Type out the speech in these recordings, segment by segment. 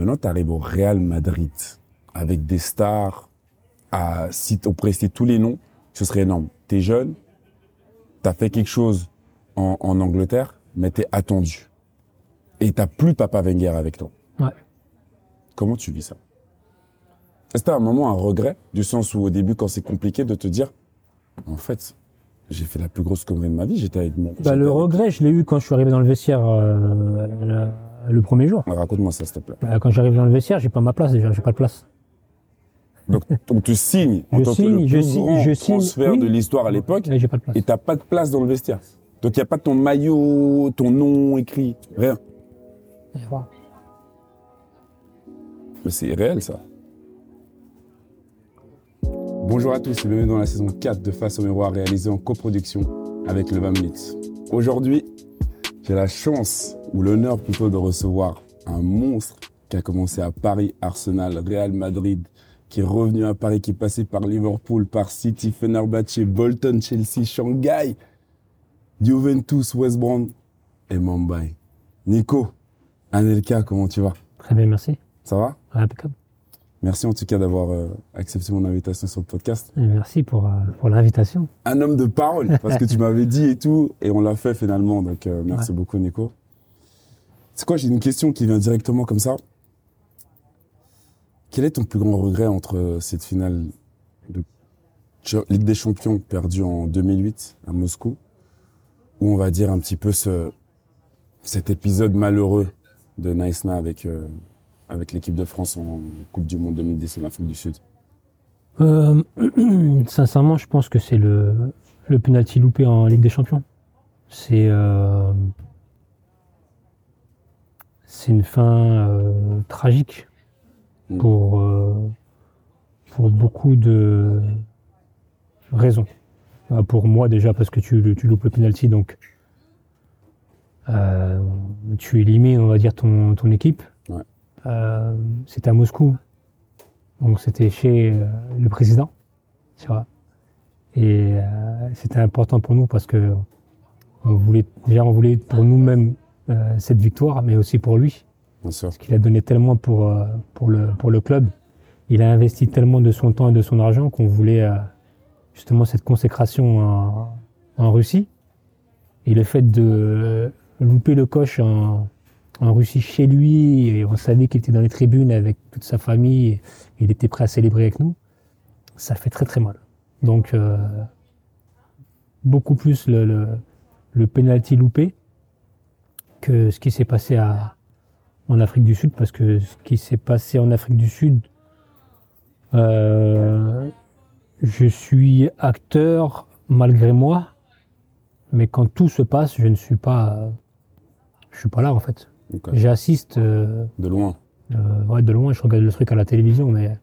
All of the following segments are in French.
Maintenant, tu arrives au Real Madrid avec des stars. À, si on pourrait citer tous les noms, ce serait énorme. T'es jeune, t'as fait quelque chose en, en Angleterre, mais t'es attendu. Et t'as plus Papa Wenger avec toi. Ouais. Comment tu vis ça? Est-ce que un moment un regret, du sens où au début, quand c'est compliqué, de te dire, en fait, j'ai fait la plus grosse connerie de ma vie, j'étais avec mon... Bah, le avec- regret, je l'ai eu quand je suis arrivé dans le vestiaire euh, le premier jour. Raconte-moi ça, s'il te plaît. Bah, quand j'arrive dans le vestiaire, j'ai pas ma place déjà, j'ai pas de place. Donc, donc tu signes en Je tant que signe, le je plus signe, grand je signe, transfert de l'histoire à l'époque, Et j'ai pas de place. et t'as pas de place dans le vestiaire. Donc il y a pas ton maillot, ton nom écrit, rien. Mais c'est réel ça. Bonjour à tous et bienvenue dans la saison 4 de Face au miroir réalisée en coproduction avec le 20 minutes. Aujourd'hui, j'ai la chance ou l'honneur plutôt de recevoir un monstre qui a commencé à Paris, Arsenal, Real Madrid, qui est revenu à Paris, qui est passé par Liverpool, par City, Fenerbahce, Bolton, Chelsea, Shanghai, Juventus, West Brom et Mumbai. Nico, Anelka, comment tu vas? Très bien, merci. Ça va? Ouais, impeccable. Merci en tout cas d'avoir euh, accepté mon invitation sur le podcast. Et merci pour, euh, pour l'invitation. Un homme de parole, parce que tu m'avais dit et tout, et on l'a fait finalement. Donc euh, merci beaucoup Nico. C'est quoi J'ai une question qui vient directement comme ça. Quel est ton plus grand regret entre euh, cette finale de Ligue des Champions perdue en 2008 à Moscou, où on va dire un petit peu ce, cet épisode malheureux de Naïsna avec, euh, avec l'équipe de France en Coupe du Monde 2010 en Afrique du Sud? Euh, sincèrement, je pense que c'est le, le penalty loupé en Ligue des Champions. C'est c'est une fin euh, tragique Mm. pour, euh, pour beaucoup de raisons. Euh, Pour moi déjà parce que tu, tu loupes le penalty, donc tu élimines, on va dire, ton, ton équipe. Ouais. C'était à Moscou, donc c'était chez le président, tu vois. Et c'était important pour nous parce que on voulait, déjà on voulait pour nous-mêmes euh, cette victoire, mais aussi pour lui, Bien sûr. parce qu'il a donné tellement pour, euh, pour, le, pour le club. Il a investi tellement de son temps et de son argent qu'on voulait euh, justement cette consécration en, en Russie. Et le fait de louper le coche en, en Russie chez lui, et on savait qu'il était dans les tribunes avec toute sa famille, et il était prêt à célébrer avec nous, ça fait très très mal. Donc, euh, beaucoup plus le, le, le penalty loupé que ce qui s'est passé à, en Afrique du Sud, parce que ce qui s'est passé en Afrique du Sud, euh, je suis acteur malgré moi, mais quand tout se passe, je ne suis pas, je suis pas là en fait. J'assiste euh, De loin. euh, ouais, de loin, je regarde le truc à la télévision, mais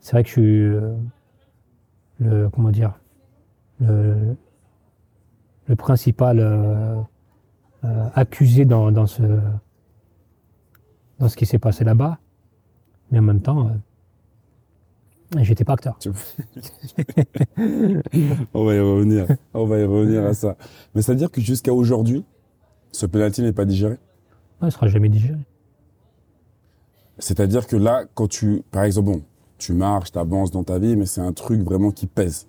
c'est vrai que je suis euh, le comment dire le, le principal accusé dans, dans ce dans ce qui s'est passé là-bas, mais en même temps, euh, j'étais pas acteur. On va y revenir. On va y revenir à ça. Mais ça veut dire que jusqu'à aujourd'hui, ce penalty n'est pas digéré? Ouais, il sera jamais digéré. C'est-à-dire que là, quand tu, par exemple, bon, tu marches, tu avances dans ta vie, mais c'est un truc vraiment qui pèse.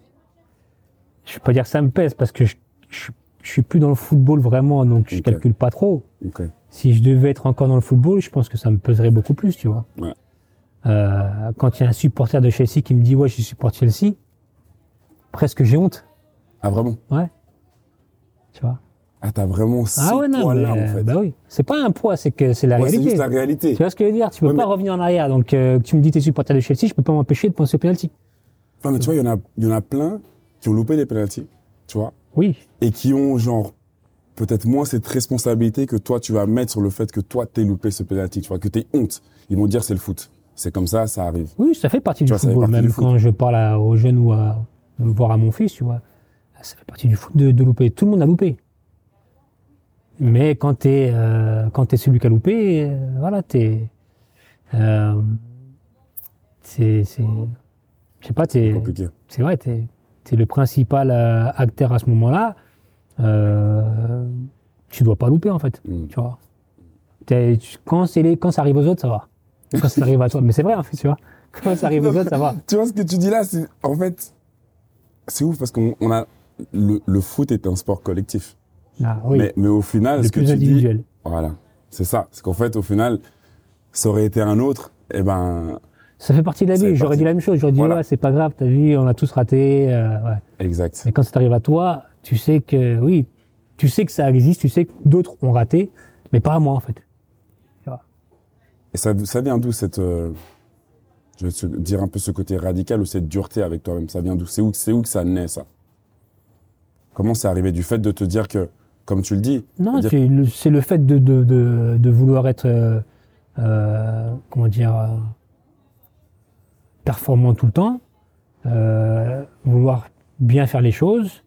Je vais pas dire que ça me pèse parce que je, je, je suis plus dans le football vraiment, donc je Ok. calcule pas trop. Si je devais être encore dans le football, je pense que ça me peserait beaucoup plus, tu vois. Ouais. Euh, quand il y a un supporter de Chelsea qui me dit ouais, je supporte Chelsea, presque j'ai honte, Ah vraiment? Tu vois. Ah t'as vraiment ce ah ouais non, mais, poids-là, en fait. bah oui, c'est pas un poids, c'est que c'est la Ouais, c'est réalité. juste la réalité. Tu vois ce que je veux dire? Tu peux Ouais, pas mais- revenir en arrière. Donc euh, tu me dis t'es supporter de Chelsea, je peux pas m'empêcher de penser au penalty. Enfin, mais tu vois, il y en a, il y en a plein qui ont loupé des penalties, tu vois, Oui, et qui ont genre peut-être moins cette responsabilité que toi tu vas mettre sur le fait que toi t'es loupé ce penalty, tu vois, que t'es honte. Ils vont dire c'est le foot, c'est comme ça, ça arrive. oui, ça fait partie du vois, football. partie Même du foot. quand je parle à- aux jeunes ou à voir à mon fils, tu vois, ça fait partie du foot de, de louper. Tout le monde a loupé. Mais quand t'es euh, quand t'es celui qui a loupé, euh, voilà, t'es euh, c'est c'est je sais pas, t'es c'est vrai, t'es es le principal euh, acteur à ce moment-là. Euh, tu dois pas louper en fait, Mm. tu vois. Tu- quand, c'est les, quand ça arrive aux autres, ça va. Quand ça arrive à toi, mais c'est vrai, en fait, tu vois. Quand ça arrive aux autres, ça va. Tu vois ce que tu dis là, c'est en fait, c'est ouf parce qu'on on a le, le foot est un sport collectif. Ah, oui, Mais, mais au final, le ce que plus tu dis, voilà, c'est ça. C'est qu'en fait, au final, ça aurait été un autre, et ben, Ça fait partie de la vie. J'aurais dit la même chose. J'aurais dit, Voilà. ouais, c'est pas grave, t'as vu, on a tous raté. euh, ouais. exact. Mais quand ça t'arrive à toi, tu sais que, oui, tu sais que ça existe, tu sais que d'autres ont raté, mais pas à moi, en fait. Et ça, ça vient d'où cette, euh, je vais te dire un peu ce côté radical ou cette dureté avec toi-même? Ça vient d'où? C'est où, c'est où que ça naît ça? Comment c'est arrivé du fait de te dire que, comme tu le dis, Non, dire- c'est le, fait de, de, de, de vouloir être, euh, comment dire, performant tout le temps, euh, vouloir bien faire les choses,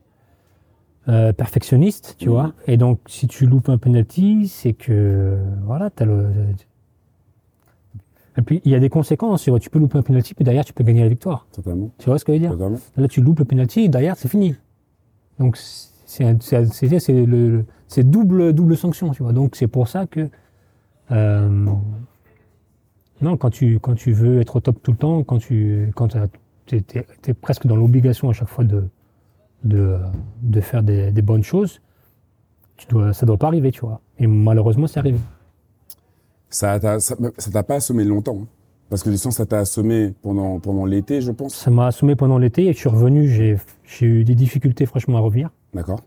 euh, perfectionniste, tu Mhm. vois. Et donc, si tu loupes un penalty, c'est que, voilà, t'as le. Et puis, il y a des conséquences. Tu, vois, tu peux louper un penalty, puis derrière, tu peux gagner la victoire. totalement, Tu vois ce que je veux dire totalement. Là, tu loupes le penalty, derrière, c'est fini. Donc, c'est double, double sanction, tu vois. Donc, c'est pour ça que. euh, non, quand tu, quand tu veux être au top tout le temps, quand tu quand tu es, presque dans l'obligation à chaque fois de, de, de faire des, des bonnes choses, tu dois, ça doit pas arriver, tu vois. Et malheureusement, c'est arrivé. Ça t'a, ça, ça t'a pas assommé longtemps, hein. parce que du sens ça t'a assommé pendant pendant l'été, je pense. Ça m'a assommé pendant l'été et je suis revenu, j'ai j'ai eu des difficultés franchement à revenir. D'accord.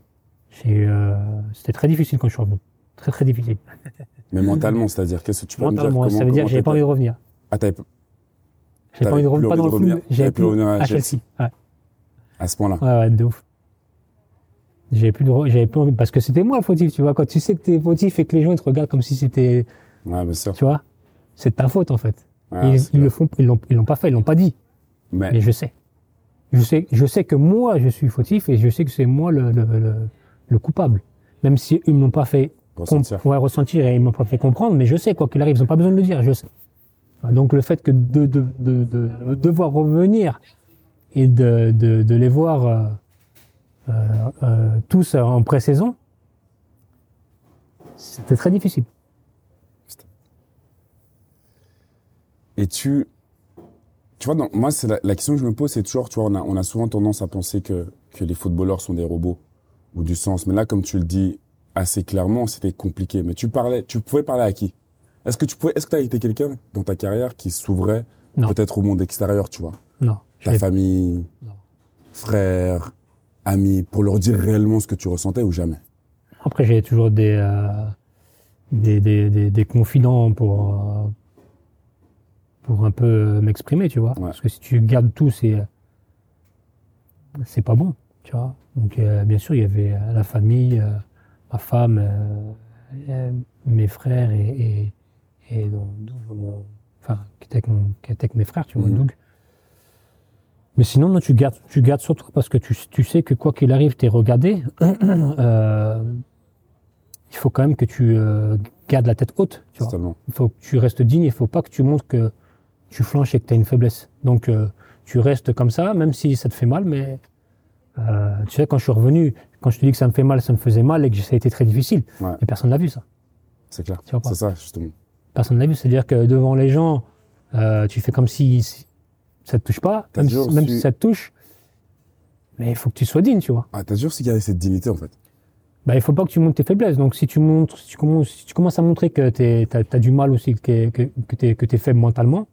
Euh, C'était très difficile quand je suis revenu. Très, très difficile. Mais mentalement, c'est-à-dire qu'est-ce que tu peux me dire? Mentalement, ça veut dire que j'avais pas envie de revenir. Ah, t'avais- J'avais pas envie de revenir, pas envie dans de le. T'avais J'avais plus revenir à Chelsea? Ouais. à ce point-là? Ouais, ouais, de ouf. J'avais plus de, re- j'avais plus envie, parce que c'était moi le fautif, tu vois. Quand tu sais que t'es fautif et que les gens ils te regardent comme si c'était, Ouais, bien sûr. tu vois, c'est de ta faute en fait. Ouais, ils, ils le font, ils l'ont, ils l'ont pas fait, ils l'ont pas dit. Mais Mais je sais. Je sais, je sais que moi je suis fautif et je sais que c'est moi le, le, le, le coupable. Même si ils m'ont pas fait ressentir. ouais, ressentir et ils m'ont pas fait comprendre, mais je sais quoi qu'il arrive, ils n'ont pas besoin de le dire, je sais. Donc le fait que de, de, de, de, de devoir revenir et de, de, de les voir euh, euh, euh, tous en pré-saison, c'était très difficile. Et tu, tu vois, non, moi, c'est la, la question que je me pose, c'est toujours, tu vois, on a, on a souvent tendance à penser que, que les footballeurs sont des robots ou du sens. Mais là, comme tu le dis assez clairement, c'était compliqué. Mais tu parlais, tu pouvais parler à qui? Est-ce que tu pouvais, est-ce que tu as été quelqu'un dans ta carrière qui s'ouvrait peut-être au monde extérieur, tu vois? Non. Ta famille, Non. frères, amis, pour leur dire réellement ce que tu ressentais ou jamais? Après, j'ai toujours des, euh, des, des, des, des confidents pour, euh, pour un peu m'exprimer, tu vois. Ouais. Parce que si tu gardes tout, c'est, c'est pas bon, tu vois. Donc, euh, bien sûr, il y avait euh, la famille, ma femme, euh, euh, mes frères et, et, et donc, mon- enfin, qui était, avec mes frères, tu vois, Mhm. Doug. Mais sinon, non, tu gardes, tu gardes sur toi parce que tu, tu sais que quoi qu'il arrive, t'es regardé. Euh, il faut quand même que tu euh, gardes la tête haute. Tu vois. Il faut que tu restes digne. Il faut pas que tu montres que tu flanches et que tu as une faiblesse. Donc, tu restes comme ça, même si ça te fait mal. Mais euh, tu sais, quand je suis revenu, quand je te dis que ça me fait mal, ça me faisait mal et que ça a été très difficile. Ouais. Mais personne l'a vu ça. C'est clair. C'est ça, justement. Personne l'a vu. C'est-à-dire que devant les gens, euh, tu fais comme si, si ça te touche pas, T'as même, si, même su- si ça te touche. Mais il faut que tu sois digne, tu vois. Ah, t'as toujours su garder cette dignité, en fait. Bah, il faut pas que tu montres tes faiblesses. Donc, si tu montres, si tu commences, si tu commences à montrer que tu as, du mal aussi, que, que, que tu es, faible mentalement,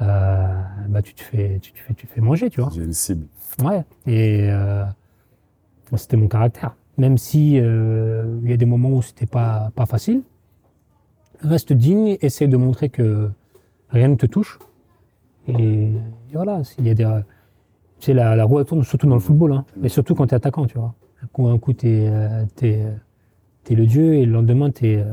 euh, bah, tu te fais, tu te fais, tu te fais manger, tu vois. J'ai une cible. Ouais. Et euh, c'était mon caractère. Même si euh, il y a des moments où c'était pas, pas facile, reste digne, essaie de montrer que rien ne te touche. Et voilà, il y a des, tu sais, la, la roue tourne surtout dans le football, hein, mais surtout quand tu es attaquant, tu vois. Un coup, coup tu es, le dieu et le lendemain, tu es,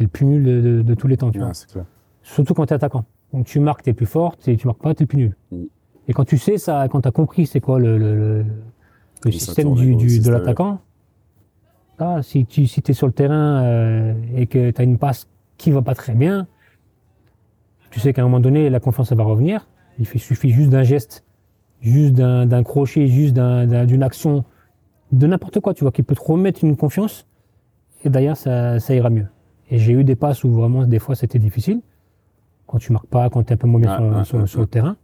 le plus nul de, de- de tous les temps, tu vois. Ouais, c'est clair. Surtout quand tu es attaquant. Donc tu marques, tu es plus fort, et tu marques pas, tu es plus nul. Mm. Et quand tu sais ça, quand tu as compris c'est quoi le, le, le- le système du, du- de système. l'attaquant, ah, si tu si es sur le terrain euh, et que tu as une passe qui va pas très bien, tu sais qu'à un moment donné, la confiance elle va revenir. Il suffit juste d'un geste, juste d'un d'un crochet, juste d'un- d'un- d'une action, de n'importe quoi, tu vois, qui peut te remettre une confiance. Et d'ailleurs, ça, ça ira mieux. Et j'ai eu des passes où vraiment, des fois, c'était difficile. Quand tu marques pas, quand tu es un peu moins bien Ah, sur, ah, sur- ah, sur le terrain.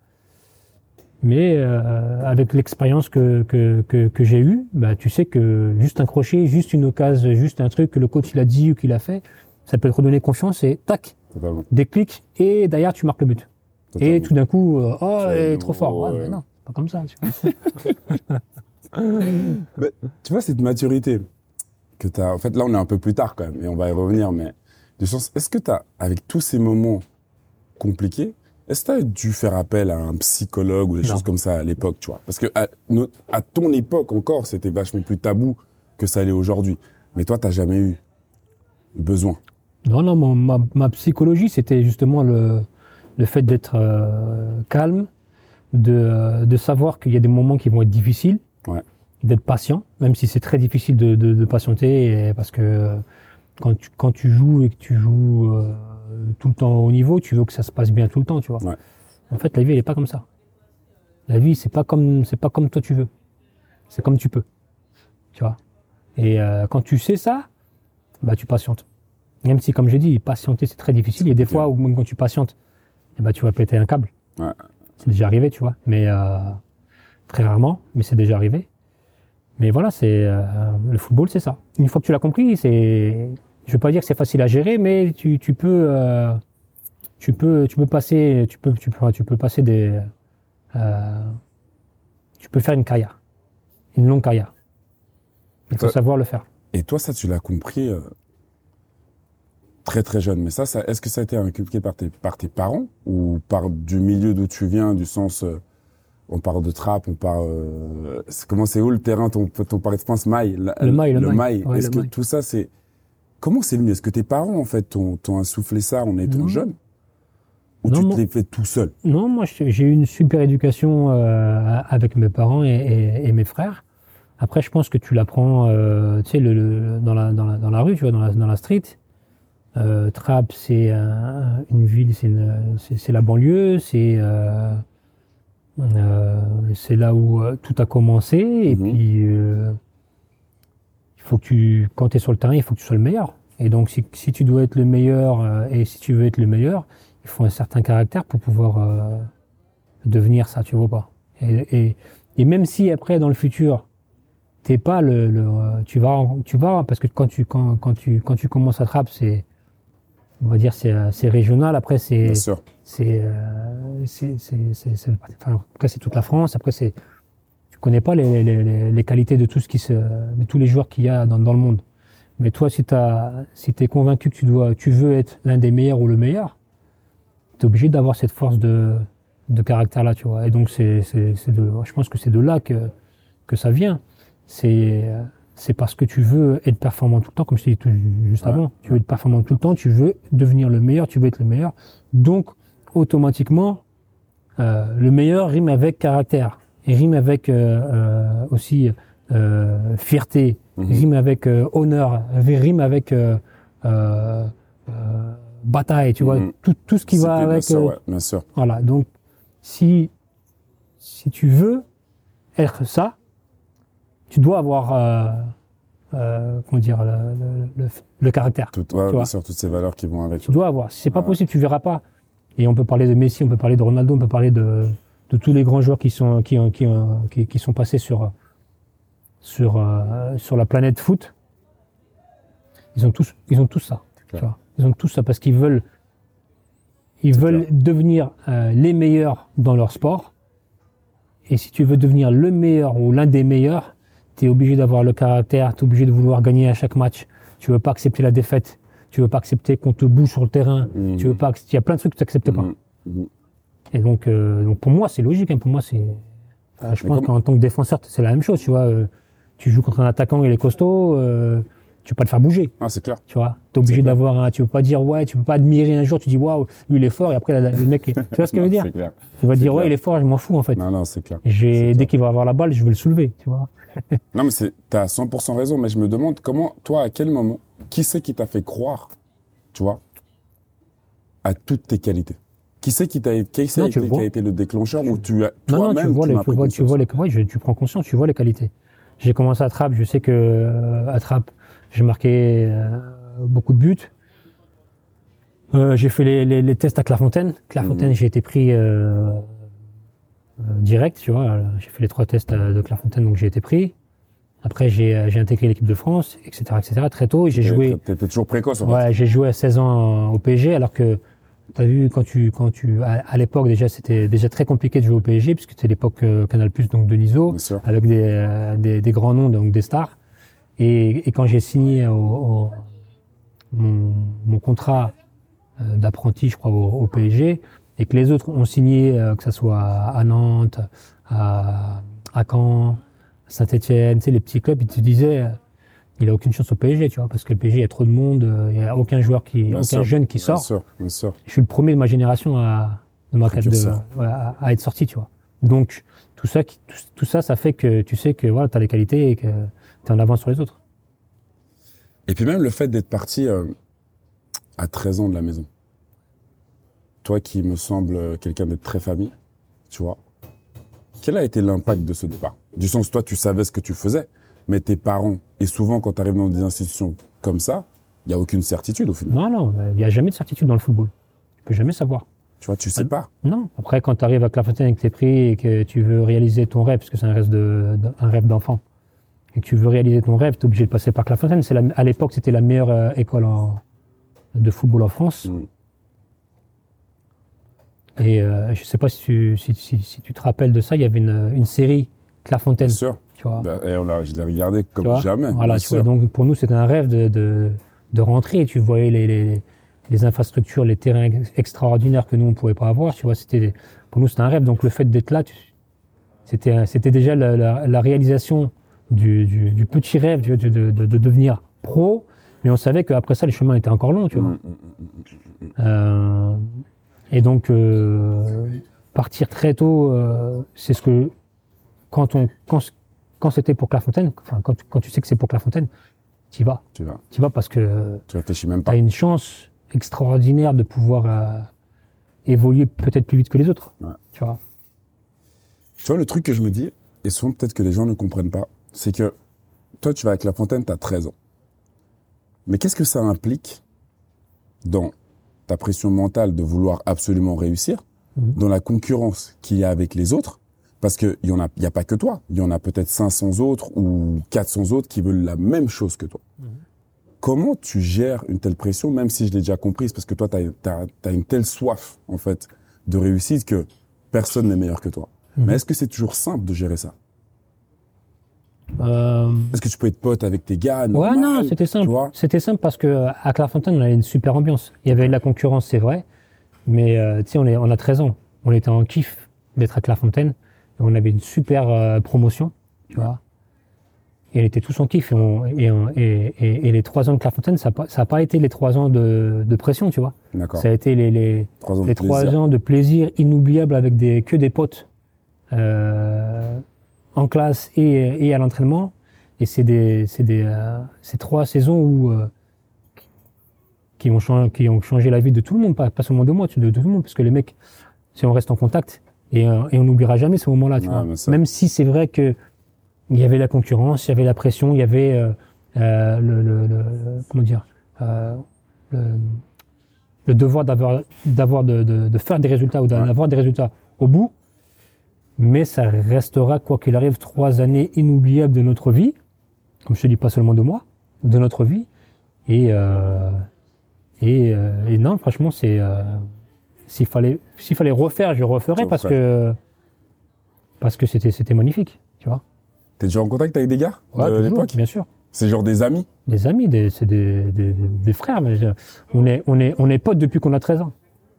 Mais euh, avec l'expérience que, que, que, que j'ai eue, bah, tu sais que juste un crochet, juste une occasion, juste un truc que le coach il a dit ou qu'il a fait, ça peut te redonner confiance et tac, Totalement. déclic, et derrière tu marques le but. Et tout d'un coup, euh, oh, as est trop fort. Ouais, mais non, pas comme ça. Tu vois. Tu vois, cette maturité que tu as. En fait, là, on est un peu plus tard quand même, et on va y revenir, mais du sens, est-ce que tu as, avec tous ces moments compliqués, est-ce que tu as dû faire appel à un psychologue ou des Non. choses comme ça à l'époque, tu vois? Parce que à, ton époque encore, c'était vachement plus tabou que ça l'est aujourd'hui. Mais toi, t'as jamais eu besoin. Non, non, mon- ma, ma psychologie, c'était justement le, le fait d'être euh, calme, de, de savoir qu'il y a des moments qui vont être difficiles, Ouais. d'être patient, même si c'est très difficile de, de, de patienter, et parce que euh, quand tu, quand tu joues et que tu joues euh, tout le temps au niveau, tu veux que ça se passe bien tout le temps, tu vois. Ouais. En fait, la vie, elle est pas comme ça. La vie, c'est pas comme, c'est pas comme toi tu veux. C'est comme tu peux. Tu vois. Et euh, quand tu sais ça, bah, tu patientes. Même si, comme j'ai dit, patienter, c'est très difficile. Et des fois, où même quand tu patientes, eh ben, tu vas péter un câble. Ouais. C'est déjà arrivé, tu vois. Mais euh, très rarement, mais c'est déjà arrivé. Mais voilà, c'est euh, le football, c'est ça. Une fois que tu l'as compris, c'est, je veux pas dire que c'est facile à gérer, mais tu, tu peux, euh, tu peux, tu peux passer, tu peux, tu peux, tu peux passer des, euh, tu peux faire une carrière, une longue carrière. Il faut savoir le faire. Et toi, ça, tu l'as compris euh, très très jeune. Mais ça, ça est-ce que ça a été inculqué par tes, par tes parents ou par du milieu d'où tu viens, du sens, on parle de trappe, on parle, euh, comment c'est où le terrain, ton, ton parle de France, maille, la- Le maille, le maille. Ouais, Est-ce le que maille. tout ça, c'est, comment c'est venu Est-ce que tes parents, en fait, t'ont, insufflé ça en étant Non. jeune Ou Non, tu te l'es fait tout seul? Non, moi j'ai eu une super éducation euh, avec mes parents et, et- et mes frères. Après, je pense que tu l'apprends, euh, tu sais, le, le- dans, la, dans, la, dans la rue, tu vois, dans la, dans la street. Euh, Trappes, c'est un- une ville, c'est la banlieue, c'est c'est là où tout a commencé. Et Mhm. puis, faut que tu, quand tu es sur le terrain, il faut que tu sois le meilleur. Et donc, si, si tu dois être le meilleur euh, et si tu veux être le meilleur, il faut un certain caractère pour pouvoir euh, devenir ça, tu vois pas. Et, et, et même si après, dans le futur, t'es pas le, le euh, tu vas, tu vas, parce que quand tu, quand, quand tu, quand tu commences à trappe, c'est, on va dire, c'est, c'est régional. Après, c'est, c'est, c'est, c'est, c'est- c'est- enfin, après c'est toute la France. Après c'est, tu connais pas les, les, les, les qualités de tout ce qui se, de tous les joueurs qu'il y a dans, dans le monde. Mais toi, si t'as, si t'es convaincu que tu dois, tu veux être l'un des meilleurs ou le meilleur, t'es obligé d'avoir cette force de, de caractère là, tu vois. Et donc c'est, c'est, c'est de, je pense que c'est de là que, que ça vient. C'est, c'est parce que tu veux être performant tout le temps, comme je t'ai dit tout, juste Ouais. avant. Tu veux être performant tout le temps, tu veux devenir le meilleur, tu veux être le meilleur. Donc, automatiquement, euh, le meilleur rime avec caractère. Et rime avec euh, euh, aussi euh, fierté, Mhm. rime avec euh, honneur, rime avec euh, euh, euh, bataille, tu vois, Mhm. tout, tout ce qui va C'était- bien avec. sûr, ouais, bien sûr. Voilà, donc si, si tu veux être ça, tu dois avoir, euh, euh, comment dire, le, le- le- caractère. Tout, ouais, tu bien sûr. toutes ces valeurs qui vont avec. Tu dois avoir. Si c'est pas possible, tu verras pas. Et on peut parler de Messi, on peut parler de Ronaldo, on peut parler de, de tous les grands joueurs qui sont, qui, ont- qui, ont- qui, qui sont passés sur, sur, euh, sur la planète foot. Ils ont tous, ils ont tous ça. tu clair. vois. Ils ont tous ça parce qu'ils veulent, ils veulent devenir euh, les meilleurs dans leur sport. Et si tu veux devenir le meilleur ou l'un des meilleurs, tu es obligé d'avoir le caractère, tu es obligé de vouloir gagner à chaque match. Tu veux pas accepter la défaite. Tu veux pas accepter qu'on te bouge sur le terrain. Mhm. Tu veux pas, il y a plein de trucs que tu n'acceptes pas. Mhm. Et donc, euh, donc pour moi, c'est logique. hein. Pour moi, c'est. je pense qu'en tant que défenseur, c'est la même chose. Tu vois, euh, tu joues contre un attaquant, il est costaud, euh, tu peux pas le faire bouger. Ah, c'est clair. Tu vois, t'es obligé d'avoir un. Tu peux pas dire ouais, tu peux pas admirer un jour. Tu dis waouh, lui il est fort et après la- le mec. est- Tu vois ce que je veux dire clair. Tu vas dire ouais, il est fort, je m'en fous en fait. Non, non, c'est clair. J'ai dès qu'il va avoir la balle, je vais le soulever. Tu vois. Non, mais c'est, t'as 100% raison, mais je me demande comment, toi, à quel moment, qui c'est qui t'a fait croire, tu vois, à toutes tes qualités? Qui c'est qui t'a, qui c'est Non, qui tu qui a été le déclencheur où tu as, Non, non, tu vois, tu les, tu vois, tu vois les, ouais, je- tu prends conscience, tu vois les qualités. J'ai commencé à Trappes, je sais que euh, à Trappes, j'ai marqué euh, beaucoup de buts. Euh, j'ai fait les, les, les tests à Clairefontaine. Clairefontaine, Mhm. j'ai été pris euh, euh, direct, tu vois. J'ai fait les trois tests euh, de Clairefontaine, donc j'ai été pris. Après, j'ai j'ai intégré l'équipe de France, etc., etc. Très tôt, j'ai joué. T'étais toujours précoce, en fait. Ouais, j'ai joué à 16 ans au PSG, alors que t'as vu quand tu quand tu à, à l'époque déjà c'était déjà très compliqué de jouer au PSG puisque c'était l'époque euh, Canal Plus donc de l'ISO avec des, euh, des des grands noms donc des stars. Et, et quand j'ai signé au, au- mon, mon contrat euh, d'apprenti, je crois, au, au PSG, et que les autres ont signé, que ce soit à Nantes, à, à Caen, Saint-Etienne, tu sais, les petits clubs, ils te disaient, il a aucune chance au PSG, tu vois, parce que le PSG, il y a trop de monde, euh, il y a aucun joueur qui, Bien aucun sûr. jeune qui Bien sort. sûr, bien sûr. Je suis le premier de ma génération à, de ma, de, voilà, à, à être sorti, tu vois. Donc, tout ça, qui- tout, tout ça, ça fait que tu sais que voilà, tu as les qualités et que tu es en avance sur les autres. Et puis même le fait d'être parti euh, à 13 ans de la maison. Toi qui me semble euh, quelqu'un d'être très famille, tu vois. Quel a été l'impact de ce départ? Du sens, toi, tu savais ce que tu faisais, mais tes parents, et souvent quand tu arrives dans des institutions comme ça, il n'y a aucune certitude au final. Non, non, il n'y a jamais de certitude dans le football. Tu peux jamais savoir. Tu vois, tu sais pas. Non. Après, quand tu arrives à Clairefontaine et que tu es pris et que tu veux réaliser ton rêve, parce que c'est un rêve de, un rêve d'enfant, et que tu veux réaliser ton rêve, tu es obligé de passer par Clairefontaine. C'est à l'époque, c'était la meilleure euh, école en- de football en France. Mm. Et euh, je sais pas si tu, si, si- si tu te rappelles de ça, il y avait une, une série Clairefontaine. Bien sûr. Tu vois. Ben, et on a, je l'ai regardé comme jamais. Voilà, tu vois. Donc pour nous, c'était un rêve de, de, de rentrer. Tu voyais les, les, les infrastructures, les terrains ex- extraordinaires que nous, on ne pouvait pas avoir. Tu vois, c'était, pour nous, c'était un rêve. Donc le fait d'être là, c'était, c'était déjà la, la, la réalisation du, du, du petit rêve tu vois, de, de, de, de devenir pro. Mais on savait qu'après ça, le chemin était encore long, tu vois. Mm, mm, mm. Euh, et donc euh, partir très tôt, euh, c'est ce que quand on quand, quand c'était pour Clairefontaine, enfin quand, quand tu sais que c'est pour Clairefontaine, tu y vas, Tu vas, tu y vas parce que tu réfléchis même tu pas. as une chance extraordinaire de pouvoir euh, évoluer peut-être plus vite que les autres. Ouais. Tu vois. Tu vois, le truc que je me dis, et souvent peut-être que les gens ne comprennent pas, c'est que toi, tu vas avec La Fontaine, tu as 13 ans. Mais qu'est-ce que ça implique dans ta pression mentale de vouloir absolument réussir, Mhm. dans la concurrence qu'il y a avec les autres Parce qu'il y en a, il y a pas que toi. Il y en a peut-être 500 autres ou 400 autres qui veulent la même chose que toi. Comment tu gères une telle pression, même si je l'ai déjà comprise, parce que toi, tu as, une telle soif, en fait, de réussite que personne n'est meilleur que toi. Mhm. Mais est-ce que c'est toujours simple de gérer ça? Euh, Est-ce que tu peux être pote avec tes gars Ouais, non, c'était simple. C'était simple parce que à Clairefontaine, on avait une super ambiance. Il y avait de la concurrence, c'est vrai, mais euh, tu sais, on, est, on a 13 ans. On était en kiff d'être à Clairefontaine. On avait une super euh, promotion, tu vois. Et on était tous en kiff. Et, on- et, on- et, et- et les trois ans de Clairefontaine, ça n'a pas, ça a pas été les trois ans de, de pression, tu vois. D'accord. Ça a été les, les, Trois ans de trois plaisir. ans de plaisir inoubliable avec des, que des potes euh, en classe et, à l'entraînement. Et c'est des, des, euh, trois saisons où euh, qui ont changé, qui ont changé la vie de tout le monde, pas, pas seulement de moi, de, de tout le monde, parce que les mecs, si on reste en contact et, euh, et on n'oubliera jamais ce moment-là, tu Ouais, vois. ça- Même si c'est vrai que il y avait la concurrence, il y avait la pression, il y avait euh, euh, le, le, le- comment dire euh, le, le devoir d'avoir d'avoir de, de, de faire des résultats ou d'avoir des résultats au bout, mais ça restera quoi qu'il arrive trois années inoubliables de notre vie, comme je te dis pas seulement de moi, de notre vie. Et euh, et, euh, et non franchement c'est euh, s'il fallait s'il fallait refaire je referais parce que parce que c'était c'était magnifique tu vois T'es déjà en contact avec des gars Ouais, de l'époque bien sûr C'est genre des amis des amis des c'est des, des, des frères mais je- on est on est on est potes depuis qu'on a 13 ans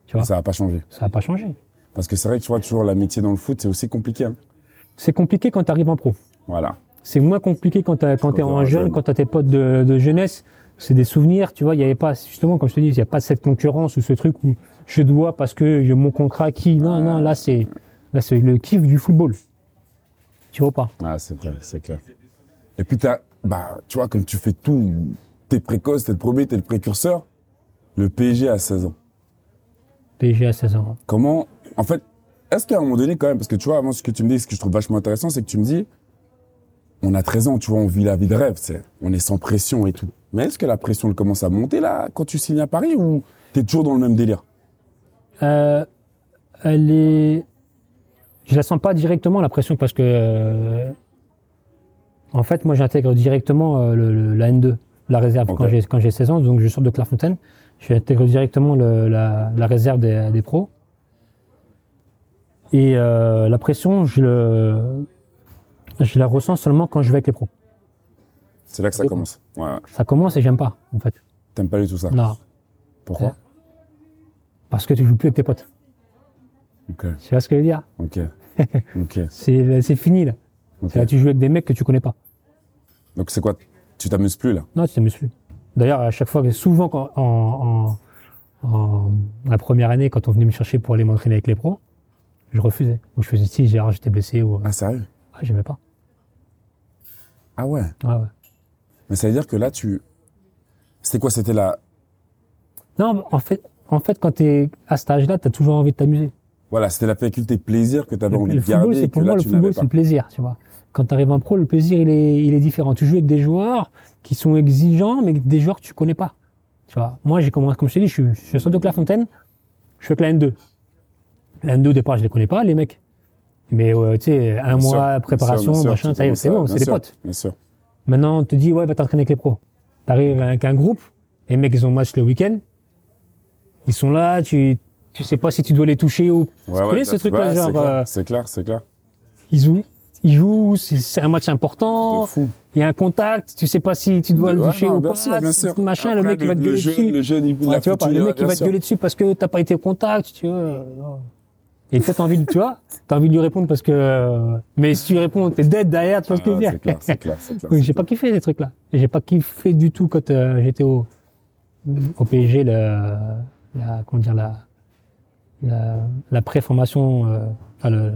tu vois Ça n'a pas changé. ça n'a pas changé Parce que c'est vrai que tu vois, toujours l'amitié dans le foot, c'est aussi compliqué. hein. c'est compliqué quand tu arrives en pro Voilà. c'est moins compliqué quand tu es en jeune, jeune. quand tu as tes potes de, de jeunesse. C'est des souvenirs, tu vois. Il y avait pas, justement, comme je te dis, il n'y a pas cette concurrence ou ce truc où je dois parce que j'ai mon contrat qui. Non, non, là, c'est là c'est le kiff du football. Tu vois pas? Ah, c'est vrai, c'est clair. Et puis, t'as, bah, tu vois, comme tu fais tout, t'es précoce, t'es le premier, t'es le précurseur. Le PSG à 16 ans. PSG à 16 ans. Comment, en fait, est-ce qu'à un moment donné, quand même, parce que tu vois, avant, ce que tu me dis, ce que je trouve vachement intéressant, c'est que tu me dis, on a 13 ans, tu vois, on vit la vie de rêve, c'est, on est sans pression et tout. Mais est-ce que la pression, elle commence à monter, là, quand tu signes à Paris, ou T'es toujours dans le même délire? Euh, elle est. Je la sens pas directement la pression parce que. euh, en fait, moi, j'intègre directement euh, le, le- la N2, la réserve quand j'ai quand j'ai 16 ans, donc je sors de Clairefontaine. J'intègre directement le- la, la réserve des, des pros. Et euh, la pression, je le, je la ressens seulement quand je vais avec les pros. C'est là que ça commence. Ouais. Ça commence et j'aime pas, en fait. T'aimes pas du tout ça. Non, Pourquoi? Parce que tu joues plus avec tes potes. Ok. Tu vois ce que je veux dire? Ok. ok. C'est c'est fini là. Là, tu joues avec des mecs que tu connais pas. Donc c'est quoi? Tu t'amuses plus là? Non, tu t'amuses plus. D'ailleurs, à chaque fois, souvent quand, en, en, en- la première année, quand on venait me chercher pour aller m'entraîner avec les pros, je refusais. Ou je faisais si, Gérard, j'étais blessé ou Ah sérieux? ah, j'aimais pas. Ah ouais? Ah ouais. Mais ça veut dire que là tu. C'était quoi? C'était la. Non, en fait, en fait, quand t'es à cet âge-là, t'as toujours envie de t'amuser. Voilà, c'était la faculté plaisir que tu avais envie de football, garder c'est et que pour moi le tu football, c'est le plaisir, tu vois. Quand tu arrives en pro, le plaisir, il est, il est différent. Tu joues avec des joueurs qui sont exigeants, mais des joueurs que tu connais pas. Tu vois. Moi, j'ai commencé, comme je t'ai dit, je suis, je suis sorti de Clairefontaine, je suis avec la N2. La N2, au départ, je les connais pas, les mecs. Mais, euh, tu sais, un Bien mois, sûr, préparation, bien sûr, machin, tu ça y est, c'est bon, c'est des potes. Bien sûr. Maintenant, on te dit, ouais, va t'entraîner avec les pros. T'arrives avec un groupe, les mecs, ils ont match le week-end. Ils sont là, tu, tu sais pas si tu dois les toucher ou. Ouais, ouais, ce t'as- truc-là, ouais, genre, c'est clair, euh, C'est clair, c'est clair. ils jouent, ils jouent, c'est un match important. Fou. Il y a un contact, tu sais pas si tu dois le Ouais, toucher non, ou pas. sûr, bien sûr. Machin, le mec, il va te le gueuler jeune, dessus. Le jeune, il tu vois pas, le mec, il va te gueuler dessus parce que t'as pas été au contact, tu vois. non. Et t'as envie de, tu vois, t'as envie de lui répondre parce que, euh, mais si tu lui réponds, t'es dead derrière, tu vois ce que je veux Ah, dire. C'est clair, c'est clair, clair. Oui, j'ai pas kiffé ces trucs-là. J'ai pas kiffé du tout quand euh, j'étais au, au PSG, le, la, comment dire, la, la, la pré-formation, euh, enfin le,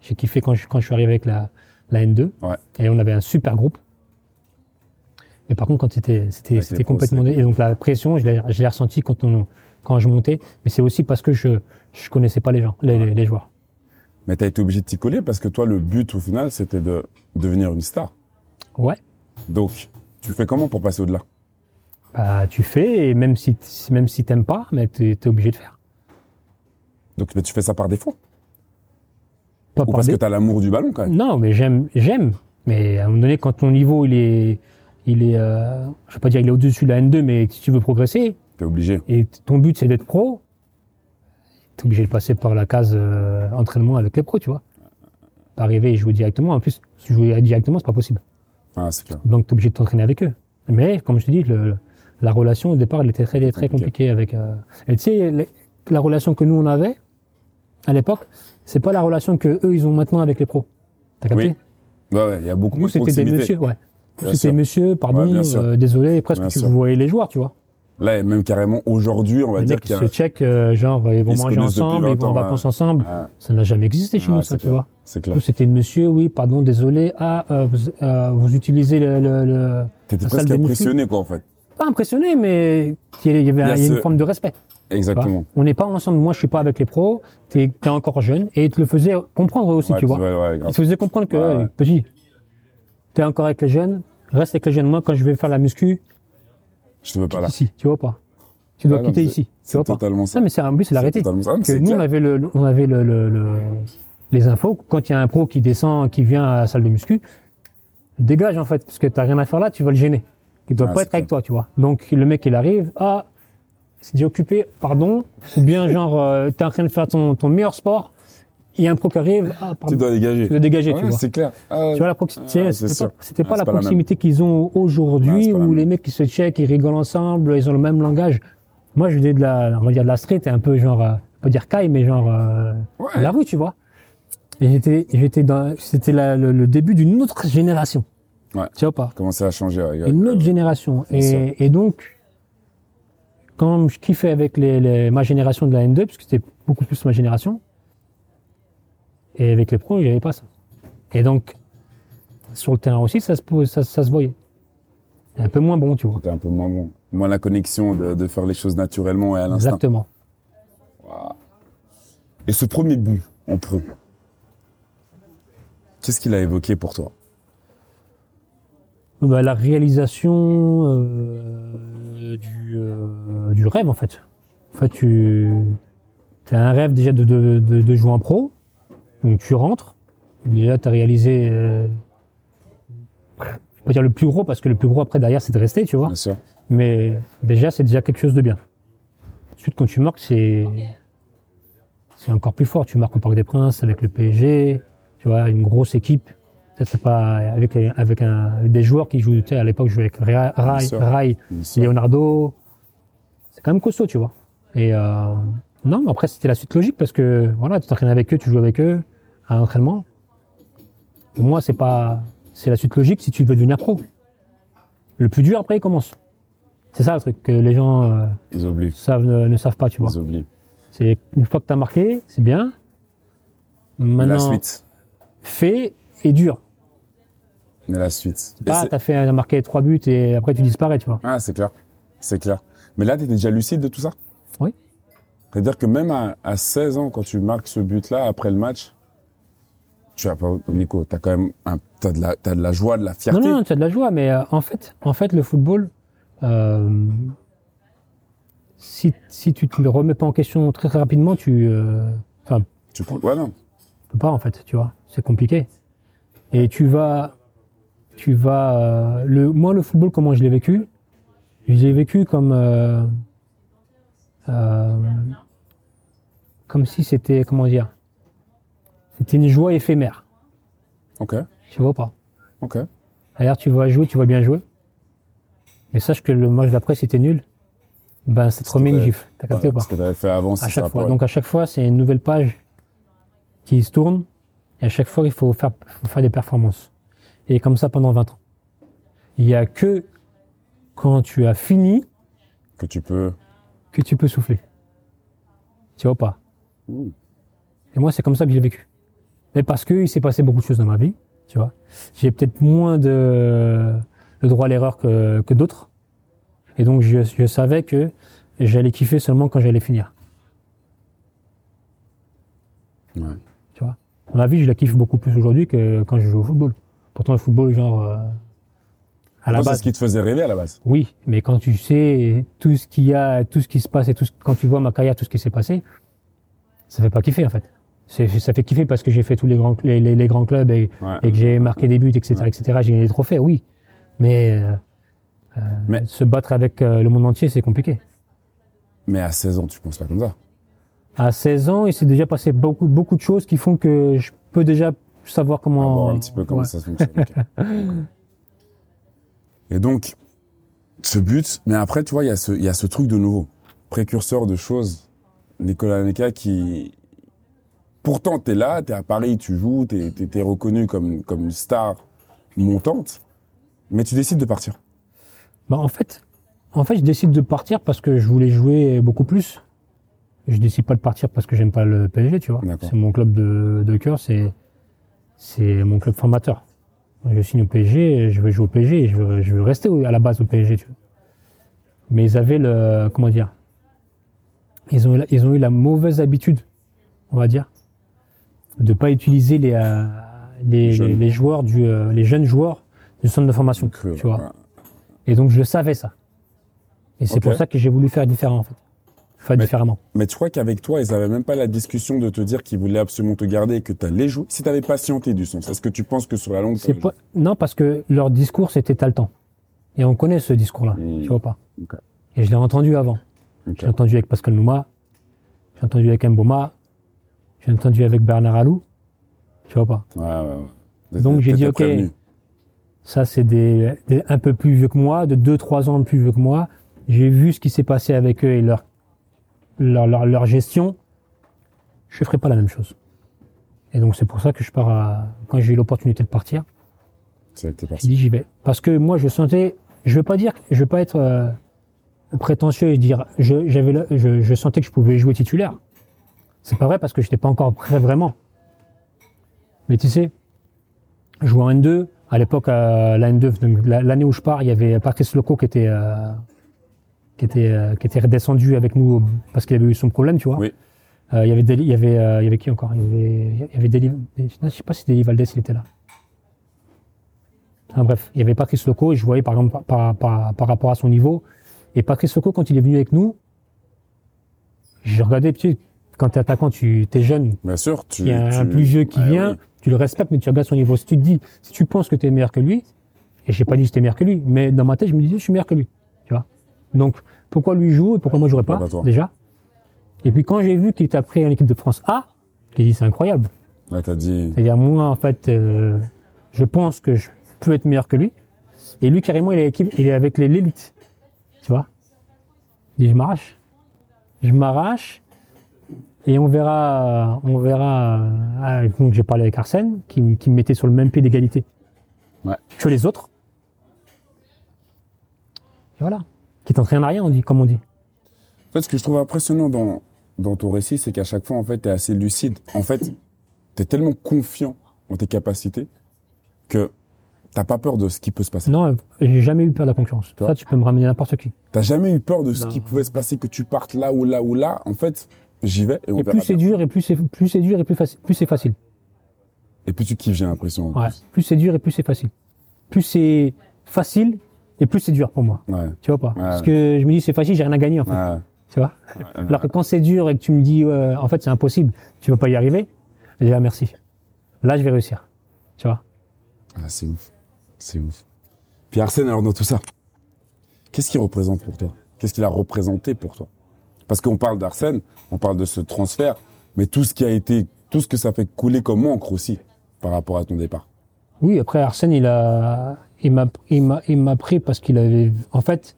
j'ai kiffé quand je, quand je suis arrivé avec la, la N2. Ouais. Et on avait un super groupe. Mais par contre, quand c'était, c'était, c'était pros, complètement, et donc la pression, je l'ai, je l'ai ressenti quand on, quand je montais. Mais c'est aussi parce que je, je connaissais pas les gens, les, les- les joueurs. Mais t'as été obligé de t'y coller parce que toi, le but au final, c'était de devenir une star. Ouais. Donc, tu fais comment pour passer au-delà? Bah, tu fais, et même si, même si t'aimes pas, mais t'es, t'es obligé de faire. Donc, mais tu fais ça par défaut? Pas Ou par parce dé- que t'as l'amour du ballon quand même? Non, mais j'aime, j'aime. Mais à un moment donné, quand ton niveau, il est, il est, euh, je vais pas dire il est au-dessus de la N2, mais si tu veux progresser, T'es obligé. et ton but c'est d'être pro, t'es obligé de passer par la case euh, entraînement avec les pros, tu vois. Pas arriver et jouer directement. En plus, si jouer directement, c'est pas possible. Ah, c'est clair. Donc, t'es obligé de t'entraîner avec eux. Mais, comme je te dis, le, la relation, au départ, elle était très, très Compliqué. compliquée avec, euh, et tu sais, les- la relation que nous, on avait, à l'époque, c'est pas la relation que eux, ils ont maintenant avec les pros. T'as capté? Oui. Ouais, ouais, il y a beaucoup Nous, de c'était des messieurs, ouais. C'était monsieur, pardon, Ouais, euh, désolé, presque Bien tu sûr. voyais les joueurs, tu vois. Là, et même carrément aujourd'hui, on va Les dire mecs qui qu'il y se check, euh, genre, ils vont Ils manger ensemble, ils vont en vacances ensemble. Ça n'a jamais existé chez nous, ça, tu clair. vois. C'est clair. C'était monsieur, oui, pardon, désolé. Ah, euh, vous, euh, vous utilisez le, le, le- T'étais presque impressionné, quoi, en fait. Pas impressionné, mais il y avait, il y a une forme de respect. Exactement. On n'est pas ensemble. Moi, je suis pas avec les pros. T'es es encore jeune et ils te le faisaient comprendre aussi, Ouais, tu vois. ouais, Ils te faisaient comprendre que, Ouais, petit, t'es encore avec les jeunes, reste avec les jeunes. Moi, quand je vais faire la muscu, Je te veux pas là. ici, tu vois pas. Tu dois Ah, quitter ici, tu C'est vois pas. totalement ça. Mais c'est un but, c'est la réalité. totalement ça. Mais Que nous, on avait le, on avait le, le- le- les infos. Quand il y a un pro qui descend, qui vient à la salle de muscu, dégage en fait, parce que t'as rien à faire là, tu vas le gêner. Il doit Ah, pas être avec toi, tu vois. Donc le mec, il arrive, ah, c'est déjà occupé, pardon. Ou bien genre, euh, t'es en train de faire ton, ton meilleur sport, il y a un pro qui arrive, ah, Tu pardon. dois dégager. Tu dois dégager, Ouais, tu vois. c'est clair. Ah, Tu vois la proximité, Ah, c'était pas, la pas proximité qu'ils ont aujourd'hui où les mecs qui se checkent, ils rigolent ensemble, ils ont le même langage. Moi, je venais de la, on va dire de la street, un peu genre, euh, pas dire caille, mais genre euh, Ouais. la rue, tu vois. Et j'étais, j'étais dans, c'était le, le début d'une autre génération. Ouais. Tu vois pas Commencer à changer. ouais. Une autre génération. bien sûr. Et, et donc, quand je kiffais avec les, les- ma génération de la N2, parce que c'était beaucoup plus ma génération, et avec les pros, il n'y avait pas ça. Et donc, sur le terrain aussi, ça se, ça, ça se voyait. Un peu moins bon, tu vois. C'était un peu moins bon. Moins la connexion de, de faire les choses naturellement et à l'instant. Exactement. Et ce premier but en pro, qu'est-ce qu'il a évoqué pour toi? Bah, la réalisation euh, du, euh, du rêve, en fait. En fait, tu as un rêve déjà de, de, de, de jouer en pro. Donc tu rentres. Déjà, tu as réalisé, euh, je vais pas dire le plus gros, parce que le plus gros après derrière, c'est de rester, tu vois. Bien sûr. Mais déjà, c'est déjà quelque chose de bien. Ensuite, quand tu marques, c'est c'est encore plus fort. Tu marques au Parc des Princes avec le PSG, tu vois, une grosse équipe. Peut-être pas avec avec, un, des joueurs qui jouent. Tu sais, à l'époque, je jouais avec Rai. Leonardo. C'est quand même costaud, tu vois. Et euh, non, mais après, c'était la suite logique parce que voilà, tu t'entraînes avec eux, tu joues avec eux à l'entraînement. Pour moi, c'est pas, c'est la suite logique si tu veux devenir pro. Le plus dur après, il commence. C'est ça le truc que les gens euh, Ils oublient. savent, ne, ne savent pas, tu vois. Ils oublient. C'est une fois que tu as marqué, c'est bien. Mais la Maintenant, suite. fait et dur. Mais la suite. Pas, c'est- t'as fait, t'as marqué trois buts et après tu disparais, tu vois. Ah, c'est clair. C'est clair. Mais là, tu étais déjà lucide de tout ça? Oui. C'est-à-dire que même à, à 16 ans, quand tu marques ce but-là, après le match, tu as pas, Nico, t'as quand même un, t'as de la, t'as de la joie, de la Non, fierté. non, tu as de la joie, mais euh, en fait, en fait, le football, euh, si, si tu te le remets pas en question très, très rapidement, tu, euh, enfin, Tu prends, ouais, non. tu peux pas en fait, tu vois, c'est compliqué. Et tu vas, tu vas, euh, le, moi le football comment je l'ai vécu, je l'ai vécu comme, euh, euh, comme si c'était, comment dire, c'était une joie éphémère, Ok, tu vois pas? ok. D'ailleurs, tu vas jouer, tu vas bien jouer. Mais sache que le match d'après, si t'es nul, ben, ça te remet une gifle. T'as capté ou pas? Ce que tu avais fait avant, À c'est chaque ça. fois. ouais. Donc, à chaque fois, c'est une nouvelle page qui se tourne. Et à chaque fois, il faut faire, faut faire des performances. Et comme ça pendant 20 ans. Il n'y a que quand tu as fini Que tu peux. que tu peux souffler. Tu vois pas? Et moi, c'est comme ça que j'ai vécu. Mais parce que il s'est passé beaucoup de choses dans ma vie, tu vois. J'ai peut-être moins de, de droit à l'erreur que, que d'autres. Et donc, je, je savais que j'allais kiffer seulement quand j'allais finir. Ouais. Tu vois. Ma vie, je la kiffe beaucoup plus aujourd'hui que quand je joue au football. Pourtant, le football, genre, euh, à la Toi, c'est base, ce qui te faisait rêver à la base. oui. Mais quand tu sais tout ce qu'il y a, tout ce qui se passe et tout ce- quand tu vois ma carrière, tout ce qui s'est passé, ça fait pas kiffer, en fait. Ça fait kiffer parce que j'ai fait tous les grands, les, les- les grands clubs et, Ouais. et que j'ai marqué des buts, etc., Ouais. etc. J'ai gagné des trophées, oui. Mais, euh, euh, Mais- se battre avec euh, le monde entier, c'est compliqué. Mais à 16 ans, tu penses pas comme ça? À 16 ans, il s'est déjà passé beaucoup, beaucoup de choses qui font que je peux déjà savoir comment. voir un petit peu comment Ouais. ça fonctionne. Et donc, ce but, mais après, tu vois, il y, a ce- y a ce truc de nouveau, précurseur de choses. Nicolas Neka qui, pourtant, t'es là, t'es à Paris, tu joues, t'es es, reconnu comme, comme une star montante, mais tu décides de partir. Bah, en fait, en fait, je décide de partir parce que je voulais jouer beaucoup plus. Je décide pas de partir parce que j'aime pas le PSG, tu vois. C'est mon club de, de cœur, c'est, c'est mon club formateur. Je signe au PSG, je veux jouer au PSG, je veux, je veux rester à la base au PSG, tu vois. Mais ils avaient le, comment dire, ils ont, eu la- ils ont eu la mauvaise habitude, on va dire, de pas utiliser les, euh, les, Jeunes. les, les joueurs du, euh, les jeunes joueurs du centre de formation, tu vois. Et donc je le savais ça. Et c'est pour ça que j'ai voulu faire différent en fait. Faire Mais- différemment. Mais tu crois qu'avec toi, ils avaient même pas la discussion de te dire qu'ils voulaient absolument te garder et que tu allais jouer Si tu avais patienté du sens, est-ce que tu penses que sur la longue, pas... Non, parce que leur discours c'était t'as le temps. Et on connaît ce discours-là, Mm. tu vois pas. Et je l'ai entendu avant. J'ai entendu avec Pascal Nouma, j'ai entendu avec Mboma, j'ai entendu avec Bernard Alou, tu vois pas. Ouais, ouais, ouais. Donc, j'ai dit, ok. prévenu. Ça c'est des, des un peu plus vieux que moi, de 2-3 ans plus vieux que moi. J'ai vu ce qui s'est passé avec eux et leur, leur, leur, leur gestion. Je ferai pas la même chose. Et donc c'est pour ça que je pars à, quand j'ai eu l'opportunité de partir, parti. dit j'y vais. Parce que moi je sentais, je veux pas dire, je veux pas être euh, prétentieux et dire, je, j'avais, le- je, je sentais que je pouvais jouer titulaire. C'est pas vrai parce que j'étais pas encore prêt vraiment. Mais tu sais, jouer en N2, à l'époque, euh, la N2, donc la- l'année où je pars, il y avait Patrice Loco qui était, euh, qui était, euh, qui était redescendu avec nous parce qu'il avait eu son problème, tu vois. Oui. Il y avait Deli- il y avait, il y avait qui encore? Il y avait, il y avait Deli, je sais pas si Deli Valdez il était là. Enfin, bref, il y avait Patrice Loco et je voyais par exemple par, par, par, par rapport à son niveau. Et Patrice Loco, quand il est venu avec nous, je regardais, quand t'es attaquant, tu es jeune, Bien sûr, tu. il y a un tu- plus vieux qui Ouais, vient, oui. tu le respectes, mais tu regardes son niveau. Si tu te dis, si tu penses que tu es meilleur que lui, et j'ai pas dit que j'étais meilleur que lui, mais dans ma tête, je me disais, je suis meilleur que lui. Donc, pourquoi lui joue et pourquoi moi je jouerais pas, pas toi déjà? Et puis quand j'ai vu qu'il était pris en équipe de France A, j'ai dit, c'est incroyable. Là, t'as dit. C'est-à-dire, moi, en fait, euh, je pense que je peux être meilleur que lui. Et lui, carrément, il est, avec- il est avec les- l'élite. Tu vois? Et je m'arrache. Je m'arrache. Et on verra, on verra. euh, donc, j'ai parlé avec Arsène, qui, qui me mettait sur le même pied d'égalité Ouais. que les autres? Et voilà. Qui t'entraîne à rien, on dit, comme on dit. En fait, ce que je trouve impressionnant dans, dans ton récit, c'est qu'à chaque fois, en fait, t'es assez lucide. En fait, t'es tellement confiant en tes capacités que t'as pas peur de ce qui peut se passer. Non, j'ai jamais eu peur de la concurrence. Ça, tu peux me ramener n'importe qui. T'as jamais eu peur de ce Non. qui pouvait se passer, que tu partes là ou là ou là. En fait, j'y vais et on Et verra plus c'est dur, et plus c'est plus c'est dur, et plus, faci- plus c'est facile. Et puis tu kiffes, j'ai l'impression. Ouais. plus. Plus c'est dur et plus c'est facile. Plus c'est facile et plus c'est dur pour moi. Ouais. Tu vois pas? Parce que je me dis c'est facile, j'ai rien à gagner en fait. Ouais. Tu vois? Alors que quand c'est dur et que tu me dis euh, en fait c'est impossible, tu vas pas y arriver, je dis ah, merci. Là je vais réussir. Tu vois? Ah, c'est ouf. C'est ouf. Puis Arsène, alors dans tout ça, qu'est-ce qu'il représente pour toi? Qu'est-ce qu'il a représenté pour toi? Parce qu'on parle d'Arsène, on parle de ce transfert, mais tout ce qui a été, tout ce que ça fait couler comme encre aussi par rapport à ton départ. Oui, après Arsène il a il m'a il m'a il m'a pris parce qu'il avait en fait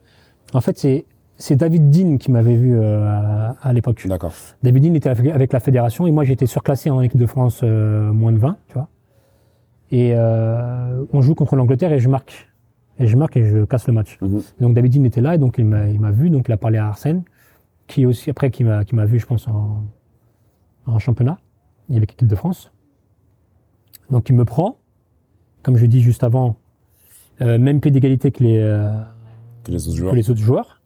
en fait c'est c'est David Dean qui m'avait vu euh, à, à l'époque. D'accord. David Dean était avec- avec la fédération et moi j'étais surclassé en équipe de France euh, moins de 20, tu vois. Et euh, on joue contre l'Angleterre et je marque. Et je marque et je casse le match. Mhm. Donc David Dean était là et donc il m'a il m'a vu, donc il a parlé à Arsène, qui aussi après qui m'a qui m'a vu je pense en, en championnat, avait l'équipe de France. Donc il me prend, comme je dis juste avant, euh, même pied d'égalité que les euh, Que les autres joueurs. que les autres joueurs.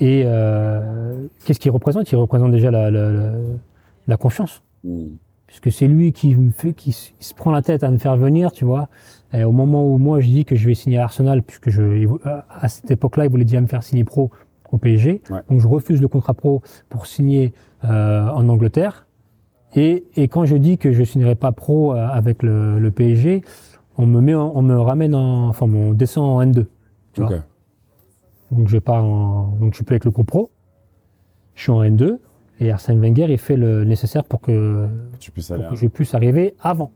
Et euh, qu'est-ce qu'il représente? Il représente déjà la, la, la, la confiance, Mm. puisque c'est lui qui me fait, qui se prend la tête à me faire venir, tu vois. Et au moment où moi je dis que je vais signer à Arsenal, puisque je, à cette époque-là, il voulait déjà me faire signer pro au PSG, Ouais. donc je refuse le contrat pro pour signer euh, en Angleterre. Et, et quand je dis que je signerai pas pro euh, avec le, le PSG, on me met, en- on me ramène en, enfin, on descend en N2. Tu vois. Donc je pars en, donc je suis plus avec le groupe pro. Je suis en N2 et Arsène Wenger il fait le nécessaire pour que, Tu puisses pour aller. que je puisse arriver avant.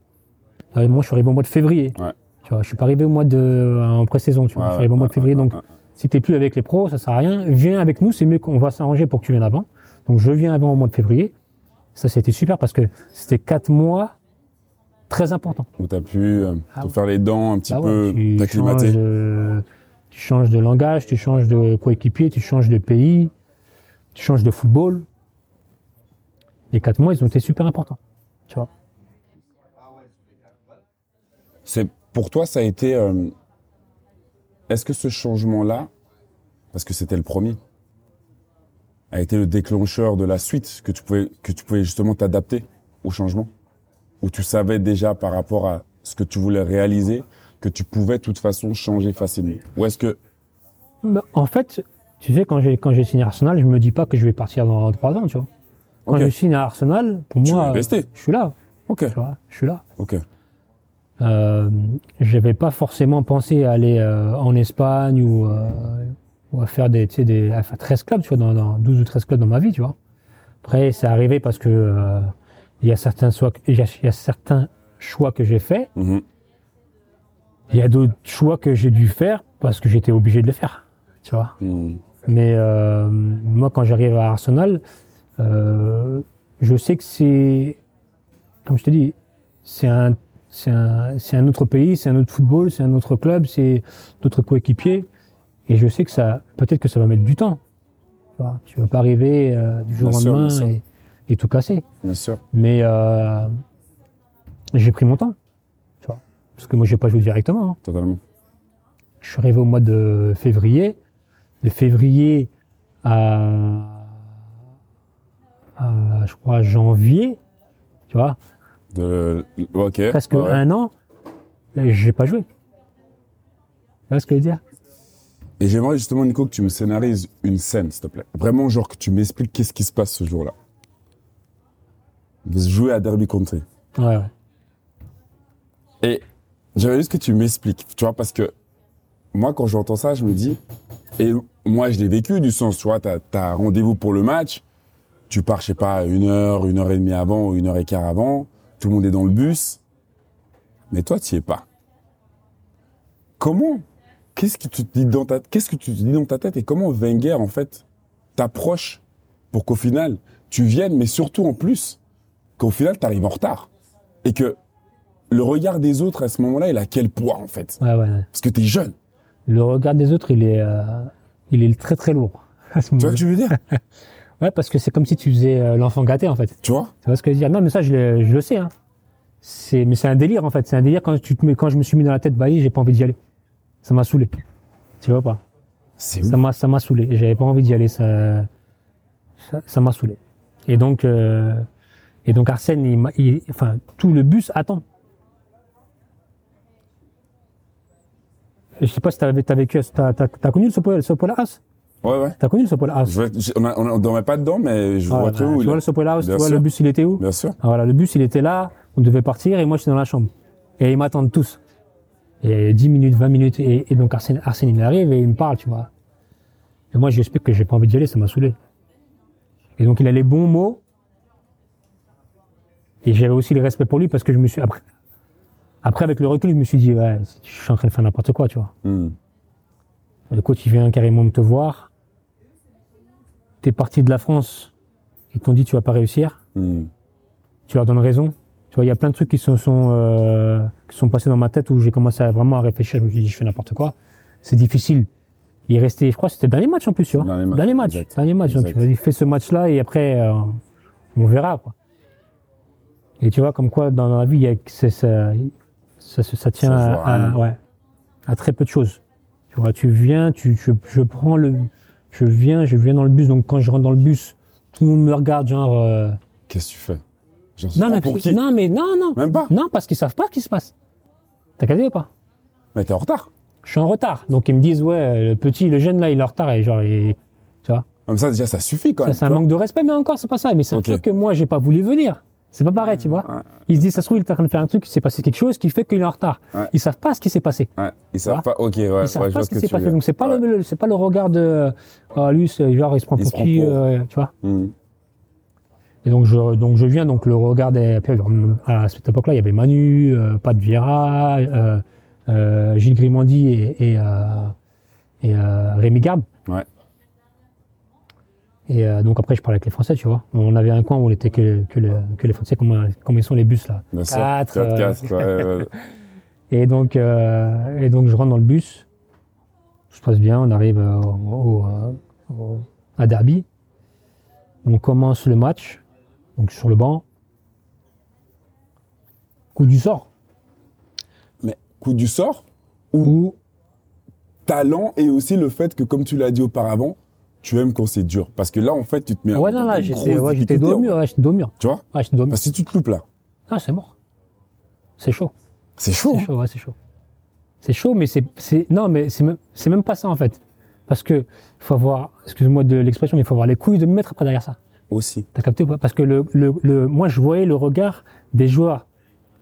Euh, moi je suis arrivé au mois de février. Ouais. Tu vois, je suis pas arrivé au mois de en pré-saison. Tu vois, Ouais, je suis arrivé au mois de février. Donc si t'es plus avec les pros, ça sert à rien. Viens avec nous, c'est mieux qu'on va s'arranger pour que tu viennes avant. Donc je viens avant au mois de février. Ça c'était super parce que c'était quatre mois très importants. Où t'as pu euh, Ah te ouais. faire les dents un petit Bah peu, ouais, tu, changes t'acclimater. de, tu changes de langage, tu changes de coéquipier, tu changes de pays, tu changes de football. Les quatre mois, ils ont été super importants. Tu vois. C'est pour toi, ça a été. euh, Est-ce que ce changement-là, parce que c'était le premier, a été le déclencheur de la suite que tu pouvais que tu pouvais justement t'adapter au changement, où tu savais déjà par rapport à ce que tu voulais réaliser que tu pouvais de toute façon changer facilement. Ou est-ce que Bah, en fait, tu sais, quand j'ai quand j'ai signé Arsenal, je me dis pas que je vais partir dans trois ans. Tu vois. Quand Ok. je signe à Arsenal, pour Tu moi, rester. je suis là. Ok, Tu vois, je suis là. ok, Euh, j'avais pas forcément pensé à aller euh, en Espagne ou, euh, ou à faire des, tu sais, des, à faire 13 clubs, tu vois, dans, dans 12 ou 13 clubs dans ma vie, tu vois. Après, c'est arrivé parce que euh, il y a certains choix, il y a, il y a certains choix que j'ai faits. Mhm. Il y a d'autres choix que j'ai dû faire parce que j'étais obligé de les faire, tu vois. Mhm. Mais euh, moi, quand j'arrive à Arsenal, euh, je sais que c'est, comme je te dis, c'est un, c'est un, c'est un autre pays, c'est un autre football, c'est un autre club, c'est d'autres coéquipiers. Et je sais que ça, peut-être que ça va mettre du temps. Tu tu vas pas arriver euh, du jour au lendemain et, et tout casser. bien sûr. Mais euh, j'ai pris mon temps, tu vois, parce que moi j'ai pas joué directement. hein. Totalement. Je suis arrivé au mois de février. De février à, à, je crois, janvier, tu vois, De... Ok. presque ouais. un an, j'ai pas joué. Tu vois ce que je veux dire? Et j'aimerais justement, Nico, que tu me scénarises une scène, s'il te plaît. Vraiment, genre que tu m'expliques qu'est-ce qui se passe ce jour-là. Vous jouez à Derby Country. Ouais, ouais. Et j'aimerais juste que tu m'expliques, tu vois, parce que moi, quand j'entends ça, je me dis, et moi, je l'ai vécu du sens, tu vois, t'as as rendez-vous pour le match, tu pars, je sais pas, une heure, une heure et demie avant ou une heure et quart avant, tout le monde est dans le bus, mais toi, tu y es pas. Comment Qu'est-ce que tu te dis dans ta qu'est-ce que tu te dis dans ta tête et comment Wenger en fait t'approche pour qu'au final tu viennes, mais surtout en plus qu'au final tu arrives en retard et que le regard des autres à ce moment-là, il a quel poids en fait Ouais, ouais, ouais. Parce que t'es jeune. Le regard des autres, il est, euh, il est très très lourd. à ce Tu vois ce que je veux dire Ouais, parce que c'est comme si tu faisais euh, l'enfant gâté en fait. Tu vois Tu vois ce que je veux dire? Non, mais ça, je, le- je le sais. Hein. C'est, mais c'est un délire en fait. C'est un délire quand tu te mets, quand je me suis mis dans la tête, bah, j'ai pas envie d'y aller. Ça m'a saoulé. Tu vois pas? C'est Ça m'a, ça m'a saoulé. J'avais pas envie d'y aller. Ça, ça, ça m'a saoulé. Et donc, euh, et donc Arsène, il, il- enfin, tout le bus attend. Je sais pas si t'as, t'as vécu, t'as, t'as connu le Sopola House? Ouais, ouais. T'as connu le Sopola House? Je je- on, a- on, dormait pas dedans, mais je Ouais, vois bah, où Tu il vois est. le Sopola House, Bien tu vois sûr. le bus, il était où? Bien sûr. Ah, voilà, le bus, il était là, on devait partir et moi, j'étais dans la chambre. Et ils m'attendent tous. Et 10 minutes, 20 minutes, et, et donc Arsène, Arsène, il arrive et il me parle, tu vois. Et moi, je lui explique que j'ai pas envie d'y aller, ça m'a saoulé. Et donc, il a les bons mots. Et j'avais aussi le respect pour lui parce que je me suis, après, après, avec le recul, je me suis dit, ouais, je suis en train de faire n'importe quoi, tu vois. Hmm. Le coach, il vient carrément me te voir. T'es parti de la France. Ils t'ont dit, tu vas pas réussir. Hmm. tu leur donnes raison. Tu vois, il y a plein de trucs qui se sont, euh, qui sont passés dans ma tête où j'ai commencé à vraiment à réfléchir. Je me suis dit, je fais n'importe quoi. C'est difficile. Il est resté, je crois, c'était le dernier match en plus, tu vois. Dernier match, Dernier match. exact. Dernier match. Donc, Exact. vas-y, fais ce match-là et après, euh, on verra, quoi. Et tu vois, comme quoi, dans la vie, il y a, c'est- ça, ça, ça, ça tient Ça à, voit à- rien. ouais, à très peu de choses. Tu vois, tu viens, tu, je, je prends le, je viens, je viens dans le bus. Donc, quand je rentre dans le bus, tout le monde me regarde, genre, euh, Qu'est-ce que tu fais? Genre, non, mais, pour qui? non, mais non, non. Même pas? Non, parce qu'ils savent pas ce qui se passe. T'as capté ou pas? Mais t'es en retard. Je suis en retard. Donc ils me disent, ouais, le petit, le jeune là, il est en retard. Et genre, il- tu vois, Comme ça, déjà, ça suffit quand ça même. c'est un manque de respect, mais encore, c'est pas ça. Mais c'est un truc que moi, j'ai pas voulu venir. C'est pas pareil, tu vois. Ouais. Ils se disent, ça se trouve, il est en train de faire un truc, il s'est passé quelque chose qui fait qu'il est en retard. Ouais. Ils savent pas ce qui s'est passé. Ouais, ils savent pas. Ok, ouais, Ils savent pas ce qui s'est passé. veux Donc c'est pas le, c'est pas le regard de, ah, lui, c'est genre, il se prend Il pour se prend qui, pour- euh, tu vois. Hmm. Et donc je, donc je viens, donc le regard des, à cette époque-là, il y avait Manu, euh, Pat Vieira, euh, euh, Gilles Grimandi et, et, euh, et euh, Rémi Garde. Ouais. Et euh, donc après, je parlais avec les Français, tu vois. On avait un coin où on était que, que, le- que les Français, comment, comment ils sont les bus là. Bien sûr. Quatre, Quatre, euh, quatre, ouais, ouais. Et donc, euh, et donc je rentre dans le bus. Tout se passe bien, on arrive euh, au, euh, au- à Derby. On commence le match, donc sur le banc. Coup du sort. Mais coup du sort ou Ou talent et aussi le fait que, comme tu l'as dit auparavant, tu aimes quand c'est dur. Parce que là, en fait, tu te mets ouais, non, là, j'étais ouais, j'étais dos mur, ouais, j'étais dos mur. Tu vois Ouais, j'étais dos mur. Parce que si tu te loupes là, Ah, c'est mort. C'est chaud. c'est chaud. C'est hein. chaud, ouais, c'est chaud. C'est chaud, mais c'est, c'est, non, mais c'est même, c'est même pas ça, en fait. Parce que, faut avoir, excuse-moi de l'expression, mais il faut avoir les couilles de me mettre après derrière ça. Aussi. T'as capté ou pas? Parce que le, le, le, moi, je voyais le regard des joueurs.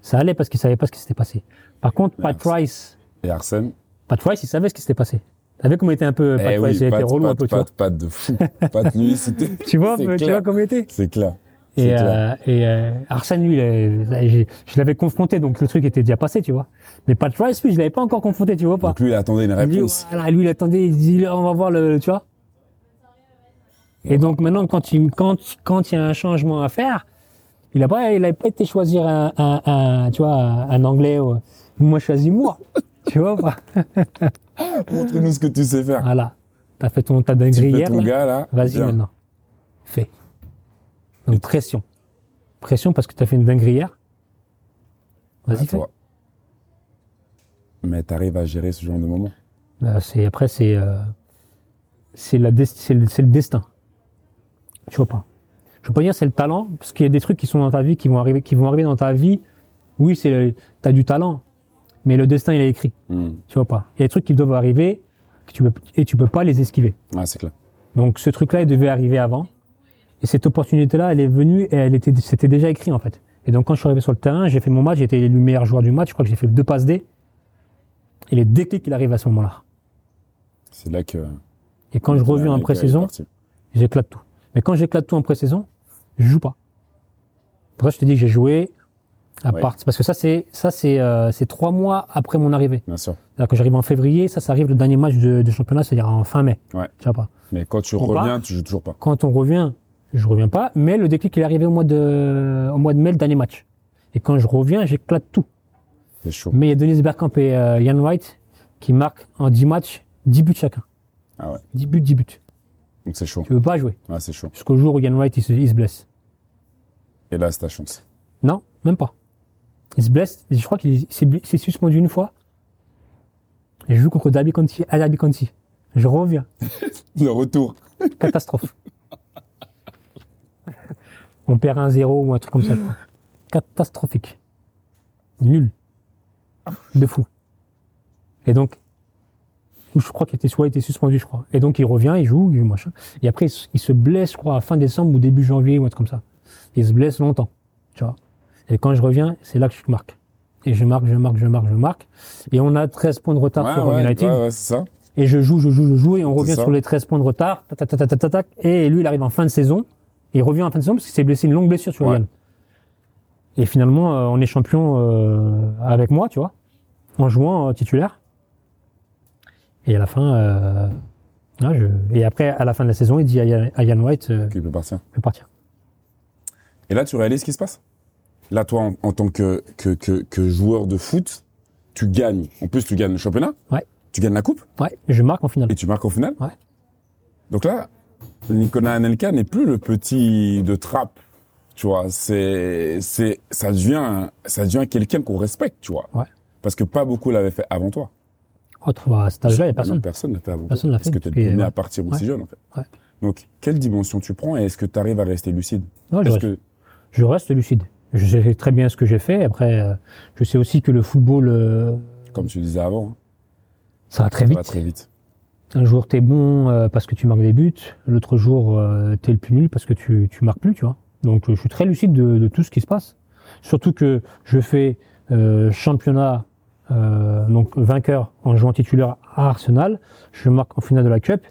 Ça allait parce qu'ils savaient pas ce qui s'était passé. Par contre, Pat. Price, Et Arsène Pat Price, il savait ce qui s'était passé. T'as vu comment il était un peu, Pat Eh il était Pat, relou un peu, tu vois. Pat, de fou. Pat, lui, c'était. Tu vois, tu clair. vois comment il était C'est clair. Et, euh, et euh, Arsène, lui, j'ai- je l'avais confronté, donc le truc était déjà passé, tu vois. Mais Pat Price, lui, je l'avais pas encore confronté, tu vois pas. Donc lui, il attendait une Lui, réponse. voilà, lui, il attendait, il dit, on va voir le, tu vois. Et donc maintenant, quand il, quand, quand il y a un changement à faire, il a pas, il a pas été choisir un, un, un, tu vois, un, un anglais. ou- Moi, choisis moi. tu vois pas. Montre-nous ce que tu sais faire. Voilà. T'as fait ton, ta tu dinguerie hier. ton là. gars, là. Vas-y maintenant. Fais. Donc pression. Pression parce que t'as fait une dinguerie hier. Vas-y, fais. toi. Mais t'arrives à gérer ce genre de moment. Euh, c'est après c'est euh, c'est la c'est le, c'est le destin. Tu vois pas. Je veux pas dire c'est le talent parce qu'il y a des trucs qui sont dans ta vie qui vont arriver qui vont arriver dans ta vie. Oui, c'est t'as du talent, mais le destin il est écrit. Hmm. Tu vois pas. Il y a des trucs qui doivent arriver que tu peux, et tu peux pas les esquiver. Ouais, c'est clair. Donc ce truc-là, il devait arriver avant. Et cette opportunité-là, elle est venue et elle était, c'était déjà écrit en fait. Et donc quand je suis arrivé sur le terrain, j'ai fait mon match, j'étais le meilleur joueur du match. Je crois que j'ai fait deux passes D. Et les déclics, il arrive à ce moment-là. C'est là que. Et quand je reviens en pré-saison, j'éclate tout. Mais quand j'éclate tout en pré-saison, je joue pas. Pour ça, je te dis que j'ai joué à Ouais. part, parce que ça, c'est, ça, c'est, euh, c'est trois mois après mon arrivée. Bien sûr. C'est-à-dire que j'arrive en février, ça, ça arrive le dernier match de, de championnat, c'est-à-dire en fin mai. Ouais. Tu vois pas. Mais quand tu On reviens, part. tu joues toujours pas. Quand on revient, je reviens pas, mais le déclic, il est arrivé au mois de, au mois de mai, le dernier match. Et quand je reviens, j'éclate tout. C'est chaud. Mais il y a Denis Bergkamp et euh, Ian White qui marquent en 10 matchs 10 buts chacun. Ah ouais. 10 buts, 10 buts. Donc c'est chaud. Tu veux pas jouer. Ouais, c'est chaud. Jusqu'au jour où Ian White, il se, il se blesse. Et là, c'est ta chance. Non, même pas. Il se blesse. Je crois qu'il s'est suspendu une fois. Je joue contre Derby County, à Derby County. Je reviens. Le retour. Catastrophe. On perd un 0 ou un truc comme ça. quoi. Catastrophique. Nul. De fou. Et donc, je crois qu'il était, soit il était suspendu, je crois. Et donc, il revient, il joue, il machin. Et après, il se- il se blesse, je crois, à fin décembre ou début janvier ou un truc comme ça. Il se blesse longtemps, tu vois. Et quand je reviens, c'est là que je marque. Et je marque, je marque, je marque, je marque. Et on a 13 points de retard Ouais, sur ouais, United. ouais, ça. Et je joue, je joue, je joue, et on revient sur les 13 points de retard. Tac, tac, tac, tac, tac, tac, et lui, il arrive en fin de saison. Il revient en fin de saison parce qu'il s'est blessé une longue blessure sur. Yann. Et finalement, euh, on est champion euh, avec moi, tu vois, en jouant euh, titulaire. Et à la fin, euh, ah, je- et après, à la fin de la saison, il dit à Yann, White, euh, Qu'il peut partir. je peux partir. Et là, tu réalises ce qui se passe? Là, toi, en, en tant que, que, que, que joueur de foot, tu gagnes. En plus, tu gagnes le championnat. Ouais. Tu gagnes la coupe Ouais, je marque en finale. et tu marques au final. Ouais. Donc là, Nicolas Anelka n'est plus le petit de trappe. Tu vois, c'est, c'est, ça devient, ça devient quelqu'un qu'on respecte, tu vois. Ouais. Parce que pas beaucoup l'avaient fait avant toi. Autre, bah, à cet âge-là, il n'y a Non, personne. Personne l'a fait avant Personne toi. l'a Parce fait que tu es ouais. à partir aussi Ouais. jeune, en fait. Ouais. Donc, quelle dimension tu prends et est-ce que tu arrives à rester lucide? Non, je, reste, que, je reste lucide. Je sais très bien ce que j'ai fait. Après, euh, je sais aussi que le football, euh, comme tu disais avant, hein, ça va très ça vite. va très vite. Un jour, t'es bon euh, parce que tu marques des buts. L'autre jour, euh, t'es le plus nul parce que tu, tu marques plus, tu vois. Donc, je suis très lucide de, de tout ce qui se passe. Surtout que je fais euh, championnat, euh, donc vainqueur en jouant titulaire à Arsenal. Je marque en finale de la Cup.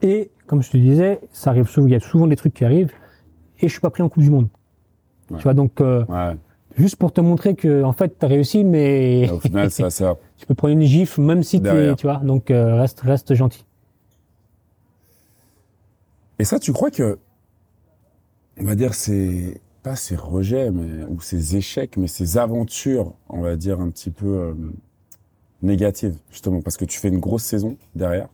Et, comme je te disais, ça arrive souvent, il y a souvent des trucs qui arrivent. Et je suis pas pris en Coupe du Monde. Ouais. Tu vois, donc, euh, Ouais. juste pour te montrer que, en fait, t'as réussi, mais au final, ça, ça, tu peux prendre une gifle, même si t'es, tu vois. Donc, euh, reste, reste gentil. Et ça, tu crois que, on va dire, c'est pas ces rejets, mais ou ces échecs, mais ces aventures, on va dire un petit peu euh, négatives, justement, parce que tu fais une grosse saison derrière.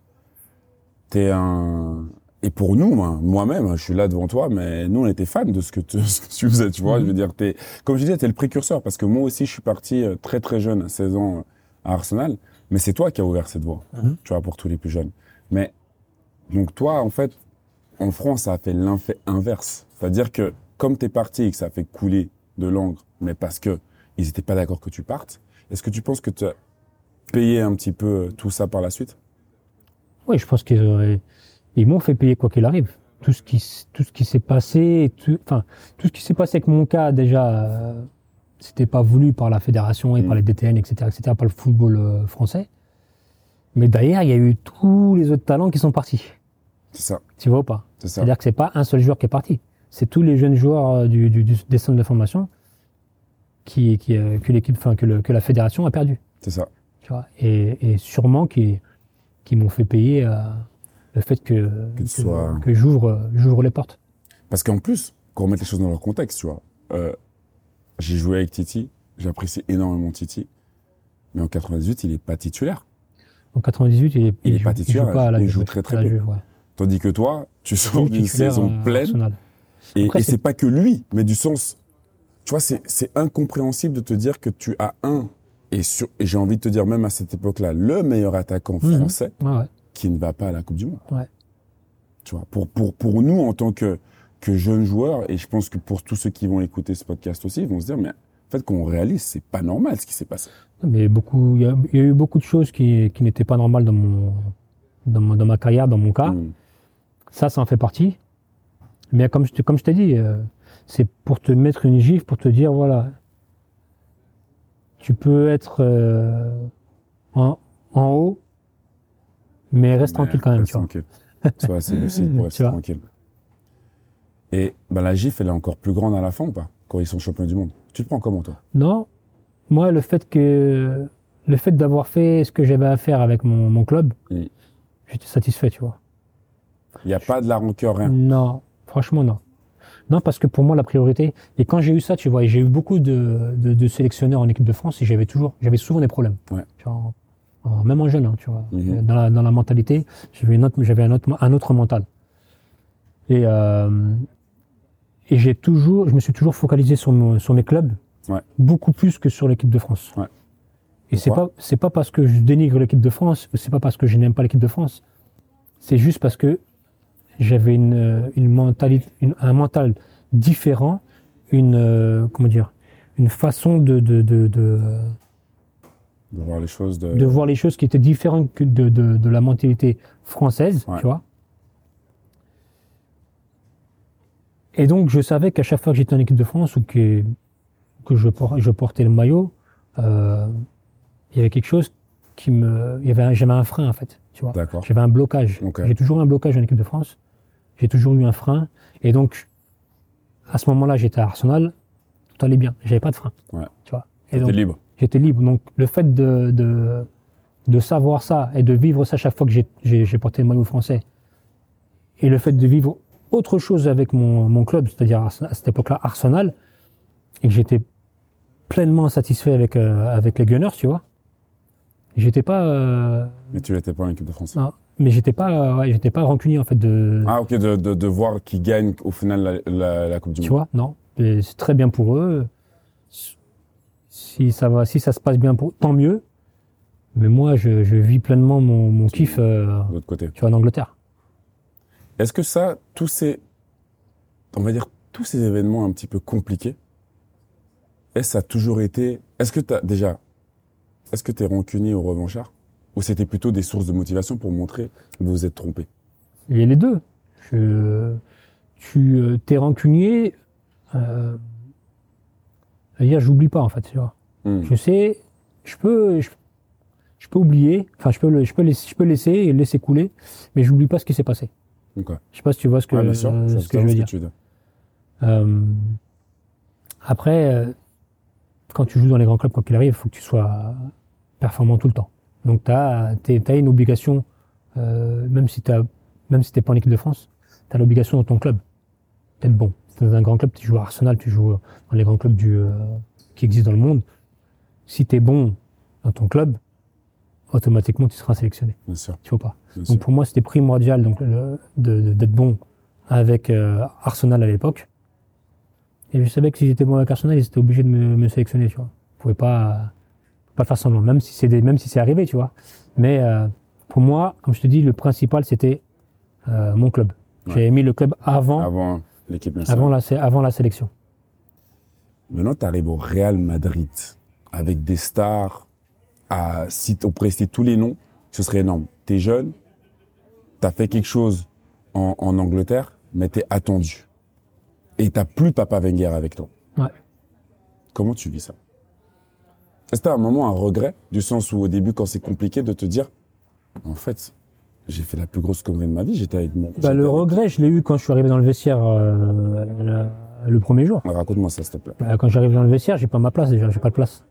T'es un et pour nous, moi- moi-même, je suis là devant toi, mais nous, on était fans de ce que, tu- ce que tu faisais, tu vois. Je veux dire, t'es, comme je disais, t'es le précurseur, parce que moi aussi, je suis parti euh, très très jeune, à 16 ans, euh, à Arsenal, mais c'est toi qui as ouvert cette voie, Mhm. tu vois, pour tous les plus jeunes. Mais donc toi, en fait, en France, ça a fait l'effet inverse. C'est-à-dire que comme t'es parti et que ça a fait couler de l'encre, mais parce que ils étaient pas d'accord que tu partes, est-ce que tu penses que tu as payé un petit peu euh, tout ça par la suite? Oui, je pense qu'ils auraient- ils m'ont fait payer quoi qu'il arrive. Tout ce qui, tout ce qui s'est passé, tout, enfin, tout ce qui s'est passé avec mon cas, déjà, euh, c'était pas voulu par la fédération et Mm. par les DTN, etc., etc., par le football euh, français. Mais derrière, il y a eu tous les autres talents qui sont partis. C'est ça, Tu vois ou pas? C'est ça. C'est-à-dire que c'est pas un seul joueur qui est parti. C'est tous les jeunes joueurs euh, du, du- du- des centres de formation qui, qui, euh, que l'équipe, enfin, que, le- que la fédération a perdu. C'est ça. tu vois, et, et sûrement qui, qui m'ont fait payer le fait que, Que tu sois- que j'ouvre, j'ouvre les portes. Parce qu'en plus, qu'on remette les choses dans leur contexte, tu vois. Euh, j'ai joué avec Titi, j'apprécie énormément Titi, mais en 98, il est pas titulaire. En 98, il est, Il est joue- pas titulaire, joue pas à la il joue très, très peu. Juve, ouais. Tandis que toi, tu sors d'une saison pleine, et, Après, et c'est- pas que lui, mais du sens, tu vois, c'est, c'est incompréhensible de te dire que tu as un, et, sur, et j'ai envie de te dire même à cette époque-là, le meilleur attaquant Mhm. français Ouais, ouais. Qui ne va pas à la Coupe du Monde. Ouais. Tu vois, pour, pour, pour nous en tant que, que jeunes joueurs, et je pense que pour tous ceux qui vont écouter ce podcast aussi, ils vont se dire, mais en fait, qu'on réalise, c'est pas normal ce qui s'est passé. Mais beaucoup, il y, a, il y a eu beaucoup de choses qui, qui n'étaient pas normales dans mon, dans, ma- dans ma carrière, dans mon cas. Mm. Ça, ça en fait partie. Mais comme je, te- comme je t'ai dit, euh, c'est pour te mettre une gifle, pour te dire, voilà, tu peux être euh, en, en haut, mais reste tranquille quand même, Reste tu vois. tranquille. Assez lucide pour rester tranquille. Et bah, la gifle, elle est encore plus grande à la fin ou pas Quand ils sont champions du monde? Tu te prends comment, toi? Non, moi, le fait que le fait d'avoir fait ce que j'avais à faire avec mon, mon club, j'étais satisfait, tu vois. Il n'y a pas de la rancœur, rien? Non, franchement, non. Non, parce que pour moi, la priorité, et quand j'ai eu ça, tu vois, j'ai eu beaucoup de, de, de sélectionneurs en équipe de France, et j'avais toujours, j'avais souvent des problèmes. Ouais. Même en jeune, hein, tu vois. Mhm. Dans, la, dans la mentalité, j'avais une autre, j'avais un autre, un autre mental. Et, euh, et j'ai toujours, je me suis toujours focalisé sur, mon- sur mes clubs, Ouais. beaucoup plus que sur l'équipe de France. Ouais. Et c'est pas, c'est pas parce que je dénigre l'équipe de France, c'est pas parce que je n'aime pas l'équipe de France. C'est juste parce que j'avais une, euh, une mentalité, une- un mental différent, une, euh, comment dire, une façon de, de, de, de, De voir les choses de. de voir les choses qui étaient différentes que de, de, de la mentalité française, Ouais. tu vois. Et donc, je savais qu'à chaque fois que j'étais en équipe de France ou que, que je, por- je portais le maillot, euh, il y avait quelque chose qui me, il y avait, j'avais un frein, en fait, tu vois. D'accord. J'avais un blocage. Ok. J'ai toujours eu un blocage en équipe de France. J'ai toujours eu un frein. Et donc, à ce moment-là, j'étais à Arsenal. Tout allait bien. J'avais pas de frein. Ouais. Tu vois. Et donc, libre. J'étais libre. Donc, le fait de, de, de savoir ça et de vivre ça chaque fois que j'ai- porté le maillot français, et le fait de vivre autre chose avec mon, mon club, c'est-à-dire à cette époque-là Arsenal, et que j'étais pleinement satisfait avec, euh, avec les Gunners, tu vois. J'étais pas, euh, Mais tu l'étais pas en équipe de France. non, mais j'étais pas, euh, ouais, j'étais pas rancunier en fait de, Ah, ok, de, de, de voir qui gagne au final la, la, la Coupe du tu Monde. vois, non. C'est très bien pour eux. Si ça va, si ça se passe bien pour, tant mieux. Mais moi, je, je vis pleinement mon, mon kiff, euh, De l'autre côté. tu vois, en Angleterre. Est-ce que ça, tous ces, on va dire, tous ces événements un petit peu compliqués, est-ce que ça a toujours été, est-ce que t'as, déjà, est-ce que t'es rancunier ou revanchard? Ou c'était plutôt des sources de motivation pour montrer que vous vous êtes trompé? Il y a les deux. Je, tu euh, t'es rancunier. Euh, c'est-à-dire, j'oublie pas en fait. Tu vois. Hmm. Je sais, je peux, je, je peux oublier. Enfin, je peux, le, je peux laisser, je peux laisser et laisser couler, mais j'oublie pas ce qui s'est passé. Ok. Je sais pas si tu vois ce que, Ouais, bien sûr. euh, ce que je veux dire. Euh, après, euh, quand tu joues dans les grands clubs, quoi qu'il arrive, il faut que tu sois performant tout le temps. Donc, tu as, une obligation, euh, même si tu même si t'es pas en équipe de France, tu as l'obligation dans ton club d'être bon. Dans un grand club, tu joues à Arsenal, tu joues dans les grands clubs du, euh, qui existent dans le monde. Si tu es bon dans ton club, automatiquement, tu seras sélectionné. Bien sûr. Tu vois pas. Bien Donc sûr. pour moi, c'était primordial donc, d'être bon avec euh, Arsenal à l'époque. Et je savais que si j'étais bon avec Arsenal, ils étaient obligés de me, me sélectionner, tu vois. Pouvaient pas, pas faire semblant, même si c'est même si c'est arrivé, tu vois. Mais euh, pour moi, comme je te dis, le principal, c'était euh, mon club. Ouais. J'avais mis le club avant, Avant l'équipe nationale. avant, la, avant la sélection. Maintenant, tu arrives au Real Madrid avec des stars. À, si on pourrait citer tous les noms, ce serait énorme. T'es jeune, t'as fait quelque chose en, en Angleterre, mais t'es attendu. Et t'as plus Papa Wenger avec toi. Ouais. Comment tu vis ça? Est-ce que t'as un moment un regret, du sens où au début, quand c'est compliqué, de te dire, en fait, j'ai fait la plus grosse connerie de ma vie, j'étais avec mon... Bah, le avec- regret, je l'ai eu quand je suis arrivé dans le vestiaire euh, le, le premier jour. Raconte-moi ça, s'il te plaît. Bah, quand j'arrive dans le vestiaire, j'ai pas ma place déjà, j'ai pas de place.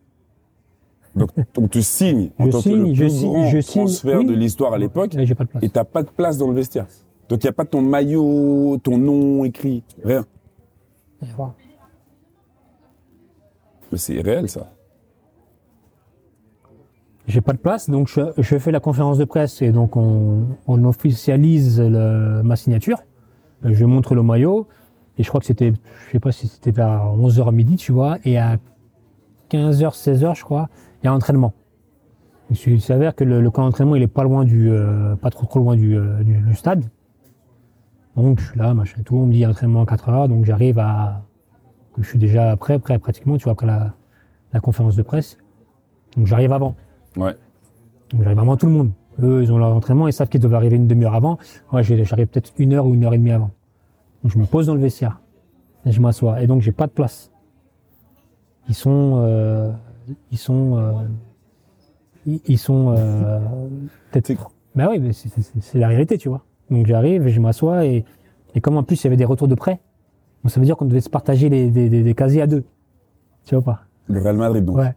Donc, donc tu signes en Je tant que signe, le je signe, signe, transfert oui. de l'histoire à l'époque, Là, j'ai pas de place. et t'as pas de place dans le vestiaire. Donc il y a pas ton maillot, ton nom écrit, rien. Mais c'est réel ça. J'ai pas de place, donc je, je fais la conférence de presse et donc on, on officialise le- ma signature. Je montre le maillot et je crois que c'était, je sais pas si c'était vers 11h à midi, tu vois, et à 15h, 16h, je crois, il y a entraînement. Il s'avère que le, le camp d'entraînement, il est pas loin du, euh, pas trop trop loin du, euh, du, du stade. Donc je suis là, machin tout, on me dit entraînement à 4 heures, donc j'arrive à, je suis déjà prêt, prêt pratiquement, tu vois, après la, la conférence de presse. Donc j'arrive avant. Ouais. Donc j'arrive avant tout le monde. Eux, ils ont leur entraînement, ils savent qu'ils doivent arriver une demi-heure avant. Moi, j'arrive peut-être une heure ou une heure et demie avant. Donc, je me pose dans le vestiaire et je m'assois. Et donc, j'ai pas de place. Ils sont, euh, ils sont, euh, ils, ils sont euh, peut-être. Ben oui, mais c'est- la réalité, tu vois. Donc, j'arrive et je m'assois et, et comme en plus il y avait des retours de prêt, donc ça veut dire qu'on devait se partager les, des, des, des casiers à deux. Tu vois pas? Le Real Madrid, donc. Ouais.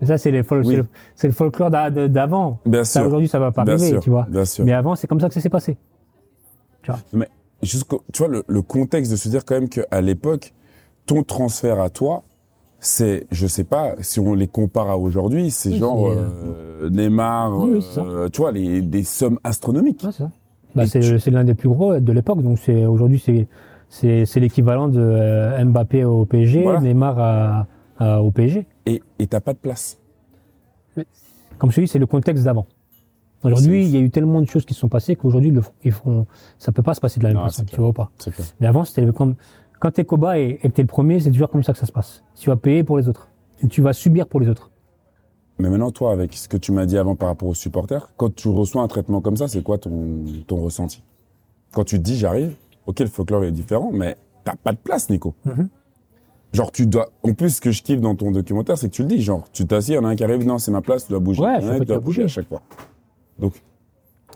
Mais ça, c'est les fol- Oui. c'est le, folklore d'avant. Bien Ça, sûr. aujourd'hui, ça va pas arriver, sûr. tu vois. Bien sûr. Mais avant, c'est comme ça que ça s'est passé. Mais jusqu'au, tu vois, le, le contexte de se dire quand même qu'à l'époque, ton transfert à toi, c'est, je sais pas, si on les compare à aujourd'hui, c'est Oui, genre c'est, euh, Neymar, Oui, euh, tu vois, les, des sommes astronomiques. Ouais, c'est ça. Bah, c'est tu- l'un des plus gros de l'époque. Donc, c'est aujourd'hui, c'est c'est c'est l'équivalent de euh, Mbappé au PSG, Voilà. Neymar à, à- au PSG. Et et t'as pas de place. Comme je te dis, c'est le contexte d'avant. Aujourd'hui, il y a eu tellement de choses qui se sont passées qu'aujourd'hui, ils feront, ça peut pas se passer de la même Non, façon, tu vois ou pas. Mais avant, c'était comme quand t'es cobaye et, et que t'es le premier, c'est toujours comme ça que ça se passe. Tu vas payer pour les autres. Et tu vas subir pour les autres. Mais maintenant, toi, avec ce que tu m'as dit avant par rapport aux supporters, quand tu reçois un traitement comme ça, c'est quoi ton, ton ressenti? Quand tu te dis j'arrive, ok, le folklore est différent, mais t'as pas de place, Nico. Mhm. Genre, tu dois. En plus, ce que je kiffe dans ton documentaire, c'est que tu le dis. Genre, tu t'assieds, il y en a un qui arrive, non, c'est ma place, tu dois bouger. Ouais, Il y en a chaque un fois, qui tu dois doit bouger à chaque fois. Donc,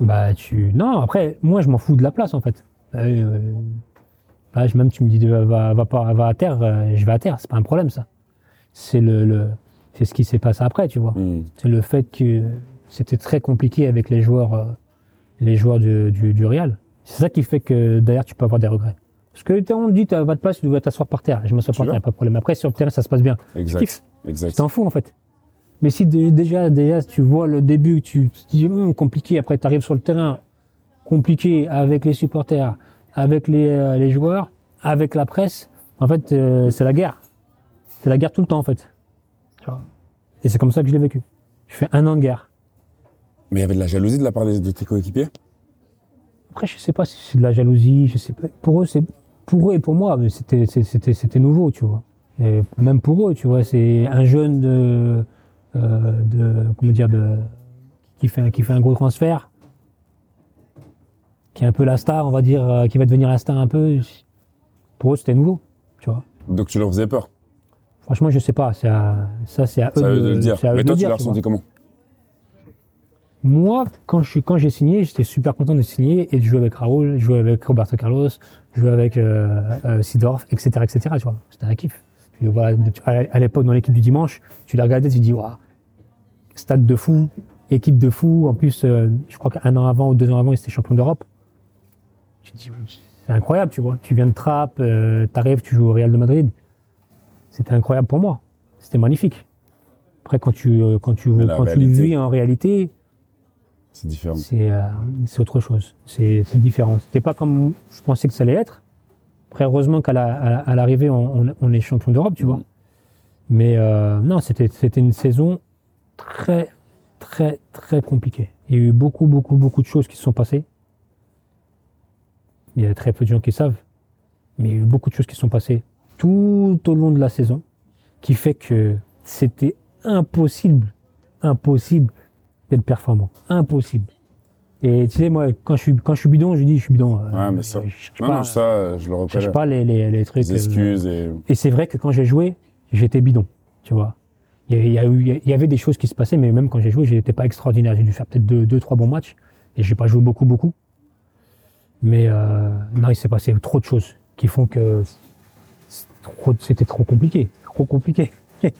Bah, tu. Non, après, moi, je m'en fous de la place, en fait. Euh, là, je- même tu me dis, de- va, va, pas, va à terre, euh, je vais à terre. C'est pas un problème, ça. C'est le, le, c'est ce qui s'est passé après, tu vois. hmm, C'est le fait que c'était très compliqué avec les joueurs, euh, les joueurs du, du, du Real. C'est ça qui fait que derrière, tu peux avoir des regrets. Parce que on te dit, t'as pas de place, tu dois t'asseoir par terre. Je m'assois par terre, pas de problème. Après, sur le terrain, ça se passe bien. Exact. Tu Exact. t'en fous, en fait. Mais si dé- déjà, déjà, tu vois le début, tu te dis, Hum, compliqué, après, tu arrives sur le terrain, compliqué avec les supporters, avec les, euh, les joueurs, avec la presse, en fait, euh, c'est la guerre. C'est la guerre tout le temps, en fait. Et c'est comme ça que je l'ai vécu. Je fais un an de guerre. Mais il y avait de la jalousie de la part de tes coéquipiers? Après, je sais pas si c'est de la jalousie, je sais pas. Pour eux, c'est pour eux et pour moi, c'était c'était c'était nouveau, tu vois. Et même pour eux, tu vois, c'est un jeune de euh, de comment dire de qui fait un- qui fait un gros transfert, qui est un peu la star, on va dire, euh, qui va devenir la star un peu. Pour eux, c'était nouveau, tu vois. Donc, tu leur faisais peur? Franchement, je sais pas. C'est à- ça, c'est à eux de, le dire. Mais toi, tu l'as ressenti comment? Moi, quand je suis, quand j'ai signé, j'étais super content de signer et de jouer avec Raoul, de jouer avec Roberto Carlos, jouer avec euh, euh, Sidorf, etc., etc. Tu vois, c'était un kiff. Puis voilà, tu- à l'époque dans l'équipe du dimanche, tu la regardais, tu te dis waouh, stade de fou, équipe de fou. En plus, euh, je crois qu'un an avant ou deux ans avant, ils étaient champions d'Europe. Tu te dis c'est incroyable, tu vois. Tu viens de Trappes, euh, t'arrives, tu joues au Real de Madrid. C'était incroyable pour moi. C'était magnifique. Après, quand tu euh, quand tu quand tu vis en réalité, C'est différent. c'est euh, autre chose. C'est différent. C'était pas comme je pensais que ça allait être. Après, heureusement qu'à la- l'arrivée, on, on- on est champion d'Europe, tu vois. Mhm. Mais euh, non, c'était c'était une saison très, très, très compliquée. Il y a eu beaucoup, beaucoup, beaucoup de choses qui se sont passées. Il y a très peu de gens qui savent. Mais il y a eu beaucoup de choses qui se sont passées tout au long de la saison qui fait que c'était impossible, impossible d'être performant. Impossible. Et tu sais, moi, quand je suis, quand je suis bidon, je dis, je suis bidon. euh, Ouais, mais ça- Je Non, pas, non, ça, je le je cherche reconnais. pas les, les, les trucs. Des euh, excuses et. et c'est vrai que quand j'ai joué, j'étais bidon, tu vois. Il y, a- il y a eu- il y avait des choses qui se passaient, mais même quand j'ai joué, j'étais pas extraordinaire. J'ai dû faire peut-être deux, deux, trois bons matchs, et j'ai pas joué beaucoup, beaucoup. Mais euh, non, il s'est passé trop de choses qui font que trop- c'était trop compliqué, trop compliqué.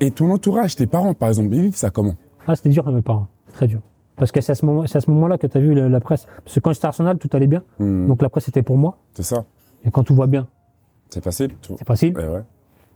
Et ton entourage, tes parents, par exemple, ils vivent ça comment? Ah, c'était dur mes parents, très dur. Parce que c'est à ce moment, c'est à ce moment-là que tu as vu la, la presse. Parce que quand j'étais à Arsenal, tout allait bien, Hmm, donc la presse était pour moi. C'est ça. Et quand tout va bien, C'est facile. tout- c'est facile. Ouais.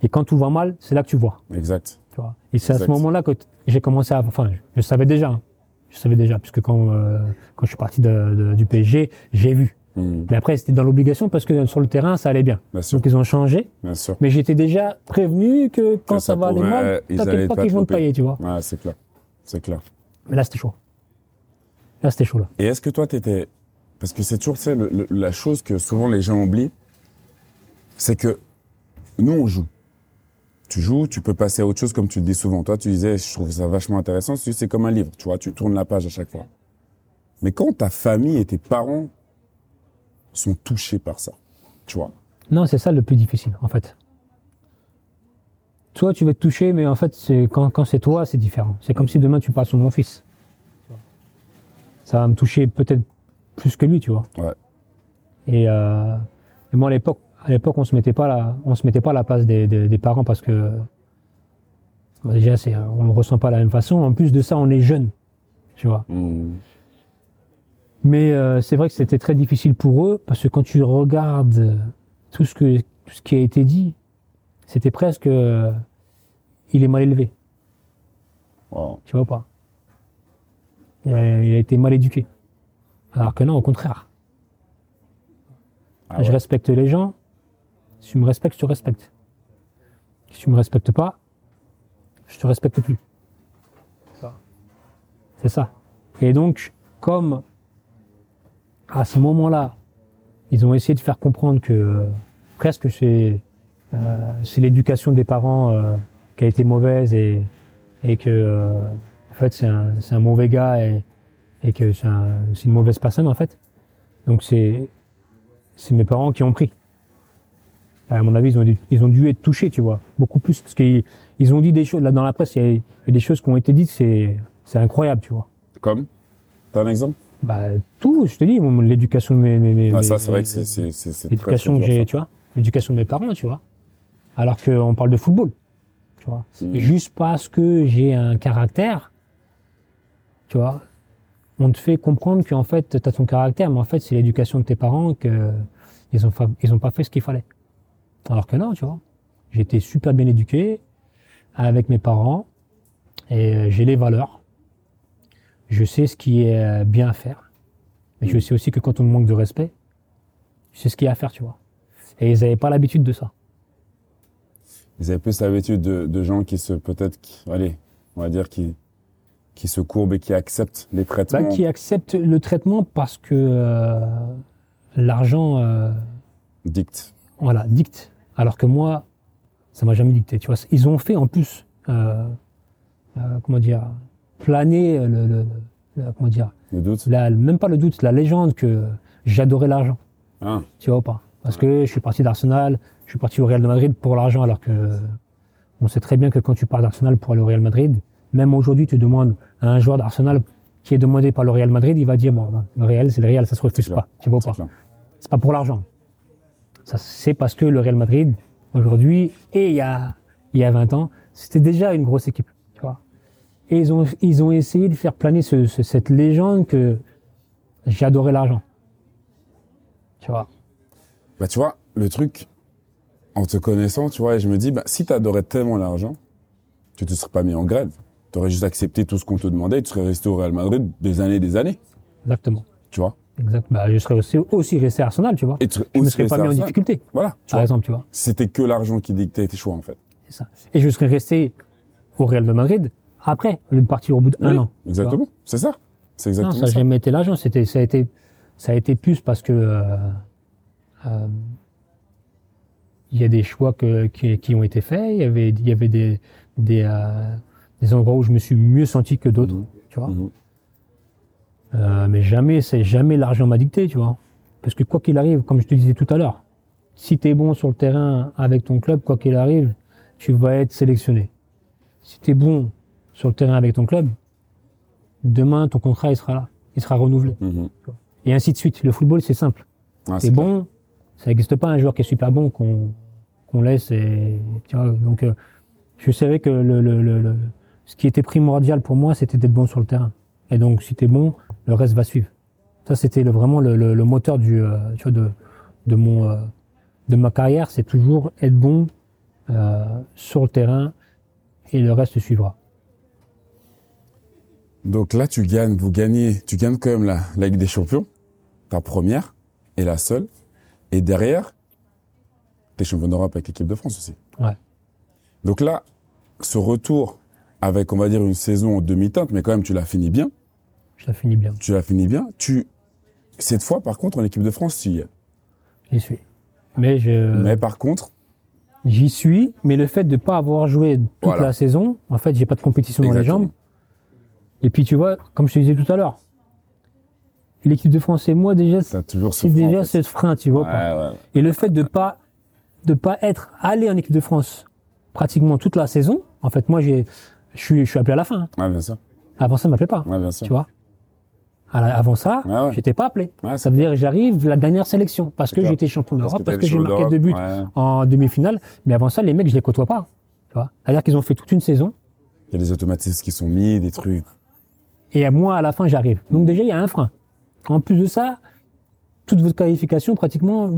Et quand tout va mal, c'est là que tu vois. Exact. Tu vois. Et c'est à ce moment-là que j'ai commencé à. Enfin, je, je savais déjà. hein. Je savais déjà, puisque quand, euh, quand je suis parti de- de- du PSG, j'ai vu. Hmm, Mais après, c'était dans l'obligation parce que sur le terrain, ça allait bien. Bien sûr. Donc, ils ont changé. Bien sûr. Mais j'étais déjà prévenu que quand ça, ça va aller mal, t'inquiète pas qu'ils vont te payer, tu vois. Ouais, c'est clair. C'est clair. Mais là, c'était chaud. Là, c'était chaud, là. Et est-ce que toi, t'étais. Parce que c'est toujours le- la chose que souvent les gens oublient, c'est que nous, on joue. tu joues, tu peux passer à autre chose comme tu le dis souvent. Toi, tu disais, je trouve ça vachement intéressant. C'est comme un livre, tu vois, tu tournes la page à chaque fois. Mais quand ta famille et tes parents sont touchés par ça, tu vois. Non, c'est ça le plus difficile, en fait. Toi, tu vas te toucher, mais en fait, c'est quand, quand c'est toi, c'est différent. C'est comme si demain tu passes sur mon fils. Ça va me toucher peut-être plus que lui, tu vois. Ouais. Et, euh, et moi, à l'époque, à l'époque, on se mettait pas là, on se mettait pas à la place des, des, des parents parce que bah, déjà, c'est, on ne ressent pas de la même façon. En plus de ça, on est jeune, tu vois. Hmm. Mais euh, c'est vrai que c'était très difficile pour eux parce que quand tu regardes tout ce que tout ce qui a été dit, c'était presque euh, il est mal élevé, Wow. tu vois ou pas? Il a, il a été mal éduqué. Alors que non, au contraire. Ah Je ouais. respecte les gens. Si tu me respectes, je te respecte. Si tu me respectes pas, je te respecte plus. C'est ça. Et donc, comme à ce moment-là, ils ont essayé de faire comprendre que euh, presque c'est c'est l'éducation des parents euh, qui a été mauvaise et, et que euh, en fait c'est un, c'est un mauvais gars et, et que c'est un- c'est une mauvaise personne en fait. Donc c'est c'est mes parents qui ont pris. À mon avis, ils ont, dû, ils ont dû être touchés, tu vois, beaucoup plus parce qu'ils ils ont dit des choses là dans la presse. Il y a, il y a des choses qui ont été dites, c'est c'est incroyable, tu vois. Comme? T'as un exemple? Bah tout, je te dis, l'éducation de mes, mes, mes- ah, Ça, c'est vrai que c'est- c'est c'est- c'est très, l'éducation que j'ai, tu vois, l'éducation de mes parents, tu vois. Alors qu'on parle de football, tu vois. Mm. Juste parce que j'ai un caractère, tu vois, on te fait comprendre qu'en fait, tu as ton caractère, mais en fait, c'est l'éducation de tes parents que ils ont, fa- ils ont pas fait ce qu'il fallait. Alors que non, tu vois. J'ai été super bien éduqué avec mes parents et euh, j'ai les valeurs. Je sais ce qui est euh, bien à faire. Mais je sais aussi que quand on me manque de respect, je sais ce qu'il y a à faire, tu vois. Et ils n'avaient pas l'habitude de ça. Ils avaient plus l'habitude de, de gens qui se, peut-être, allez, on va dire, qui, qui se courbent et qui acceptent les traitements. Bah, qui acceptent le traitement parce que euh, l'argent, euh, dictent. voilà, dicte. Alors que moi, ça m'a jamais dicté. Tu vois, ils ont fait en plus, euh, comment dire, planer le, le- le- le- comment dire, Le doute la, même pas le doute, la légende que j'adorais l'argent. Ah, Tu vois ou pas? Parce que je suis parti d'Arsenal, je suis parti au Real de Madrid pour l'argent, alors que on sait très bien que quand tu pars d'Arsenal pour aller au Real Madrid, même aujourd'hui, tu demandes à un joueur d'Arsenal qui est demandé par le Real Madrid, il va dire bon, le Real, c'est le Real, ça se refuse pas. Tu vois pas. C'est pas pour l'argent. Ça, c'est parce que le Real Madrid aujourd'hui et il y a il y a 20 ans, c'était déjà une grosse équipe. Tu vois Et ils ont ils ont essayé de faire planer ce- ce- cette légende que j'adorais l'argent. Tu vois Bah, tu vois, le truc, en te connaissant, tu vois, et je me dis, bah, si t'adorais tellement l'argent, tu te serais pas mis en grève. T'aurais juste accepté tout ce qu'on te demandait et tu serais resté au Real Madrid des années et des années, Exactement. tu vois? Exact. Bah, je serais aussi, aussi resté à Arsenal, tu vois. Et tu Je aussi serais pas mis en Arsenal. difficulté, Voilà, tu par vois. exemple, tu vois. C'était que l'argent qui dictait tes choix, en fait. C'est ça. Et je serais resté au Real de Madrid après, au lieu de partir au bout d'un Oui, an. Exactement, c'est ça. C'est Non, exactement ça n'a ça. jamais été l'argent. C'était, ça a été, ça a été plus parce que euh, euh, il y a des choix que, qui, qui ont été faits. Il y avait, il y avait des, des, euh, des endroits où je me suis mieux senti que d'autres, Mhm. tu vois. Mhm. Euh, mais jamais, c'est jamais l'argent m'a dicté, tu vois. Parce que quoi qu'il arrive, comme je te disais tout à l'heure, si tu es bon sur le terrain avec ton club, quoi qu'il arrive, tu vas être sélectionné. Si tu es bon sur le terrain avec ton club, demain, ton contrat, il sera là. Il sera renouvelé. Mhm. Et ainsi de suite. Le football, c'est simple. Ah, T'es bon, ça n'existe pas un joueur qui est super bon qu'on qu'on laisse. Et, tu vois, donc, euh, je savais que le, le, le, le- ce qui était primordial pour moi, c'était d'être bon sur le terrain. Et donc, si t'es bon, le reste va suivre. Ça, c'était vraiment le moteur du, euh, tu vois, de, de mon, euh, de ma carrière, c'est toujours être bon euh, sur le terrain et le reste suivra. Donc là, tu gagnes, vous gagnez, tu gagnes quand même la, la Ligue des Champions, ta première et la seule. Et derrière, t'es champion d'Europe avec l'équipe de France aussi. Ouais. Donc là, ce retour avec, on va dire, une saison en demi-teinte, mais quand même, tu l'as fini bien. Ça finit bien. Tu l'as fini bien. Tu, cette fois, par contre, en équipe de France, tu y es. J'y suis. Mais je, Mais par contre, J'y suis, mais le fait de pas avoir joué toute Voilà. la saison, en fait, j'ai pas de compétition dans les jambes. Et puis, tu vois, comme je te disais tout à l'heure, l'équipe de France et moi, déjà, ce c'est déjà en fait. ce frein, tu vois. pas. Ouais, ouais. Et le fait de pas de pas être allé en équipe de France pratiquement toute la saison, en fait, moi, j'ai, je suis, je suis appelé à la fin. hein. Ouais, bien sûr. Avant ça, ne m'appelait pas. Ouais, bien sûr. Tu vois. Avant ça, Ouais, j'étais pas appelé. Ça veut dire que j'arrive la dernière sélection parce que j'étais champion d'Europe, parce que j'ai marqué deux buts en demi-finale. Mais avant ça, les mecs, je les côtoie pas. Tu vois. C'est-à-dire qu'ils ont fait toute une saison. Il y a des automatismes qui sont mis, des trucs. Et moi, à la fin, j'arrive. Donc déjà, il y a un frein. En plus de ça, toute votre qualification, pratiquement,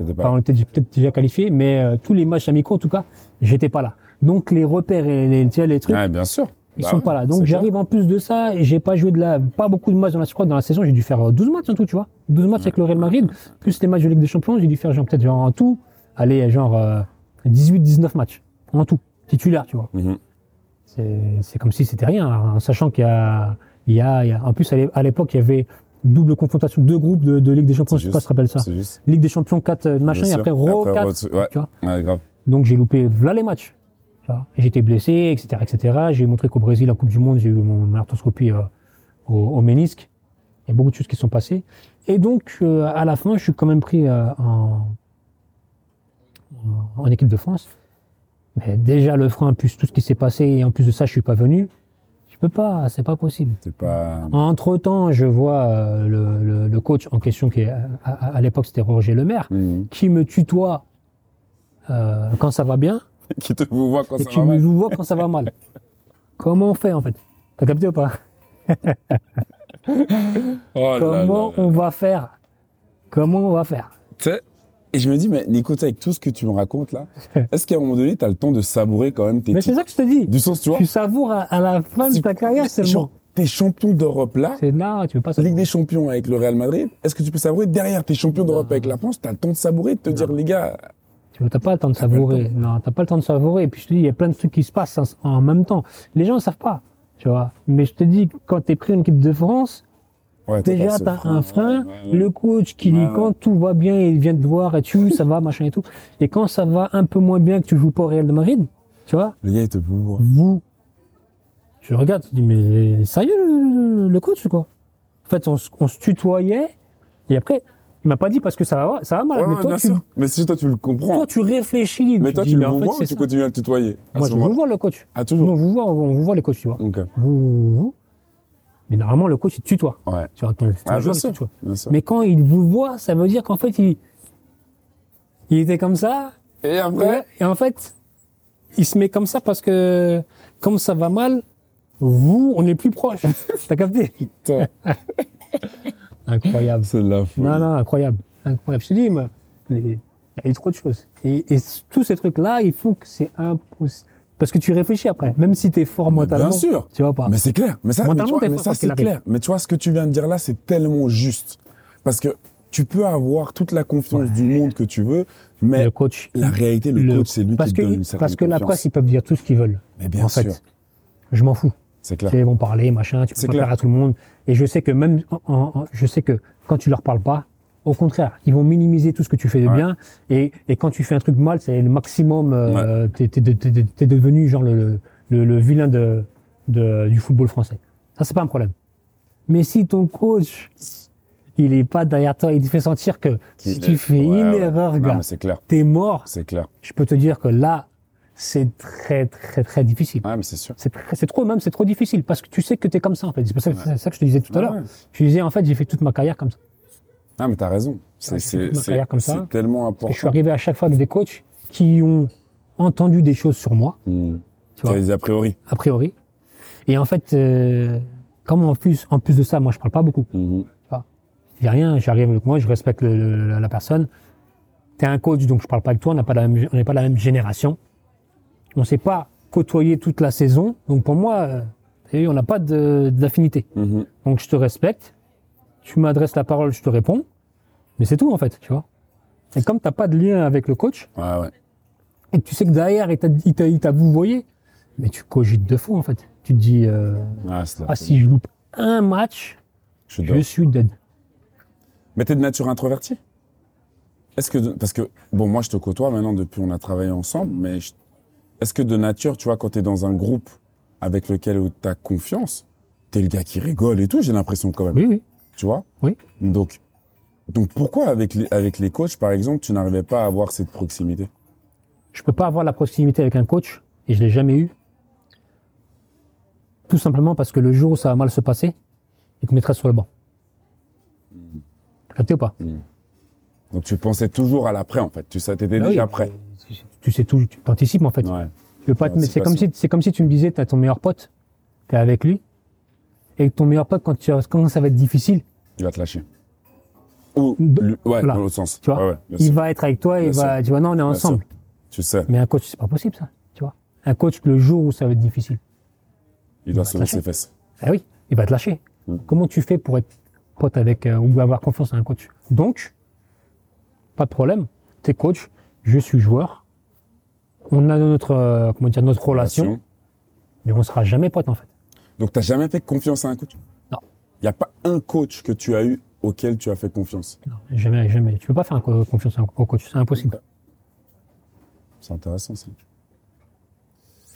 on était peut-être déjà qualifié, mais euh, tous les matchs amicaux, en tout cas, j'étais pas là. Donc les repères et les, les trucs, Ouais, bien sûr. ils Bah sont ouais, pas là. Donc j'arrive en plus de ça, et j'ai pas joué de la, pas beaucoup de matchs dans la, je crois, dans la saison, j'ai dû faire euh, 12 matchs en tout, tu vois. 12 matchs avec le Real Madrid, plus les matchs de Ligue des Champions, j'ai dû faire genre, peut-être genre en tout, allez, genre euh, 18-19 matchs. En tout. Titulaire, tu vois. Mhm. C'est comme si c'était rien, en sachant qu'il y a, il y a, il y a- en plus à l'époque il y avait double confrontation, deux groupes de, de Ligue des Champions, je sais pas si tu te rappelles ça. Ligue des Champions 4 euh, machin, et après Ro Après, 4, Ro- ouais. tu vois. Ouais, grave. Donc j'ai loupé voilà les matchs. J'étais blessé, etc., etc. J'ai montré qu'au Brésil, la Coupe du Monde, j'ai eu mon arthroscopie euh, au, au ménisque. Il y a beaucoup de choses qui sont passées. Et donc, euh, à la fin, je suis quand même pris euh, en, en, en équipe de France. Mais déjà, le frein, plus tout ce qui s'est passé, et en plus de ça, je suis pas venu. Je peux pas, c'est pas possible. C'est pas. Entre temps, je vois euh, le, le, le coach en question, qui est, à, à- à l'époque, c'était Roger Lemaire, Mhm. qui me tutoie euh, quand ça va bien Qui te vous voit quand et ça qui va me mal. voit quand ça va mal. Comment on fait en fait? T'as capté ou pas? Oh Comment là là. on va faire? Comment on va faire? Et je me dis, mais Nico, avec tout ce que tu me racontes là, est-ce qu'à un moment donné, tu as le temps de savourer quand même tes Mais c'est ça que je te dis. Du sens, tu vois Tu savoures à, à la fin de ta carrière seulement. T'es champion d'Europe là, C'est là, tu veux pas Ligue des champions avec le Real Madrid, est-ce que tu peux savourer derrière tes champions d'Europe avec la France, t'as le temps de savourer, de te dire, les gars, Tu n'as pas le temps de savourer. Non, t'as pas le temps de savourer. Et puis je te dis, il y a plein de trucs qui se passent en, en même temps. Les gens ne savent pas, tu vois. Mais je te dis, quand t'es pris en équipe de France, ouais, déjà t'as un frein. ouais, ouais, ouais. Le coach qui, ouais. quand tout va bien, il vient te voir et tu, ça va, machin et tout. Et quand ça va un peu moins bien que tu joues pas au Real de Madrid, tu vois, Le gars, il te voit. vous, je regarde, je dis, mais sérieux, le, le coach, quoi. En fait, on, se- on se tutoyait, et après, il m'a pas dit parce que ça va, ça va mal, mais toi, tu. Mais si toi, tu le comprends. toi, tu réfléchis. mais toi, dis, tu le vois ou tu continues à le tutoyer Moi, je vous vois le coach. Ah, Non, toujours on vous voit, on vous voit les coachs, tu vois. Ok. Vous, vous. Mais normalement, le coach, il tutoie. Ouais. Tu vois, ton, ton Ah, joueur, il tutoie. Sûr. Mais quand il vous voit, ça veut dire qu'en fait, il, il était comme ça. Et après et en fait, il se met comme ça parce que, comme ça va mal, vous, on est plus proche. T'as capté? Incroyable. c'est de la folie. Non, non, incroyable. Incroyable. Je te dis, mais, il y a trop de choses. Et, et tous ces trucs-là, ils font que c'est impossible. Parce que tu réfléchis après, même si t'es fort mentalement. Bien sûr. Tu vois pas? Mais c'est clair. Mais ça, mais tu vois, mais ça c'est clair. Mais tu vois, ce que tu viens de dire là, c'est tellement juste. Parce que tu peux avoir toute la confiance du monde que tu veux, mais le coach. la réalité, le, le- coach, c'est lui qui te donne une certaine Parce que la presse, ils peuvent dire tout ce qu'ils veulent. Mais bien en sûr. fait, je m'en fous. C'est clair. Ils vont parler, machin, tu peux C'est pas clair. faire à tout le monde. Et je sais que même, en- en- je sais que quand tu leur parles pas, au contraire, ils vont minimiser tout ce que tu fais de Ouais. bien. Et, et quand tu fais un truc mal, c'est le maximum. Euh, t'es, t'es devenu genre le, le, le vilain de, de, du football français. Ça, c'est pas un problème. Mais si ton coach, il est pas derrière toi, il te fait sentir que si tu fais Ouais, une erreur, gars, t'es mort. C'est clair. Je peux te dire que là, c'est très, très, très difficile. Ouais, mais c'est sûr. C'est trop, même, c'est trop difficile parce que tu sais que tu es comme ça, en fait. C'est ça, que- c'est ça que je te disais tout à Ouais, l'heure. Je disais, en fait, j'ai fait toute ma carrière comme ça. Ah, mais t'as raison. C'est, fait c'est, tellement Et je suis important. arrivé à chaque fois avec des coachs qui ont entendu des choses sur moi, Hmm. tu vois, des a priori. a priori. Et en fait, euh, comme en plus, en plus de ça, moi, je parle pas beaucoup. Mhm. Il y a rien, j'arrive avec moi, je respecte le- le- la personne. T'es un coach, donc je parle pas avec toi, on n'a pas la même, on n'est pas la même génération. On s'est pas côtoyé toute la saison, donc pour moi, euh, on n'a pas d'affinité. Mhm. Donc je te respecte, tu m'adresses la parole, je te réponds, mais c'est tout en fait, tu vois. Et comme t'as pas de lien avec le coach, Ouais, ouais. et que tu sais que derrière il t'a vouvoyé, mais tu cogites de faux en fait. Tu te dis, euh, ah folie. si je loupe un match, Je suis je d'accord. suis dead. Mais t'es de nature introvertie? Est-ce que, de- parce que, bon, moi, je te côtoie maintenant depuis, on a travaillé ensemble, mais est-ce que de nature, tu vois, quand tu es dans un groupe avec lequel tu as confiance, tu es le gars qui rigole et tout, j'ai l'impression quand même. Oui, oui. Tu vois? Oui. Donc, donc pourquoi avec les, avec les coachs, par exemple, tu n'arrivais pas à avoir cette proximité? Je peux pas avoir la proximité avec un coach et je l'ai jamais eu. Tout simplement parce que le jour où ça va mal se passer, il te mettrait sur le banc. T'as capté ou pas? Donc, tu pensais toujours à l'après, en fait. Tu sais, t'étais Bah déjà oui, prêt. Tu, sais tout, tu t'anticipes en fait. Ouais. Tu veux pas te- Ouais, mais c'est comme si c'est comme si tu me disais t'as ton meilleur pote, t'es avec lui et que ton meilleur pote quand tu quand ça va être difficile, Il va te lâcher. Ou, lui- ouais, voilà. dans l'autre sens. tu vois, ouais, il sûr. va être avec toi, il Bien va, tu vois non on est ensemble. Tu sais, Mais un coach c'est pas possible ça, tu vois. Un coach le jour où ça va être difficile, il doit lâcher. ses fesses. ah oui, il va te lâcher. Mm. Comment tu fais pour être pote avec euh, ou avoir confiance à un coach? Donc pas de problème, t'es coach, je suis joueur. On a notre euh, comment dire notre relation, Relation. mais on sera jamais pote en fait. Donc, t'as jamais fait confiance à un coach? Il n'y a pas un coach que tu as eu auquel tu as fait confiance. Non, jamais, jamais. Tu peux pas faire confiance à un- au coach, c'est impossible. C'est intéressant, ça.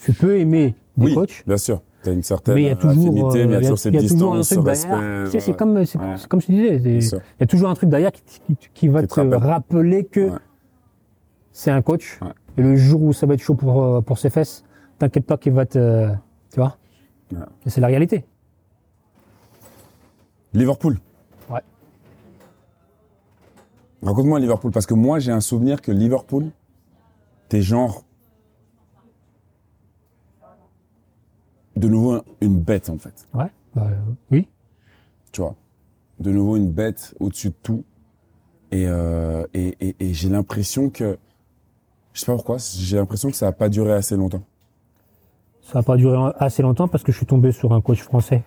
Tu peux aimer des oui, coachs, bien sûr. Tu as une certaine mais il y a toujours, affinité, euh, mais il y a il y a- toujours cette distance, ce truc respect. derrière. Tu sais, c'est ouais. comme, c'est Ouais. c'est comme je te disais, il y a toujours un truc derrière qui, qui- qui va Qui te, te rappelle. rappeler que Ouais. c'est un coach. Et le jour où ça va être chaud pour, euh, pour ses fesses, t'inquiète pas qu'il va te, tu vois. C'est la réalité. Liverpool. Ouais. Raconte-moi Liverpool, parce que moi, j'ai un souvenir que Liverpool, t'es genre. De nouveau, un- une bête, en fait. Ouais. Bah, oui. Tu vois. De nouveau, une bête au-dessus de tout. Et, euh, et, et, et j'ai l'impression que. Je sais pas pourquoi, j'ai l'impression que ça a pas duré assez longtemps. Ça n'a pas duré assez longtemps parce que je suis tombé sur un coach français.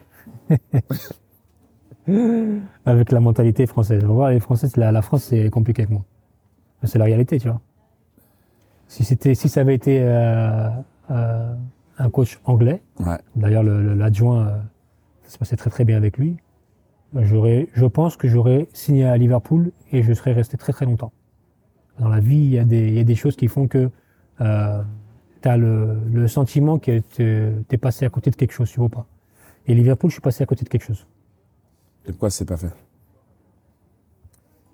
avec la mentalité française. On voit, les Français, la, la France, c'est compliqué avec moi. C'est la réalité, tu vois. Si c'était, si ça avait été euh, euh, un coach anglais, Ouais. d'ailleurs le- le- l'adjoint, euh, ça se passait très très bien avec lui, j'aurais, je pense que j'aurais signé à Liverpool et je serais resté très très longtemps. Dans la vie, il y a des, il y a des choses qui font que euh, tu as le, le sentiment que tu es passé à côté de quelque chose, tu vois pas. Et Liverpool, je suis passé à côté de quelque chose. Et pourquoi c'est pas fait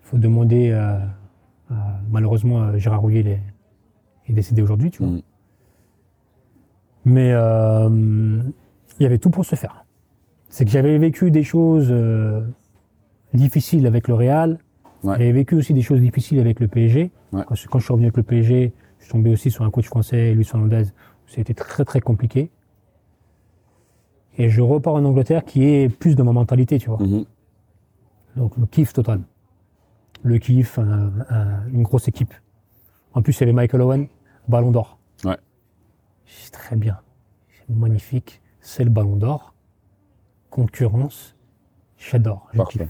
Il faut demander, euh, à- malheureusement, euh, Gérard Rouillet il est, il est décédé aujourd'hui, tu vois. Mm. Mais euh, il y avait tout pour se faire. C'est que j'avais vécu des choses euh, difficiles avec le Real. Ouais. J'avais vécu aussi des choses difficiles avec le PSG. Ouais. Quand, je, quand je suis revenu avec le PSG, je suis tombé aussi sur un coach français, Luis Fernandez. C'était très très compliqué. Et je repars en Angleterre qui est plus de ma mentalité, tu vois. Mhm. Donc le kiff total. Le kiff, un- un- une grosse équipe. En plus, il y avait Michael Owen, ballon d'or. Ouais. C'est très bien. C'est magnifique. C'est le ballon d'or. Concurrence. J'adore. Je kiffe.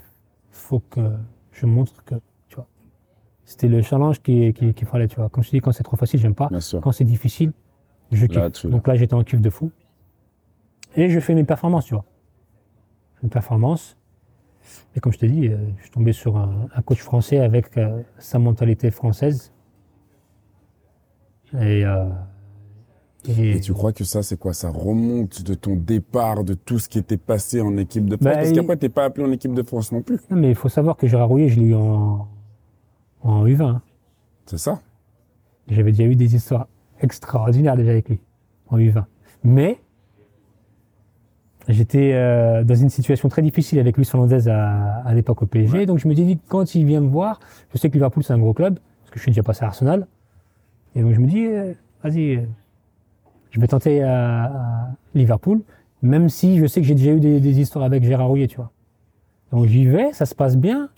Faut que je montre que, tu vois. C'était le challenge qu'il qui, qu'il fallait, tu vois. Comme je dis, quand c'est trop facile, j'aime pas. Bien sûr. Quand c'est difficile, je kiffe. Là, Donc là, j'étais en kiff de fou. Et je fais mes performances, tu vois. Une performance. Et comme je te dis, euh, je suis tombé sur un, un coach français avec euh, sa mentalité française. Et, euh, et, Et tu crois que ça, c'est quoi? Ça remonte de ton départ, de tout ce qui était passé en équipe de France? Bah, Parce qu'après, t'es pas appelé en équipe de France non plus. Non, mais il faut savoir que Gérard Rouillet, je l'ai eu en, en U20. hein. C'est ça? J'avais déjà eu des histoires extraordinaires déjà avec lui, en U20. Mais, j'étais euh, dans une situation très difficile avec Luis Fernandez à, à l'époque au PSG. Donc je me dis, quand il vient me voir, je sais que Liverpool c'est un gros club, parce que je suis déjà passé à Arsenal. Et donc je me dis, euh, vas-y, euh, je vais tenter à, à Liverpool, même si je sais que j'ai déjà eu des, des histoires avec Gérard Rouillet, tu vois. Donc j'y vais, ça se passe bien,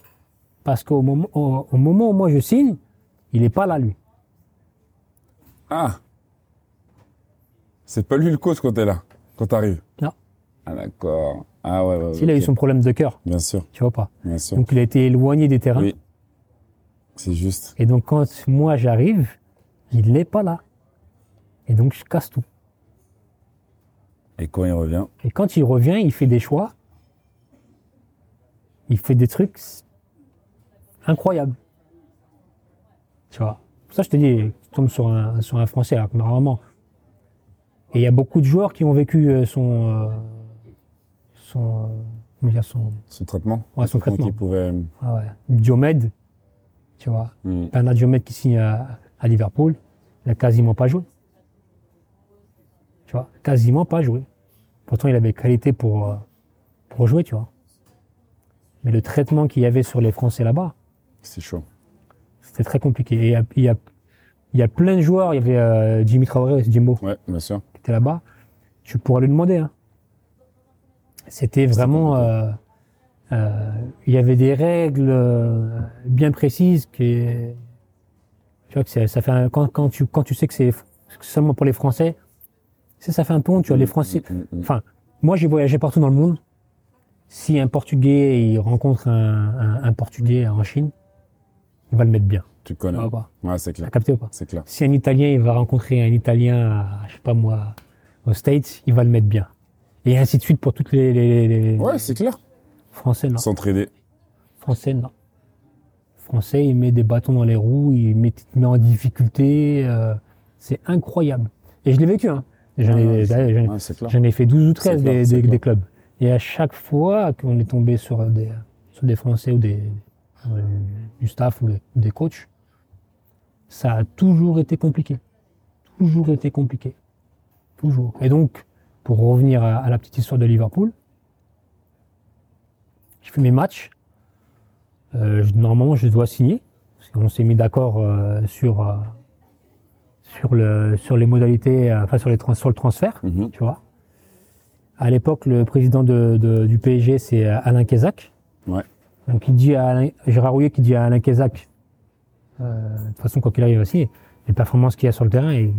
parce qu'au moment, au, au moment où moi je signe, il est pas là, lui. Ah C'est pas lui le coach quand t'es là, quand t'arrives. Ah d'accord. Ah ouais, ouais, S'il a eu son problème de cœur, Bien sûr, tu vois pas. bien sûr. Donc il a été éloigné des terrains. Oui. C'est juste. Et donc quand moi j'arrive, il n'est pas là. Et donc je casse tout. Et quand il revient? Et quand il revient, il fait des choix. Il fait des trucs incroyables. Tu vois? Ça, je te dis, tu tombes sur un, sur un Français, alors que normalement. Et il y a beaucoup de joueurs qui ont vécu euh, son. euh, son. euh, comment dire, son. Son traitement. Ouais, son traitement. Qui pourrait. Ah ouais. Diomède, tu vois. Hmm. Bernard Diomède qui signe à, à Liverpool, il a quasiment pas joué. Tu vois, quasiment pas joué. Pourtant, il avait qualité pour, euh, pour jouer, tu vois. Mais le traitement qu'il y avait sur les Français là-bas, C'est chaud. c'était très compliqué. Et il y a, il y a, il y a plein de joueurs, il y avait euh, Jimmy Traoré, Jimbo, Ouais, bien sûr. qui était là-bas. Tu pourrais lui demander. hein. C'était vraiment... euh, euh, il y avait des règles euh, bien précises qui... Tu vois, que ça fait un- quand, quand, tu, quand tu sais que c'est seulement pour les Français, ça, ça fait un peu honte, tu vois, les Français... Mm, mm, mm. Enfin, moi, j'ai voyagé partout dans le monde. Si un Portugais, il rencontre un, un, un Portugais en Chine, il va le mettre bien. Tu connais. Vois pas Ouais, c'est T'as clair. capté ou pas? C'est clair. Si un Italien, il va rencontrer un Italien, à, je sais pas moi, aux States, il va le mettre bien. Et ainsi de suite pour toutes les, les, les- les- Ouais, c'est clair. Français, non. S'entraider. Français, non. Français, il met des bâtons dans les roues, il met, il te met en difficulté. euh, c'est incroyable. Et je l'ai vécu, hein. J'en ai, j'en ai- Ouais, c'est clair. j'en ai fait 12 ou 13 C'est clair, des, clubs. Et à chaque fois qu'on est tombé sur des, sur des Français ou des, euh, du staff ou des, des coachs, ça a toujours été compliqué. Toujours été compliqué. Toujours. Et donc, pour revenir à, à la petite histoire de Liverpool, je fais mes matchs. Euh, normalement, je dois signer. Parce qu'on s'est mis d'accord euh, sur, euh, sur, le, sur les modalités, euh, enfin sur, les trans- sur le transfert Mhm. tu vois. À l'époque, le président de, de- du PSG, c'est euh, Alain Kézac. Ouais. Donc il dit à Alain, Gérard Rouillet qui dit à Alain Kézac, euh, de toute façon, quoi qu'il arrive, signer. Les performances qu'il y a sur le terrain, il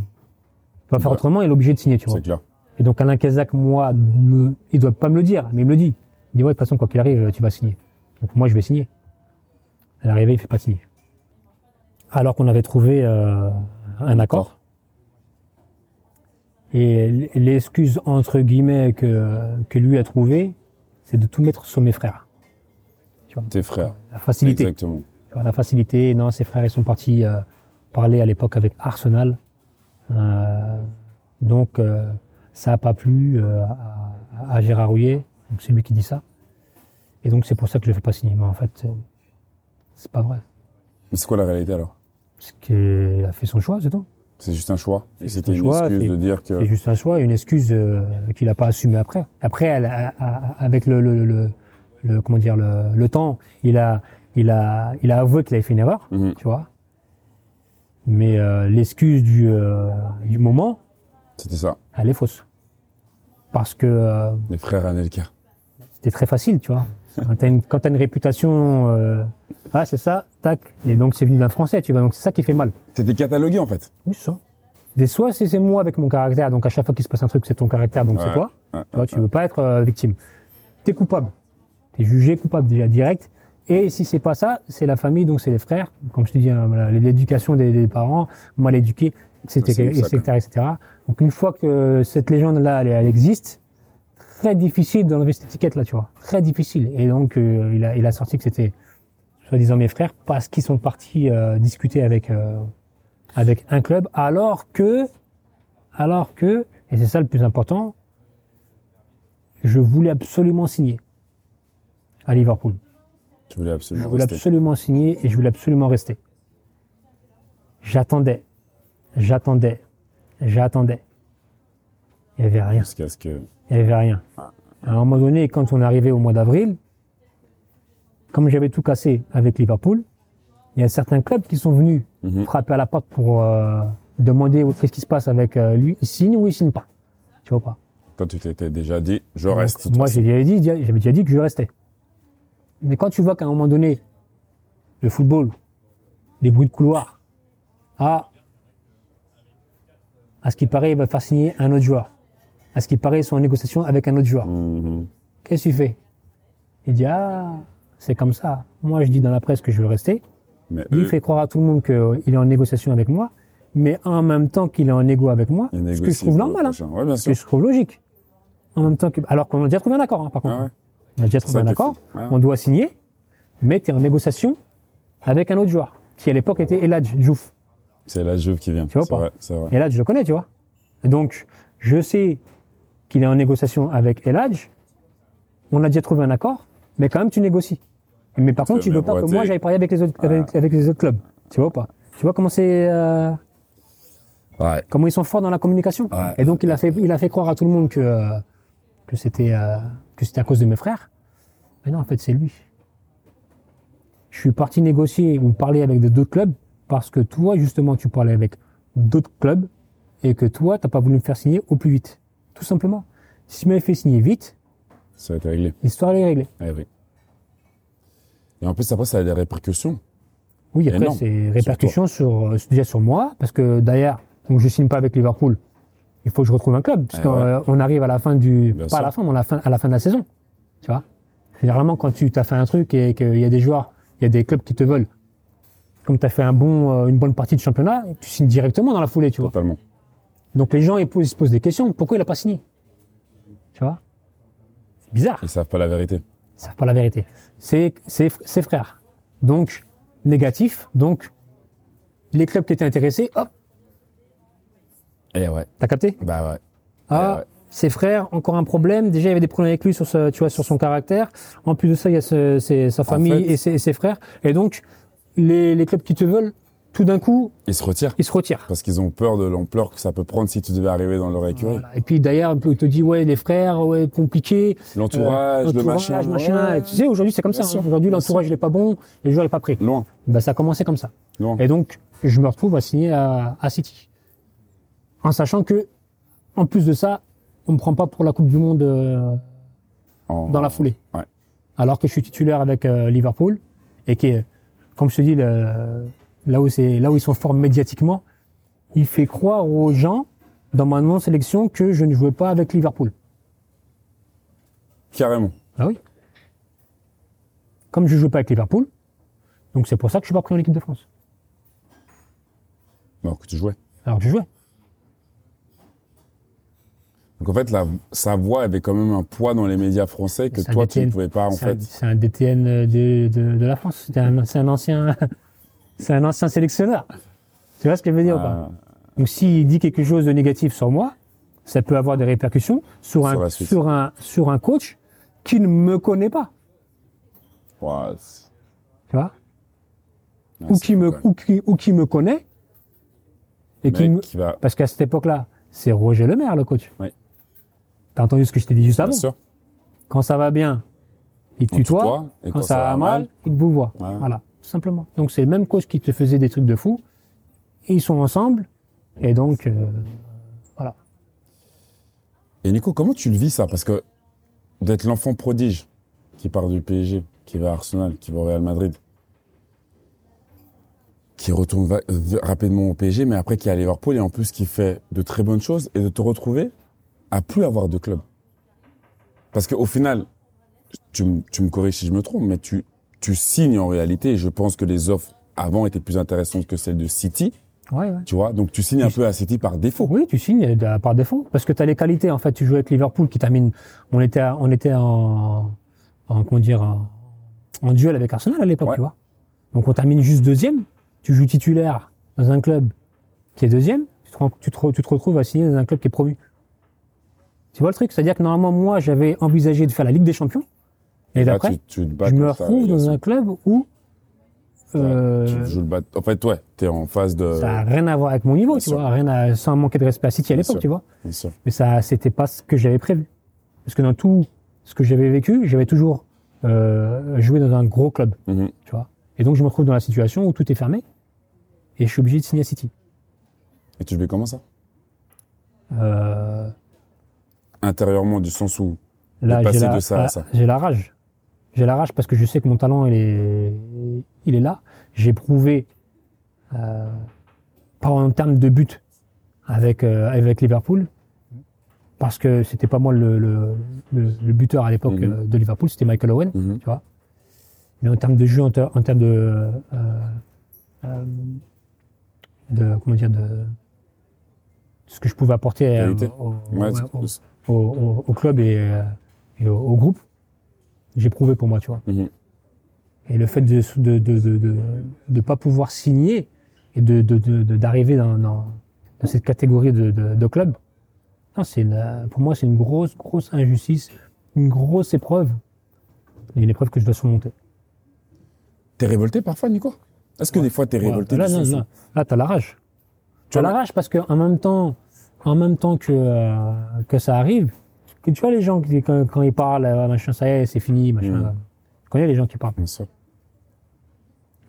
va faire Ouais. autrement, il est obligé de signer, tu vois. Clair. Et donc Alain Kézac, moi, ne, il doit pas me le dire, mais il me le dit. Il dit, ouais, de toute façon, quoi qu'il arrive, tu vas signer. Donc moi, je vais signer. À l'arrivée, il fait pas signer. Alors qu'on avait trouvé euh, un accord. Et l'excuse, entre guillemets, que, que lui a trouvé, c'est de tout mettre sur mes frères. Tes frères. La facilité. Exactement. Tu vois, La facilité, non, ses frères, ils sont partis euh, parler à l'époque avec Arsenal. Euh, donc, euh, ça n'a pas plu euh, à, à Gérard Rouillet. Donc, c'est lui qui dit ça. Et donc, c'est pour ça que je ne fais pas signer. Mais en fait, c'est- c'est pas vrai. Mais c'est quoi la réalité alors? Parce qu'il a fait son choix, c'est tout. C'est juste un choix. Et C'est c'était un une choix, excuse c'est- de dire que. C'est juste un choix, une excuse euh, qu'il n'a pas assumé après. Après, elle a- a- avec le, le, le, le- comment dire le, temps, il a, il a, il a avoué qu'il avait fait une erreur, Mhm. tu vois. Mais euh, l'excuse du, euh, du moment, C'était ça. elle est fausse. Parce que euh, Les frères Anelka. c'était très facile, tu vois. Quand t'as une, quand t'as une réputation, euh, ah c'est ça, tac, et donc c'est venu d'un français, tu vois. Donc c'est ça qui fait mal. T'étais catalogué en fait. Oui, c'est ça. Des soit c'est moi avec mon caractère, donc à chaque fois qu'il se passe un truc, c'est ton caractère, donc c'est toi. Ouais, Tu vois, tu veux pas être euh, victime. T'es coupable. T'es jugé coupable déjà direct. Et si c'est pas ça, c'est la famille, donc c'est les frères. Comme je te dis, hein, l'éducation des, des parents, mal éduqué, ça, etc., etc. Donc une fois que cette légende-là, elle, elle existe, très difficile d'enlever cette étiquette-là, tu vois. Très difficile. Et donc euh, il, a, il a sorti que c'était soi-disant mes frères parce qu'ils sont partis euh, discuter avec euh, avec un club, alors que, alors que, et c'est ça le plus important, je voulais absolument signer à Liverpool. Tu voulais Je absolument voulais rester. absolument signer et je voulais absolument rester. J'attendais, j'attendais, j'attendais. Il n'y avait rien. Jusqu'à ce que. Il n'y avait rien. À un moment donné, quand on est arrivé au mois d'avril, comme j'avais tout cassé avec Liverpool, il y a certains clubs qui sont venus Mhm. frapper à la porte pour euh, demander qu'est-ce qui se passe avec euh, lui. Il signe ou il signe pas Tu vois pas Quand tu t'étais déjà dit, je Donc, reste. Moi, dit, j'avais déjà dit que je restais. Mais quand tu vois qu'à un moment donné, le football, les bruits de couloir, ah, à ce qui paraît, il va faire signer un autre joueur. À ce qui paraît, ils sont en négociation avec un autre joueur. Mhm. Qu'est-ce que tu fais? Il dit, ah, c'est comme ça. Moi, je dis dans la presse que je veux rester. Mais il eux, fait croire à tout le monde qu'il est en négociation avec moi. Mais en même temps qu'il est en négo avec moi, ce que je trouve normal, hein, prochain. Ouais, bien ce que je trouve logique. En même temps que, alors qu'on a déjà trouvé un accord, hein, par contre. Ah ouais. On a déjà trouvé un accord. Ouais. On doit signer, mais tu es en négociation avec un autre joueur. qui à l'époque était Eladj Diouf. C'est la Juve qui vient. Tu vois pas vrai, c'est vrai. Eladj, je le connais, tu vois. Et donc, je sais qu'il est en négociation avec Eladj. On a déjà trouvé un accord, mais quand même, tu négocies. Mais par contre, tu mais veux pas que moi, j'aille parler avec les autres, avec, avec les autres clubs. Tu vois ou pas? Tu vois comment c'est, euh, Ouais. comment ils sont forts dans la communication? Ouais. Et donc, il a fait, il a fait croire à tout le monde que, euh, que c'était, euh, que c'était à cause de mes frères. Mais non, en fait, c'est lui. Je suis parti négocier ou parler avec d'autres clubs parce que toi, justement, tu parlais avec d'autres clubs et que toi, t'as pas voulu me faire signer au plus vite. Tout simplement. Si tu m'avais fait signer vite, Ça a été réglé. l'histoire est réglée. Eh oui. Et en plus, après, ça a des répercussions. Oui, après, c'est répercussions sur, euh, déjà sur moi, parce que d'ailleurs, donc je signe pas avec Liverpool. Il faut que je retrouve un club, parce Eh ouais. qu'on arrive à la fin du, Bien pas à la fin, mais à la fin, à la fin de la saison. Tu vois? Généralement, quand tu as fait un truc et qu'il y a des joueurs, il y a des clubs qui te veulent, comme tu as fait un bon, euh, une bonne partie de championnat, tu signes directement dans la foulée, tu vois. Totalement. Donc les gens, ils, posent- ils se posent des questions. Pourquoi il a pas signé? Tu vois? C'est bizarre. Ils savent pas la vérité. Ils savent pas la vérité. C'est c'est ses frères. Donc négatif. Donc les clubs qui étaient intéressés, hop, Eh ouais. t'as capté? Bah ouais. Ah, ouais. ses frères, encore un problème. Déjà, il y avait des problèmes avec lui sur ce, tu vois, sur son caractère. En plus de ça, il y a ce- ses- sa famille fait- et, ses, et ses frères. Et donc les, les clubs qui te veulent, tout d'un coup, Ils se retirent. ils se retirent. Parce qu'ils ont peur de l'ampleur que ça peut prendre si tu devais arriver dans leur écurie. Voilà. Et puis d'ailleurs, il te dit ouais, les frères, ouais, compliqué. L'entourage, Euh, le l'entourage, machin. machin. ouais. Tu sais, aujourd'hui, c'est comme Bien ça. hein. Aujourd'hui, l'entourage, il est pas bon, les joueurs, il est pas prêt. Loin. Ben, ça a commencé comme ça. Loin. Et donc, je me retrouve à signer à, à City. En sachant que, en plus de ça, on me prend pas pour la Coupe du Monde euh, En- dans la foulée. Ouais. Alors que je suis titulaire avec euh, Liverpool et qui, comme je te dis, le- là où c'est, là où ils sont forts médiatiquement, il fait croire aux gens dans ma non-sélection que je ne jouais pas avec Liverpool. Carrément. Ah oui. Comme je joue pas avec Liverpool, donc c'est pour ça que je suis pas pris en équipe de France. Alors que tu jouais. Alors que je jouais. Donc en fait, la, sa voix avait quand même un poids dans les médias français que toi, tu ne pouvais pas, en fait. C'est un DTN de, de, de la France. C'est un, un ancien, c'est un ancien sélectionneur. Tu vois ce que je veux dire ou pas? Ah, Donc s'il dit quelque chose de négatif sur moi, ça peut avoir des répercussions sur Sur un, sur un, sur un coach qui ne me connaît pas. Tu vois? Ouais, ou qui me, ou qui, ou qui me connaît. Et qui me, qui va, parce qu'à cette époque-là, c'est Roger Lemaire, le coach. Oui. T'as entendu ce que je t'ai dit juste bien avant? sûr, Quand ça va bien, il te tutoie. tutoie, et Quand, ça va mal, il te. Ouais. Voilà, tout simplement. Donc c'est le même coach qui te faisait des trucs de fou. Ils sont ensemble. Et donc, euh, voilà. Et Nico, comment tu le vis ça? Parce que d'être l'enfant prodige qui part du PSG, qui va à Arsenal, qui va au Real Madrid, qui retourne euh, rapidement au PSG, mais après qui est à Liverpool et en plus qui fait de très bonnes choses, et de te retrouver à plus avoir de club. Parce qu'au final, tu, me corriges si je me trompe, mais tu, tu signes en réalité, je pense que les offres avant étaient plus intéressantes que celles de City, Ouais, ouais. tu vois, donc tu signes un peu à City par défaut. Oui, tu signes euh, par défaut. Parce que tu as les qualités. En fait, tu joues avec Liverpool qui termine. On était, à- on était en, en, comment dire, en, en duel avec Arsenal à l'époque, Ouais. tu vois. Donc on termine juste deuxième. Tu joues titulaire dans un club qui est deuxième. Tu te, rends- tu te, re- tu te retrouves à signer dans un club qui est promu. Tu vois le truc? C'est-à-dire que normalement, moi, j'avais envisagé de faire la Ligue des Champions. Et Là, d'après, je me retrouve dans un club où euh, Tu joues le bat- En fait, ouais, t'es en phase de. ça n'a rien à voir avec mon niveau, bien tu sûr. vois, rien à, sans manquer de respect à City à l'époque, tu vois. Bien sûr. Mais ça, c'était pas ce que j'avais prévu. Parce que dans tout ce que j'avais vécu, j'avais toujours euh, joué dans un gros club, Mhm. tu vois. Et donc je me retrouve dans la situation où tout est fermé et je suis obligé de signer à City. Et tu vis comment ça? Euh, Intérieurement, du sens où. là, De j'ai la, de ça ah, ça. j'ai la rage. J'ai la rage parce que je sais que mon talent, il est, il est là. J'ai prouvé, euh, pas en termes de but avec, euh, avec Liverpool, parce que c'était pas moi le, le, le, le buteur à l'époque Mhm. euh, de Liverpool, c'était Michael Owen. Mhm. tu vois. Mais en termes de jeu, en, ter- en termes de, euh, euh, de, comment dire, de ce que je pouvais apporter euh, au, Ouais, au, au- au club et, euh, et au, au groupe, j'ai prouvé pour moi, tu vois. Mhm. Et le fait de de de de, de, pas pouvoir signer et de de de- de- d'arriver dans, dans dans cette catégorie de de, de club, non, c'est pour moi c'est une grosse grosse injustice, une grosse épreuve, et une épreuve que je dois surmonter. T'es révolté parfois, Nico? Est-ce que des fois t'es Ouais, révolté là, du non, sens- non. là, t'as la rage. Tu as la rage parce que en même temps, en même temps que euh, que ça arrive, que tu vois les gens qui quand, quand ils parlent, euh, machin, ça y est, c'est fini, machin. Mm. Tu connais les gens qui parlent. Bien sûr.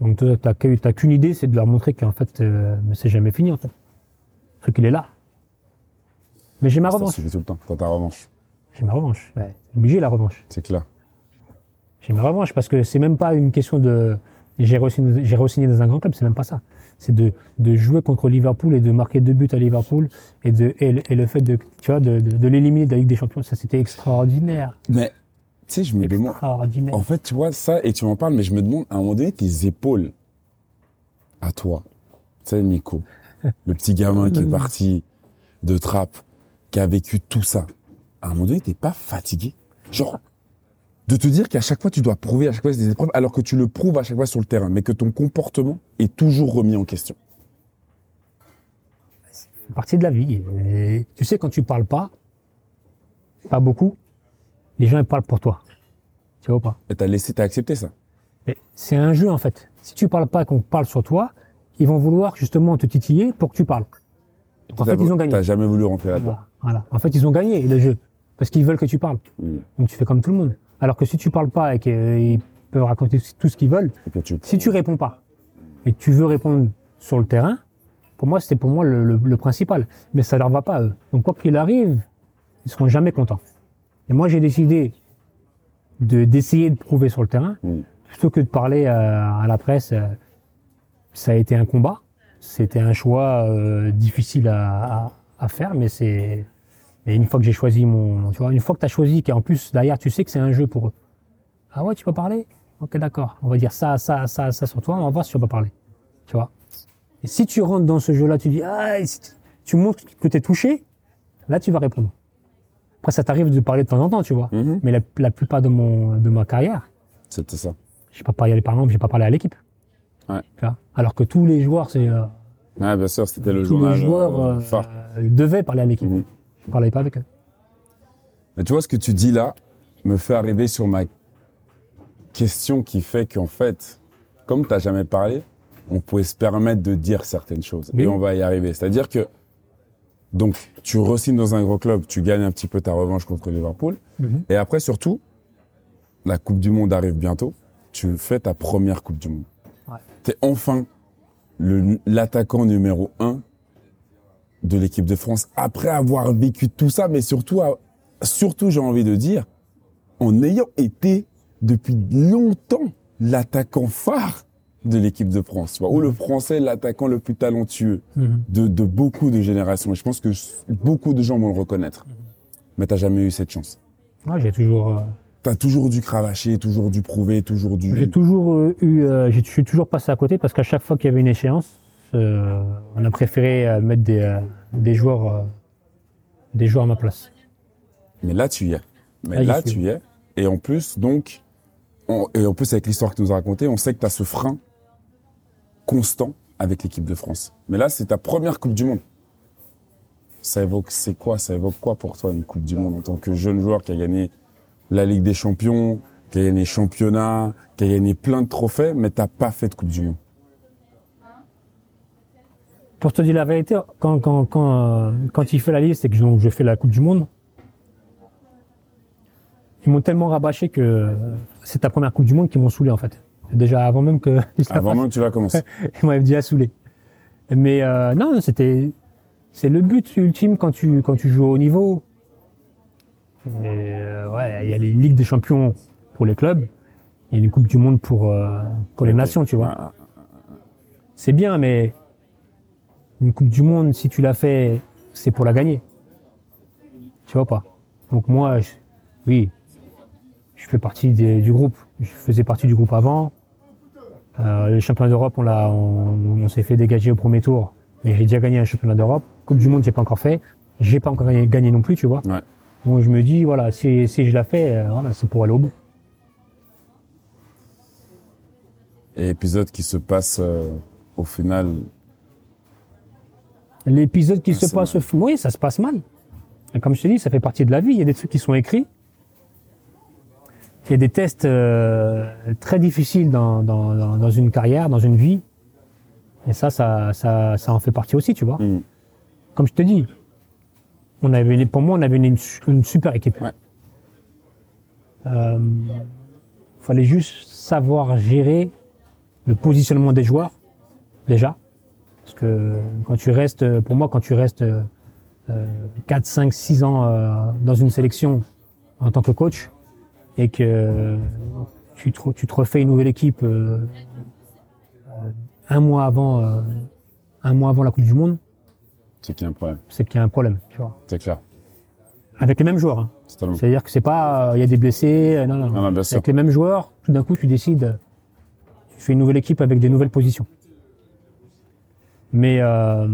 Donc t'as qu'une idée, c'est de leur montrer qu'en fait, euh, mais c'est jamais fini en fait. Le truc il est là. Mais j'ai ma Ça revanche. suffit tout le temps. T'as ta revanche. J'ai ma revanche. Ouais. Obligé la revanche. C'est clair. J'ai ma revanche parce que c'est même pas une question de j'ai re-signé j'ai re-signé dans un grand club, c'est même pas ça. C'est de, de jouer contre Liverpool et de marquer deux buts à Liverpool et de et le, et le fait de tu vois de, de, de l'éliminer de la Ligue des Champions, ça c'était extraordinaire, Mais, tu sais, je me demande. En fait, tu vois, ça, et tu m'en parles, mais je me demande, à un moment donné, tes épaules, à toi, tu sais, Nico, le petit gamin qui est parti de trappe, qui a vécu tout ça, à un moment donné, t'es pas fatigué? Genre, de te dire qu'à chaque fois, tu dois prouver à chaque fois des épreuves, alors que tu le prouves à chaque fois sur le terrain, mais que ton comportement est toujours remis en question. C'est partie de la vie. Et tu sais quand tu parles pas, pas beaucoup, les gens ils parlent pour toi. Tu vois ou pas? Et t'as laissé, t'as accepté ça? Mais C'est un jeu en fait. Si tu parles pas et qu'on parle sur toi, ils vont vouloir justement te titiller pour que tu parles. Donc, en fait, ils ont gagné. T'as jamais voulu rentrer là-dedans. Voilà. Voilà. En fait, ils ont gagné le jeu parce qu'ils veulent que tu parles. Mm. Donc tu fais comme tout le monde. Alors que si tu parles pas et qu'ils peuvent raconter tout ce qu'ils veulent, tu, si tu réponds pas et que tu veux répondre sur le terrain, pour moi c'était pour moi le, le- le principal. Mais ça leur va pas à eux. Donc quoi qu'il arrive, ils seront jamais contents. Et moi j'ai décidé de d'essayer de prouver sur le terrain Mm. plutôt que de parler à la presse. euh, ça a été un combat. C'était un choix euh, difficile à, à, à faire, mais c'est et une fois que j'ai choisi mon, tu vois, une fois que tu as choisi, qu'en plus derrière tu sais que c'est un jeu pour eux. Ah ouais, tu peux parler? Ok, d'accord. On va dire ça, ça, ça, ça sur toi. On va voir si tu peux parler. Tu vois? Et si tu rentres dans ce jeu-là, tu dis ah, tu- montres que tu es touché, là tu vas répondre. Après, ça t'arrive de parler de temps en temps, tu vois. Mhm. Mais la, la plupart de mon de ma carrière, C'était ça. j'ai pas parlé par exemple, j'ai pas parlé à l'équipe. Ouais. Tu vois? Alors que tous les joueurs, c'est euh, Ouais, bien sûr, c'était le tous journal. les joueurs euh, euh, phare. euh, devaient parler à l'équipe. Mhm. Je parlais pas avec eux. Mais tu vois, ce que tu dis là me fait arriver sur ma question qui fait qu'en fait, comme tu n'as jamais parlé, on pouvait se permettre de dire certaines choses. Oui. Et on va y arriver. C'est-à-dire que, donc, tu re-signes dans un gros club, tu gagnes un petit peu ta revanche contre Liverpool. Mhm. Et après, surtout, la Coupe du Monde arrive bientôt. Tu fais ta première Coupe du Monde. Ouais. Tu es enfin l'attaquant numéro un de l'équipe de France après avoir vécu tout ça, mais surtout, surtout, j'ai envie de dire, en ayant été depuis longtemps l'attaquant phare de l'équipe de France, tu vois, ou le français, l'attaquant le plus talentueux Mhm. de, de beaucoup de générations. Et je pense que beaucoup de gens vont le reconnaître. Mais t'as jamais eu cette chance. Ouais, j'ai toujours, euh, T'as toujours dû cravacher, toujours dû prouver, toujours dû. j'ai toujours euh, eu, euh, j'ai- je suis toujours passé à côté parce qu'à chaque fois qu'il y avait une échéance, euh, on a préféré euh, mettre des, euh, des joueurs, des joueurs à ma place. Mais là, tu y es. Mais Là, tu y es. Et en plus, donc, on- et en plus avec l'histoire que tu nous as racontée, on sait que tu as ce frein constant avec l'équipe de France. Mais là, c'est ta première Coupe du Monde. Ça évoque, c'est quoi? Ça évoque quoi pour toi une Coupe du Monde en tant que jeune joueur qui a gagné la Ligue des Champions, qui a gagné championnat, qui a gagné plein de trophées, mais t'as pas fait de Coupe du Monde? Pour te dire la vérité, quand, quand, quand, euh, quand il fait la liste et que je, donc, je fais la Coupe du Monde, ils m'ont tellement rabâché que c'est ta première Coupe du Monde qui m'ont saoulé en fait. Déjà avant même que je Avant même que tu vas commencer. Ils m'avaient déjà saoulé. Mais euh, non, c'était c'est le but ultime quand tu quand tu joues au haut niveau. Et, euh, ouais, il y a les ligues des champions pour les clubs, il y a une coupe du monde pour euh, pour les nations, tu vois. Ah, C'est bien, mais une coupe du monde, si tu l'as fait, c'est pour la gagner. Tu vois pas? Donc moi, je- oui, je fais partie des- du groupe. Je faisais partie du groupe avant. Euh, les championnats d'Europe, on l'a, on, on s'est fait dégager au premier tour. Mais j'ai déjà gagné un championnat d'Europe. Coupe du Monde, j'ai pas encore fait. J'ai pas encore gagné, gagné non plus, tu vois. Ouais. Donc je me dis, voilà, si, si je la fais, euh, voilà, c'est pour aller au bout. Et épisode qui se passe euh, au final. L'épisode qui Ah, se passe, oui, ça se passe mal. Et comme je te dis, ça fait partie de la vie. Il y a des trucs qui sont écrits. Il y a des tests euh, très difficiles dans, dans, dans, dans une carrière, dans une vie. Et ça, ça, ça, ça en fait partie aussi, tu vois. Mm. Comme je te dis, on avait, pour moi, on avait une, une super équipe. Ouais. Euh, fallait juste savoir gérer le positionnement des joueurs, déjà. Parce que quand tu restes, pour moi, quand tu restes euh, 4, 5, 6 ans euh, dans une sélection en tant que coach et que tu te, tu te refais une nouvelle équipe euh, euh, un mois avant un mois avant la Coupe du Monde, C'est qu'il y a un problème. c'est qu'il y a un problème, tu vois. C'est clair. Avec les mêmes joueurs. hein. C'est-à-dire que c'est pas, euh, il y a des blessés, euh, non, non, non, bien sûr. Avec les mêmes joueurs, tout d'un coup, tu décides, tu fais une nouvelle équipe avec des nouvelles positions. Mais euh,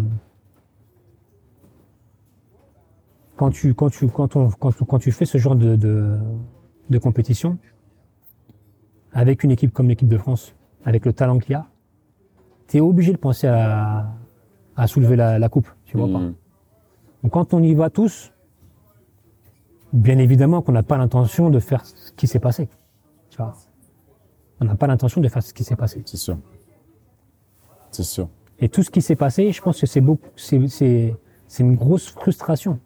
quand tu, quand tu, quand on, quand, quand tu fais ce genre de, de, de compétition, avec une équipe comme l'équipe de France, avec le talent qu'il y a, tu es obligé de penser à, à soulever la, la coupe, tu vois pas. Mm. Donc quand on y va tous, bien évidemment qu'on n'a pas l'intention de faire ce qui s'est passé. Tu vois. On n'a pas l'intention de faire ce qui s'est passé. C'est sûr. C'est sûr. Et tout ce qui s'est passé, je pense que c'est beaucoup, c'est, c'est, c'est une grosse frustration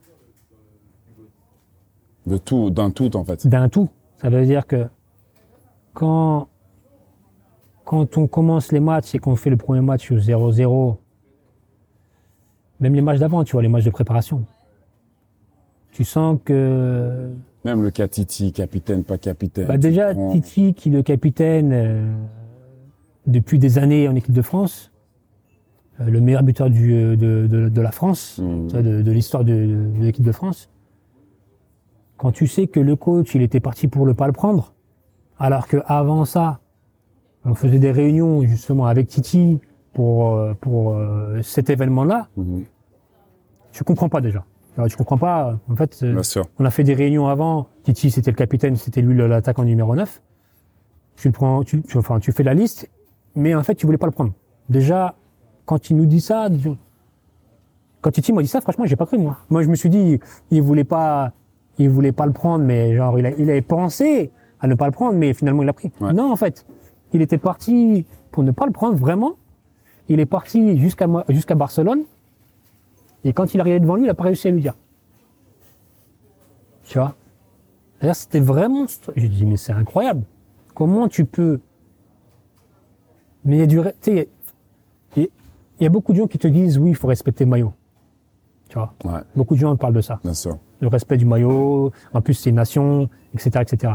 De tout, d'un tout en fait. d'un tout. Ça veut dire que quand, quand on commence les matchs et qu'on fait le premier match au 0-0, même les matchs d'avant, tu vois, les matchs de préparation, tu sens que Même le cas Titi, capitaine, pas capitaine. Bah déjà, Titi, qui est le capitaine euh, depuis des années en équipe de France, le meilleur buteur du, euh, de, de, de la France, Mm. vois, de, de l'histoire de, de l'équipe de France. Quand tu sais que le coach, il était parti pour ne pas le prendre, alors que avant ça, on faisait des réunions justement avec Titi pour, euh, pour euh, cet événement-là, Mhm. tu comprends pas déjà. Alors, tu comprends pas, en fait, euh, Bien sûr. on a fait des réunions avant. Titi, c'était le capitaine, c'était lui l'attaquant numéro 9. Tu le prends, tu, tu- enfin, tu fais la liste, mais en fait, tu voulais pas le prendre. Déjà, quand il nous dit ça, quand Titi m'a dit ça, franchement, j'ai pas cru, moi. Moi, je me suis dit, il voulait pas, il voulait pas le prendre, mais genre, il, a- il avait pensé à ne pas le prendre, mais finalement, il l'a pris. Ouais. Non, en fait, il était parti pour ne pas le prendre, vraiment. Il est parti jusqu'à, jusqu'à Barcelone. Et quand il arrivait devant lui, il a pas réussi à lui dire. Tu vois? D'ailleurs, c'était vraiment. J'ai dit, mais c'est incroyable. Comment tu peux. Mais il y a du. Tu sais, il y a beaucoup de gens qui te disent, oui, il faut respecter le maillot. Tu vois? Ouais, Beaucoup de gens parlent de ça. bien sûr. Le respect du maillot, en plus, c'est une nation, etc., etc.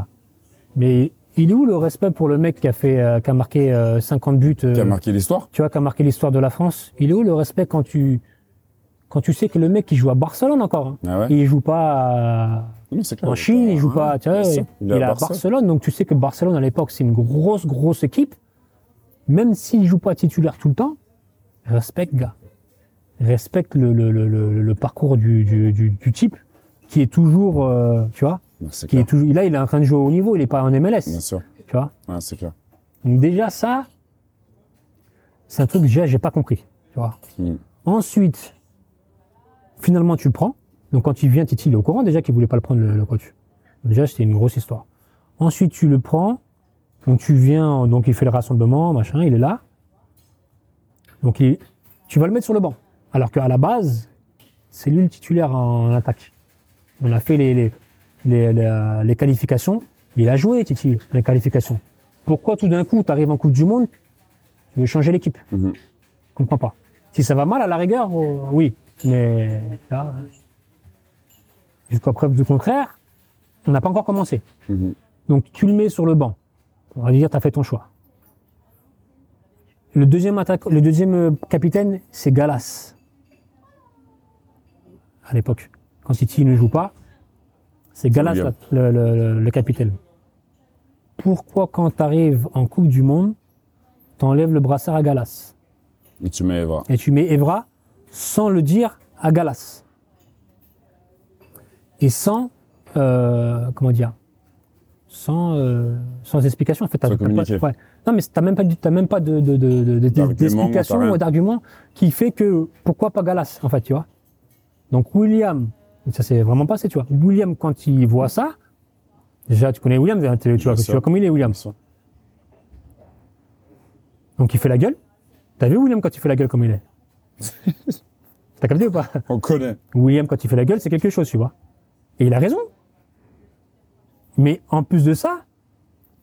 Mais il est où le respect pour le mec qui a fait, euh, qui a marqué euh, 50 buts, euh, Qui a marqué l'histoire? tu vois, qui a marqué l'histoire de la France? Il est où le respect quand tu, quand tu sais que le mec, il joue à Barcelone encore hein? Ah ouais? Et il joue pas c'est clair. en Chine, il joue pas, tu vois, sûr. il, est à Barça. Barcelone, donc tu sais que Barcelone à l'époque c'est une grosse grosse équipe. Même s'il joue pas titulaire tout le temps, respecte gars, respecte le, le, le, le, le parcours du, du, du, du type qui est toujours, euh, tu vois, qui est toujours, là il est en train de jouer au haut niveau, il est pas en MLS, Bien sûr. tu vois. Ouais, c'est clair. Donc déjà ça, c'est un truc que déjà j'ai pas compris, tu vois. Mm. Ensuite, finalement tu le prends. Donc quand il vient, Titi il est au courant déjà qu'il voulait pas le prendre le, le coach. Déjà c'était une grosse histoire. Ensuite tu le prends, donc tu viens, donc il fait le rassemblement, machin, il est là. Donc il- tu vas le mettre sur le banc. Alors qu'à la base, c'est lui le titulaire en attaque. On a fait les, les, les, les, les qualifications. Il a joué, Titi, les qualifications. Pourquoi tout d'un coup, tu arrives en Coupe du Monde, tu veux changer l'équipe? Mhm. Je comprends pas. Si ça va mal, à la rigueur, euh, oui. Mais là, jusqu'à preuve du contraire, on n'a pas encore commencé. Mhm. Donc tu le mets sur le banc. On va dire, tu as fait ton choix. Le deuxième, attaque, le deuxième euh, capitaine, c'est Galas. À l'époque. Quand City ne joue pas, c'est Galas la- le, le- le- le capitaine. Pourquoi quand tu arrives en Coupe du Monde, t'enlèves le brassard à Galas? Et tu mets Evra. et tu mets Evra sans le dire à Galas. Et sans, euh, comment dire, sans, euh, sans explication. En fait, Sans pas- communiquer. ouais. Non, mais t'as même pas, t'as même pas de, de, de, d'explication ou d'argument qui fait que pourquoi pas Galas, en fait, tu vois. Donc William, ça c'est vraiment passé, tu vois. William, quand il voit ça, déjà tu connais William, tu vois, tu vois, sûr. tu vois comme il est William. Donc il fait la gueule. T'as vu William quand il fait la gueule comme il est? T'as capté ou pas? On connaît. William, quand il fait la gueule, c'est quelque chose, tu vois. Et il a raison. Mais en plus de ça,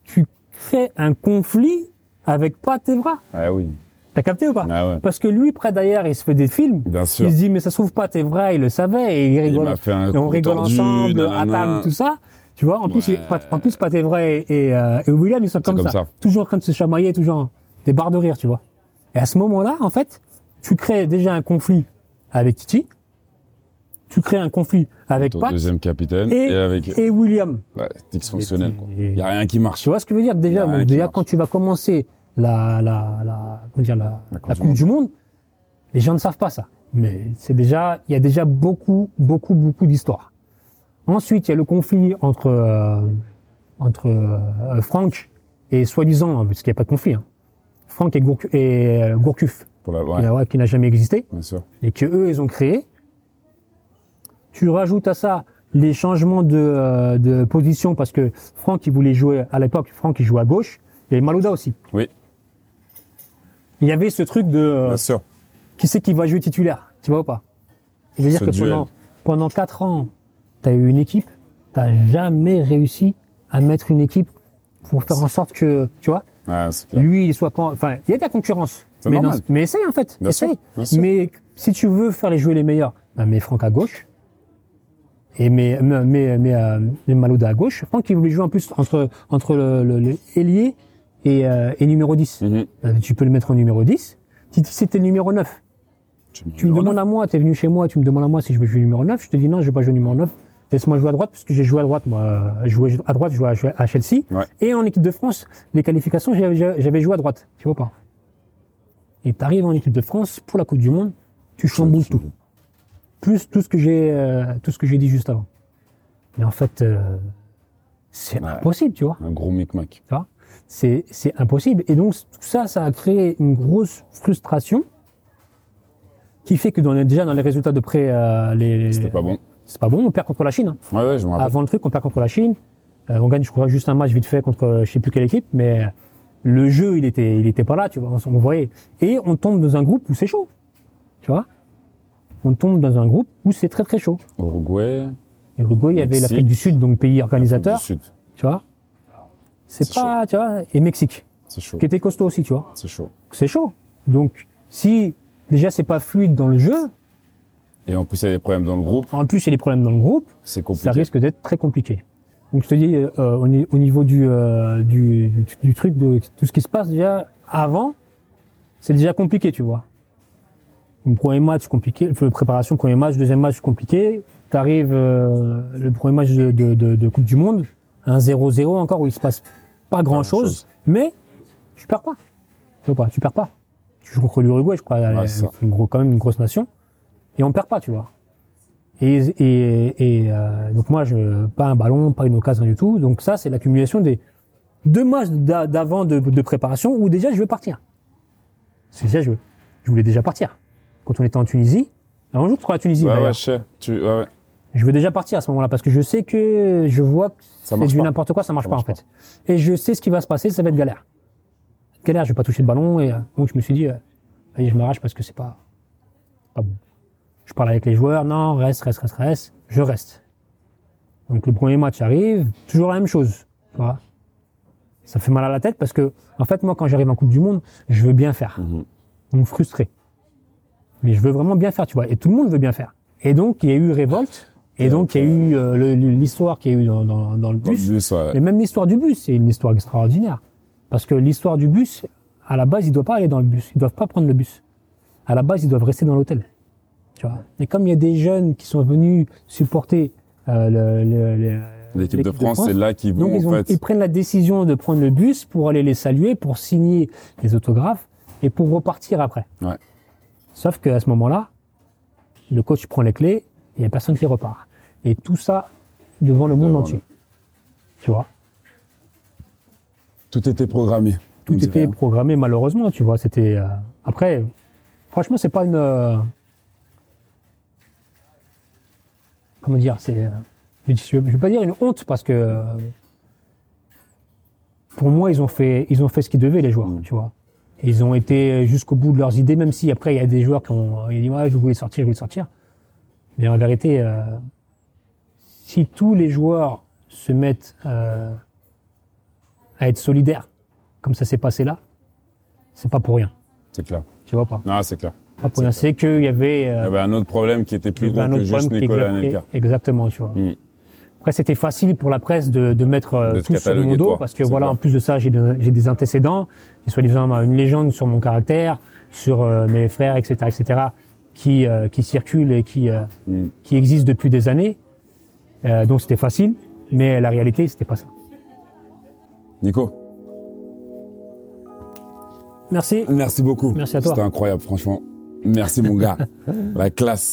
tu crées un conflit avec Pat Evra. Ah oui. T'as capté ou pas Ah ouais. Parce que lui, près d'ailleurs, il se fait des films. Bien sûr. Il se dit, mais ça se trouve, Pat Evra, il le savait, et il rigole. m'a fait un et on rigole tordu, ensemble, à table, tout ça. Tu vois, en plus, il- en plus, Pat Evra et, et, euh, et William, ils sont comme, comme ça. ça. Toujours en train de se chamailler, toujours des barres de rire, tu vois. Et à ce moment-là, en fait, tu crées déjà un conflit avec Titi. Tu crées un conflit avec Pat deuxième capitaine et, et, avec et William. ouais, dysfonctionnel. Il y a rien qui marche. Tu vois ce que je veux dire? Déjà, donc, déjà quand tu vas commencer la, la, la, comment dire, la, La Coupe la du Coupe Monde. du Monde, les gens ne savent pas ça. Mais c'est déjà, il y a déjà beaucoup, beaucoup, beaucoup d'histoires. Ensuite, il y a le conflit entre, euh, entre euh, Franck et soi-disant, hein, parce qu'il n'y a pas de conflit, hein, Franck et, Gourcu- et euh, Gourcuff, Pour la... qui ouais, n'a- ouais, qui n'a jamais existé bien sûr. et que eux ils ont créé. Tu rajoutes à ça les changements de, euh, de position parce que Franck il voulait jouer à l'époque, Franck il jouait à gauche et Malouda aussi. Oui, Il y avait ce truc de euh, bien sûr. qui c'est qui va jouer titulaire, tu vois ou pas? Je veux dire Ce que duel. pendant pendant quatre ans, tu as eu une équipe, t'as jamais réussi à mettre une équipe pour faire en sorte que tu vois? Ouais, c'est clair. lui il soit pas enfin il y a de la concurrence mais, normal. mais essaye en fait Bien essaye sûr, bien sûr. mais si tu veux faire les jouer les meilleurs bah, mets Franck à gauche et mets, mets, euh, mets Malouda à gauche Franck il voulait jouer en plus entre entre le, le, le ailier et, euh, et numéro 10 Mhm. Bah, tu peux le mettre en numéro 10 si c'était le numéro 9 Tu me demandes à moi, tu es venu chez moi, tu me demandes à moi si je veux jouer numéro 9, je te dis non, je vais pas jouer numéro 9. Laisse-moi jouer à droite parce que j'ai joué à droite, moi. Je jouais à droite, je jouais à- Chelsea. Ouais. Et en équipe de France, les qualifications, j'avais j'avais joué à droite. Tu vois pas Et tu arrives en équipe de France pour la Coupe du Monde, tu chamboules tout. Plus tout ce que j'ai euh, tout ce que j'ai dit juste avant. Mais en fait, euh, c'est Ouais. impossible, tu vois. Un gros micmac. Tu vois? C'est, c'est impossible. Et donc, tout ça, ça a créé une grosse frustration qui fait que dans les- déjà dans les résultats de près, euh, les, C'était pas bon. c'est pas bon. On perd contre la Chine. hein. Ouais, ouais, je me rappelle. Avant le truc, on perd contre la Chine. Euh, on gagne, je crois, juste un match vite fait contre euh, je sais plus quelle équipe, mais le jeu, il était, il était pas là, tu vois. On, on voyait. Et on tombe dans un groupe où c'est chaud. Tu vois On tombe dans un groupe où c'est très très chaud. Uruguay, Uruguay, il y avait l'Afrique du Sud, donc pays organisateur, du Sud. tu vois? C'est pas, tu vois, et Mexique, C'est chaud. qui était costaud aussi, tu vois. C'est chaud. c'est chaud. Donc, si déjà c'est pas fluide dans le jeu, Et en plus, il y a des problèmes dans le groupe. en plus il y a des problèmes dans le groupe, C'est compliqué. ça risque d'être très compliqué. Donc je te dis, euh, au, ni- au niveau du, euh, du, du, du truc, de tout ce qui se passe déjà avant, c'est déjà compliqué, tu vois. Le premier match compliqué, la préparation, premier match, deuxième match compliqué. T'arrives euh, le premier match de, de, de, de Coupe du Monde, un 0-0 encore où il se passe pas grand chose, mais tu perds pas. Tu pas, tu perds pas. Tu joues contre l'Uruguay, je crois, Ouais, c'est ça. une gros, quand même une grosse nation, et on perd pas, tu vois. Et, et, et euh, donc moi, je pas un ballon, pas une occasion du tout. Donc ça, c'est l'accumulation des deux matchs d'a- d'avant de, de préparation où déjà je veux partir. C'est déjà je, je voulais déjà partir. Quand on était en Tunisie, alors on joue contre la Tunisie. Ouais, ouais, je sais. Tu... Ouais, ouais. Je veux déjà partir à ce moment-là parce que je sais que je vois que c'est marche du n'importe quoi, ça marche Ça pas marche en fait. Et je sais ce qui va se passer, ça va être galère. Galère, je vais pas toucher le ballon et euh, donc je me suis dit, euh, allez, je m'arrache parce que c'est pas, pas bon. Je parle avec les joueurs, non, reste, reste, reste, reste, je reste. Donc le premier match arrive, toujours la même chose. Ça fait mal à la tête parce que, en fait, moi, quand j'arrive en Coupe du Monde, je veux bien faire. Mhm. Donc frustré. Mais je veux vraiment bien faire, tu vois. Et tout le monde veut bien faire. Et donc, il y a eu révolte. Et donc, il y a eu euh, l'histoire qu'il y a eu dans, dans, dans le Dans le bus. bus, ouais. Et même l'histoire du bus, c'est une histoire extraordinaire. Parce que l'histoire du bus, à la base, ils ne doivent pas aller dans le bus. Ils ne doivent pas prendre le bus. À la base, ils doivent rester dans l'hôtel. Tu vois. Et comme il y a des jeunes qui sont venus supporter euh, L'équipe de France, c'est là qu'ils donc vont, ils, en ont- fait. ils prennent la décision de prendre le bus pour aller les saluer, pour signer les autographes et pour repartir après. Ouais. Sauf qu'à ce moment-là, le coach prend les clés et il n'y a personne qui repart. Et tout ça devant le monde Devant entier. Tu vois? Tout était programmé. Tout dirait, était programmé malheureusement, tu vois. C'était euh, après, franchement, c'est pas une euh, comment dire, c'est euh, je vais pas dire une honte parce que euh, pour moi, ils ont fait ils ont fait ce qu'ils devaient les joueurs, Mm. tu vois. Ils ont été jusqu'au bout de leurs idées, même si après il y a des joueurs qui ont ils disent ouais, je voulais sortir, je voulais sortir. Mais en vérité, euh, si tous les joueurs se mettent euh, à être solidaires, comme ça s'est passé là, c'est pas pour rien. C'est clair. Tu vois pas? Non, c'est clair. Pas pour rien. C'est qu'il y avait, Il y euh, avait un autre problème qui était plus un que juste Nicolas. Anelka. Exactement, tu vois. Mm. Après, c'était facile pour la presse de, de mettre euh, De tout sur mon dos toi, parce que voilà, en plus de ça, j'ai de- j'ai des antécédents, et soi-disant une légende sur mon caractère, sur euh, mes frères, etc., etc., qui euh, qui circulent et qui euh, Mm. qui existent depuis des années. Euh, donc c'était facile, mais la réalité, c'était pas ça. Nico, Merci. merci beaucoup. Merci à toi. C'était incroyable, franchement. Merci, mon gars. La classe.